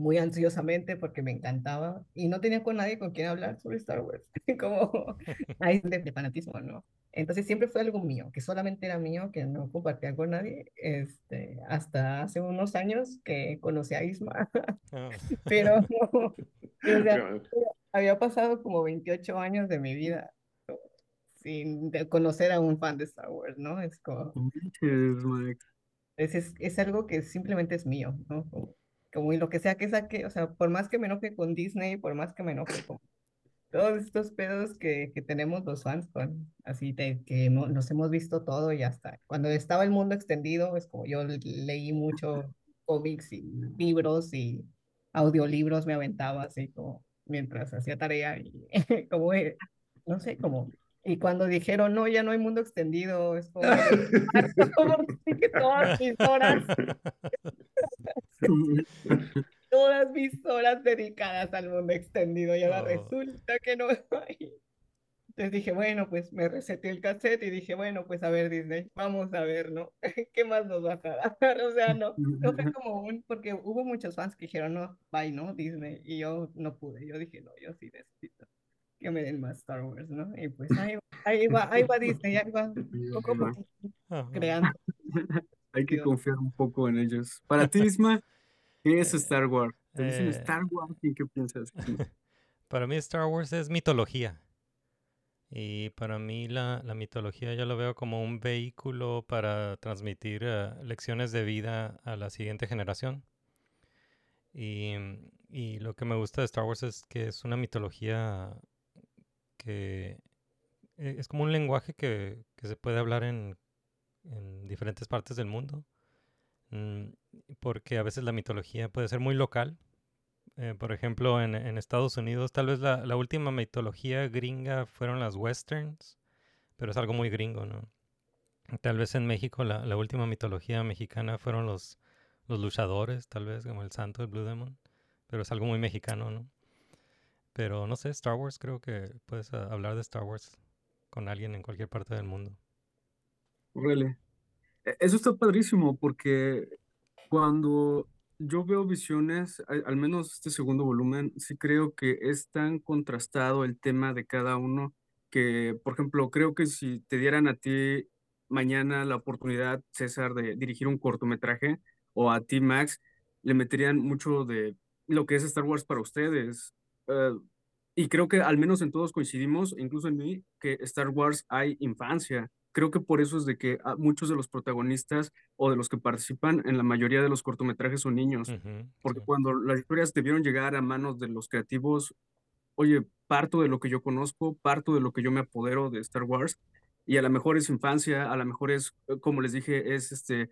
Speaker 8: muy ansiosamente porque me encantaba y no tenía con nadie con quien hablar sobre Star Wars, como hay de, de fanatismo, ¿no? Entonces siempre fue algo mío, que solamente era mío, que no compartía con nadie, este, hasta hace unos años que conocí a Isma,
Speaker 7: Ah.
Speaker 8: pero, pero, o sea, había pasado como 28 años de mi vida sin conocer a un fan de Star Wars, ¿no? Es como... Es, es, es algo que simplemente es mío, ¿no? Como, y lo que sea que saque, o sea, por más que me enoje con Disney, por más que me enoje con todos estos pedos que, que tenemos los fans, con, así de que no- nos hemos visto todo y hasta cuando estaba el mundo extendido, es como yo le- leí mucho cómics y libros y audiolibros me aventaba así como mientras hacía tarea y como, eh, no sé, como, y cuando dijeron, no, ya no hay mundo extendido, es como, como que todas mis horas todas mis horas dedicadas al mundo extendido y ahora
Speaker 7: Oh.
Speaker 8: resulta que no hay. Entonces dije, bueno, pues me reseté el cassette y dije, bueno, pues a ver Disney, vamos a ver, ¿no? ¿Qué más nos vas a dar? O sea, no, no fue como un, porque hubo muchos fans que dijeron, no, bye, ¿no? Disney, y yo no pude, yo dije, no, yo sí necesito que me den más Star Wars, ¿no? Y pues ahí, ahí va, ahí va Disney, ahí va, poco a poco, creando.
Speaker 10: Hay que confiar un poco en ellos. Para ti, Isma, ¿qué es Star Wars? Te dicen
Speaker 7: eh,
Speaker 10: Star Wars, ¿y qué piensas?
Speaker 7: Para mí Star Wars es mitología. Y para mí la, la mitología yo lo veo como un vehículo para transmitir eh, lecciones de vida a la siguiente generación. Y, y lo que me gusta de Star Wars es que es una mitología que eh, es como un lenguaje que, que se puede hablar en, en diferentes partes del mundo. Mm, Porque a veces la mitología puede ser muy local eh, por ejemplo, en, en Estados Unidos, tal vez la, la última mitología gringa fueron las westerns, pero es algo muy gringo, ¿no? Tal vez en México la, la última mitología mexicana fueron los, los luchadores, tal vez, como el santo, el Blue Demon, pero es algo muy mexicano, ¿no? Pero no sé, Star Wars, creo que puedes ah, hablar de Star Wars con alguien en cualquier parte del mundo.
Speaker 10: Really. E- Eso está padrísimo porque cuando yo veo visiones, al, al menos este segundo volumen, sí creo que es tan contrastado el tema de cada uno que, por ejemplo, creo que si te dieran a ti mañana la oportunidad, César, de dirigir un cortometraje, o a ti, Max, le meterían mucho de lo que es Star Wars para ustedes. Eh, y creo que al menos en todos coincidimos, incluso en mí, que Star Wars hay infancia. Creo que por eso es de que ah, muchos de los protagonistas o de los que participan en la mayoría de los cortometrajes son niños. Porque
Speaker 7: sí.
Speaker 10: cuando las historias debieron llegar a manos de los creativos, oye, parto de lo que yo conozco, parto de lo que yo me apodero de Star Wars, y a lo mejor es infancia, a lo mejor es, eh, como les dije, es este,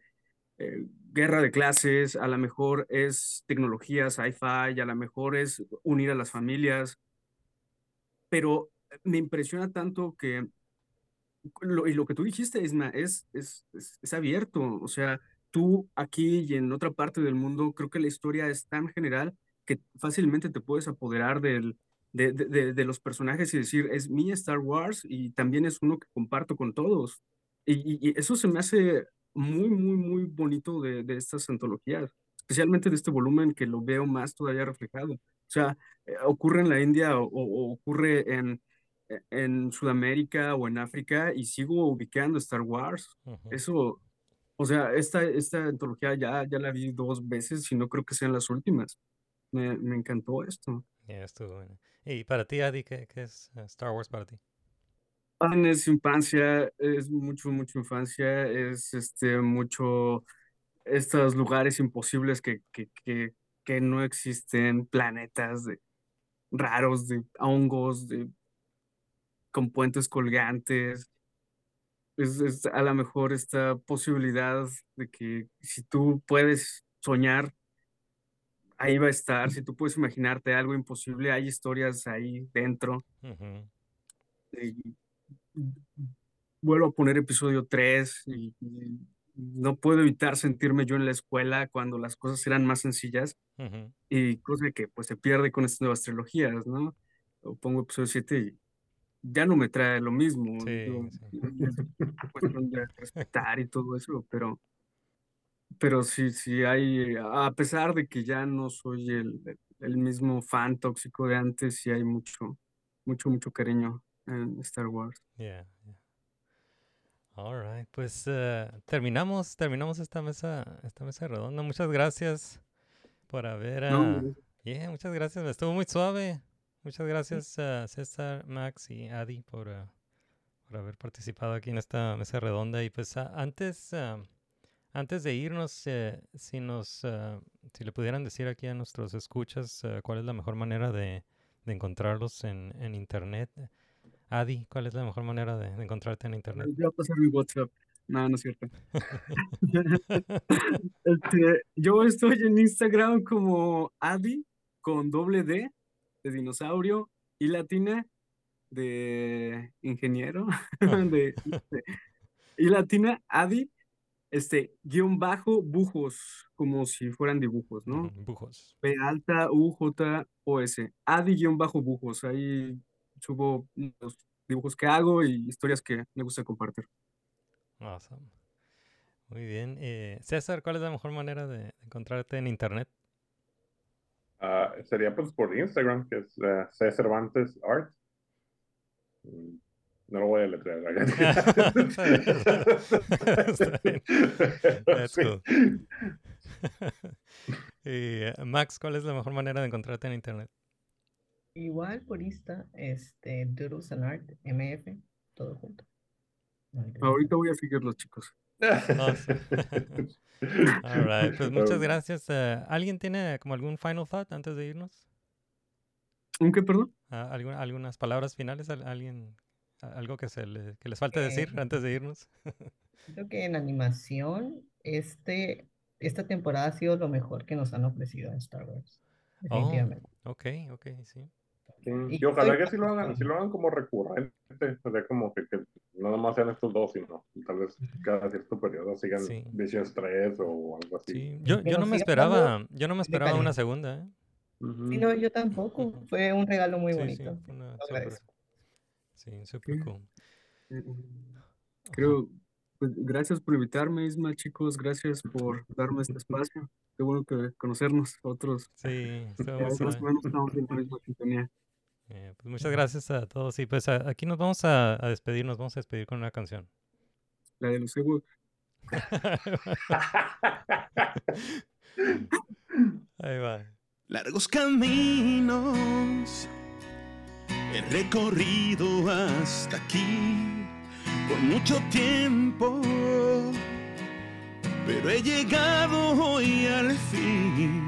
Speaker 10: eh, guerra de clases, a lo mejor es tecnología, sci-fi, a lo mejor es unir a las familias, pero me impresiona tanto que, lo, y lo que tú dijiste, Isma, es, es, es, es abierto, o sea, tú aquí y en otra parte del mundo, creo que la historia es tan general que fácilmente te puedes apoderar del, de, de, de, de los personajes y decir, es mi Star Wars y también es uno que comparto con todos. Y, y- eso se me hace muy, muy, muy bonito de, de estas antologías, especialmente de este volumen que lo veo más todavía reflejado. O sea, eh, ocurre en la India o, o ocurre en, en Sudamérica o en África y sigo ubicando Star Wars.
Speaker 7: Ujú.
Speaker 10: Eso, o sea, esta, esta antología ya, ya la vi dos veces y no creo que sean las últimas. Me, me encantó esto.
Speaker 7: Ya estuvo bueno. Y para ti, Adi, ¿qué, qué es eh, Star Wars para ti?
Speaker 10: Es infancia, es mucho, mucho infancia, es este, mucho estos lugares imposibles que, que, que, que no existen, planetas de, raros, de hongos, de, con puentes colgantes. Es, es a lo mejor esta posibilidad de que si tú puedes soñar, ahí va a estar. Si tú puedes imaginarte algo imposible, hay historias ahí dentro. Y vuelvo a poner episodio 3 y, y no puedo evitar sentirme yo en la escuela cuando las cosas eran más sencillas y cosa que pues se pierde con estas nuevas trilogías, ¿no? O pongo episodio 7 y ya no me trae lo mismo.
Speaker 7: Sí, sí.
Speaker 10: es cuestión de respetar y todo eso, pero, pero sí, sí hay, a pesar de que ya no soy el, el mismo fan tóxico de antes, sí hay mucho, mucho, mucho cariño en Star Wars.
Speaker 7: Yeah, yeah. All right, pues eh, terminamos, terminamos esta mesa, esta mesa redonda. Muchas gracias por haber,
Speaker 10: No,
Speaker 7: ah,
Speaker 10: hombre.
Speaker 7: yeah, muchas gracias. Estuvo muy suave. Muchas gracias a César, Max y Adi por, ah, por haber participado aquí en esta mesa redonda. Y pues antes, ah, antes de irnos, eh, si nos, si le pudieran decir aquí a nuestros escuchas cuál es la mejor manera de, de encontrarlos en, en internet. Adi, ¿cuál es la mejor manera de, de encontrarte en internet?
Speaker 10: A pasar mi WhatsApp. No, no es cierto. Este, yo estoy en Instagram como Adi con doble D de dinosaurio y latina de ingeniero de, de- y latina Adi este guion bajo bujos como si fueran dibujos, ¿no?
Speaker 7: Bujos.
Speaker 10: P alta U J O S Adi guion bajo bujos ahí subo los dibujos que hago y historias que me gusta compartir.
Speaker 7: Awesome. Muy bien. Eh, César, ¿cuál es la mejor manera de encontrarte en internet?
Speaker 9: Ah, sería pues por Instagram, que es eh, C. Cervantes Art. Mm, No lo voy a letrear.
Speaker 7: That's cool. y eh, Max, ¿cuál es la mejor manera de encontrarte en internet?
Speaker 8: Igual por Insta, este, Doodles and Art, MF, todo junto. Ahorita
Speaker 10: Ahorita voy a seguirlos, chicos.
Speaker 7: Awesome. All right, pues muchas gracias. Eh, ¿alguien tiene como algún final thought antes de irnos?
Speaker 10: ¿Un qué, perdón?
Speaker 7: Ah, ¿Algunas palabras finales? ¿Al- ¿Alguien, algo que, se le- que les falte decir
Speaker 8: Eh,
Speaker 7: antes de irnos?
Speaker 8: Siento que en animación, este, esta temporada ha sido lo mejor que nos han ofrecido en Star Wars.
Speaker 7: Oh,
Speaker 8: definitivamente.
Speaker 7: ok, ok, sí.
Speaker 9: Sí,
Speaker 8: Y
Speaker 9: ojalá que sí lo hagan, sí lo hagan como recurrente, o sea, como que, que no nomás sean estos dos, sino tal vez cada cierto periodo sigan
Speaker 7: Sí.
Speaker 9: Visions 3 o algo así.
Speaker 7: Sí, yo, no me esperaba, yo no me esperaba una segunda, ¿eh?
Speaker 8: Sí, no, yo tampoco. Fue un regalo muy bonito.
Speaker 7: una sí, súper cool.
Speaker 10: Creo, pues, gracias por invitarme, Isma, chicos, gracias por darme este espacio. Qué bueno que conocernos otros.
Speaker 7: Sí,
Speaker 10: menos estamos en la misma sintonía.
Speaker 7: Eh, pues muchas gracias a todos. Y pues a- aquí nos vamos a, a despedir, nos vamos a despedir con una canción.
Speaker 10: La de los Ewoks.
Speaker 7: Ahí va.
Speaker 11: Largos caminos he recorrido hasta aquí por mucho tiempo, pero he llegado hoy al fin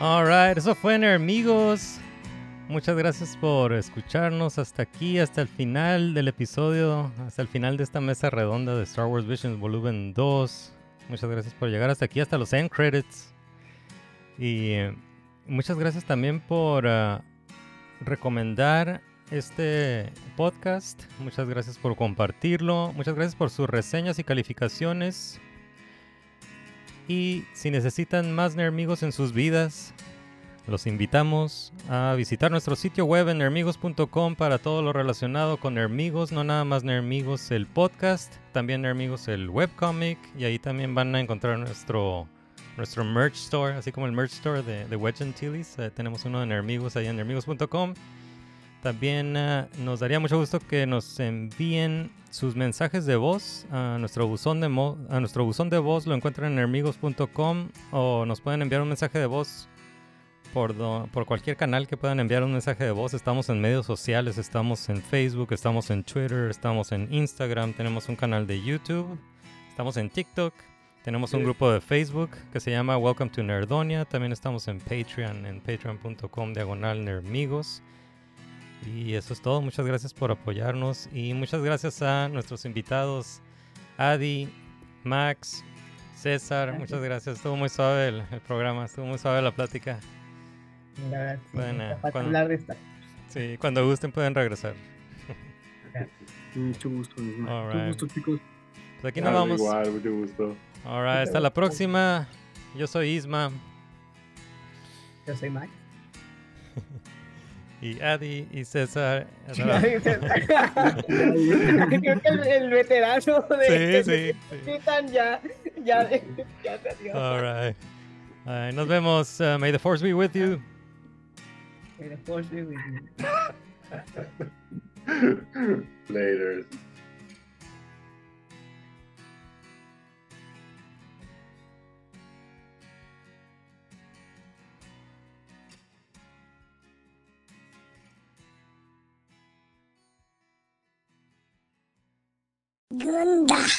Speaker 7: Alright, eso fue Amigos. Muchas gracias por escucharnos hasta aquí, hasta el final del episodio, hasta el final de esta mesa redonda de Star Wars Visions Volumen 2. Muchas gracias por llegar hasta aquí, hasta los end credits. Y eh, muchas gracias también por ah, recomendar este podcast. Muchas gracias por compartirlo. Muchas gracias por sus reseñas y calificaciones. Y si necesitan más Nermigos en sus vidas, los invitamos a visitar nuestro sitio web en nermigos.com para todo lo relacionado con Nermigos, no nada más Nermigos el podcast, también Nermigos el webcomic y ahí también van a encontrar nuestro nuestro merch store, así como el merch store de, de Wedge Antilles. Eh, tenemos uno de Nermigos ahí en nermigos.com. También eh, nos daría mucho gusto que nos envíen sus mensajes de voz a nuestro buzón de, mo- a nuestro buzón de voz. Lo encuentran en nermigos.com o nos pueden enviar un mensaje de voz por, por cualquier canal que puedan enviar un mensaje de voz. Estamos en medios sociales, estamos en Facebook, estamos en Twitter, estamos en Instagram, tenemos un canal de YouTube, estamos en TikTok, tenemos un grupo de Facebook que se llama Welcome to Nerdonia. También estamos en Patreon, en patreon.com diagonal nermigos. Y eso es todo. Muchas gracias por apoyarnos y muchas gracias a nuestros invitados, Adi, Max, César. Muchas gracias. Estuvo muy suave el, el programa, estuvo muy suave la plática.
Speaker 8: La verdad, sí,
Speaker 7: Bueno, cuando-
Speaker 8: hablar de esta.
Speaker 7: Sí, cuando gusten pueden regresar.
Speaker 10: Mucho gusto, Mucho
Speaker 7: right.
Speaker 10: gusto, chicos.
Speaker 7: Pues aquí nos vamos.
Speaker 9: Igual, mucho gusto.
Speaker 7: Alright, hasta la próxima. Yo soy Isma
Speaker 8: Yo soy Max.
Speaker 7: y Adi y César.
Speaker 8: Creo que el, el veterano de
Speaker 7: Sí, sí, sí.
Speaker 8: Titan ya, ya, ya salió.
Speaker 7: Alright. Alright, nos vemos. Uh, may the force be with you.
Speaker 8: May the force be with you.
Speaker 9: Later.
Speaker 4: Gunda.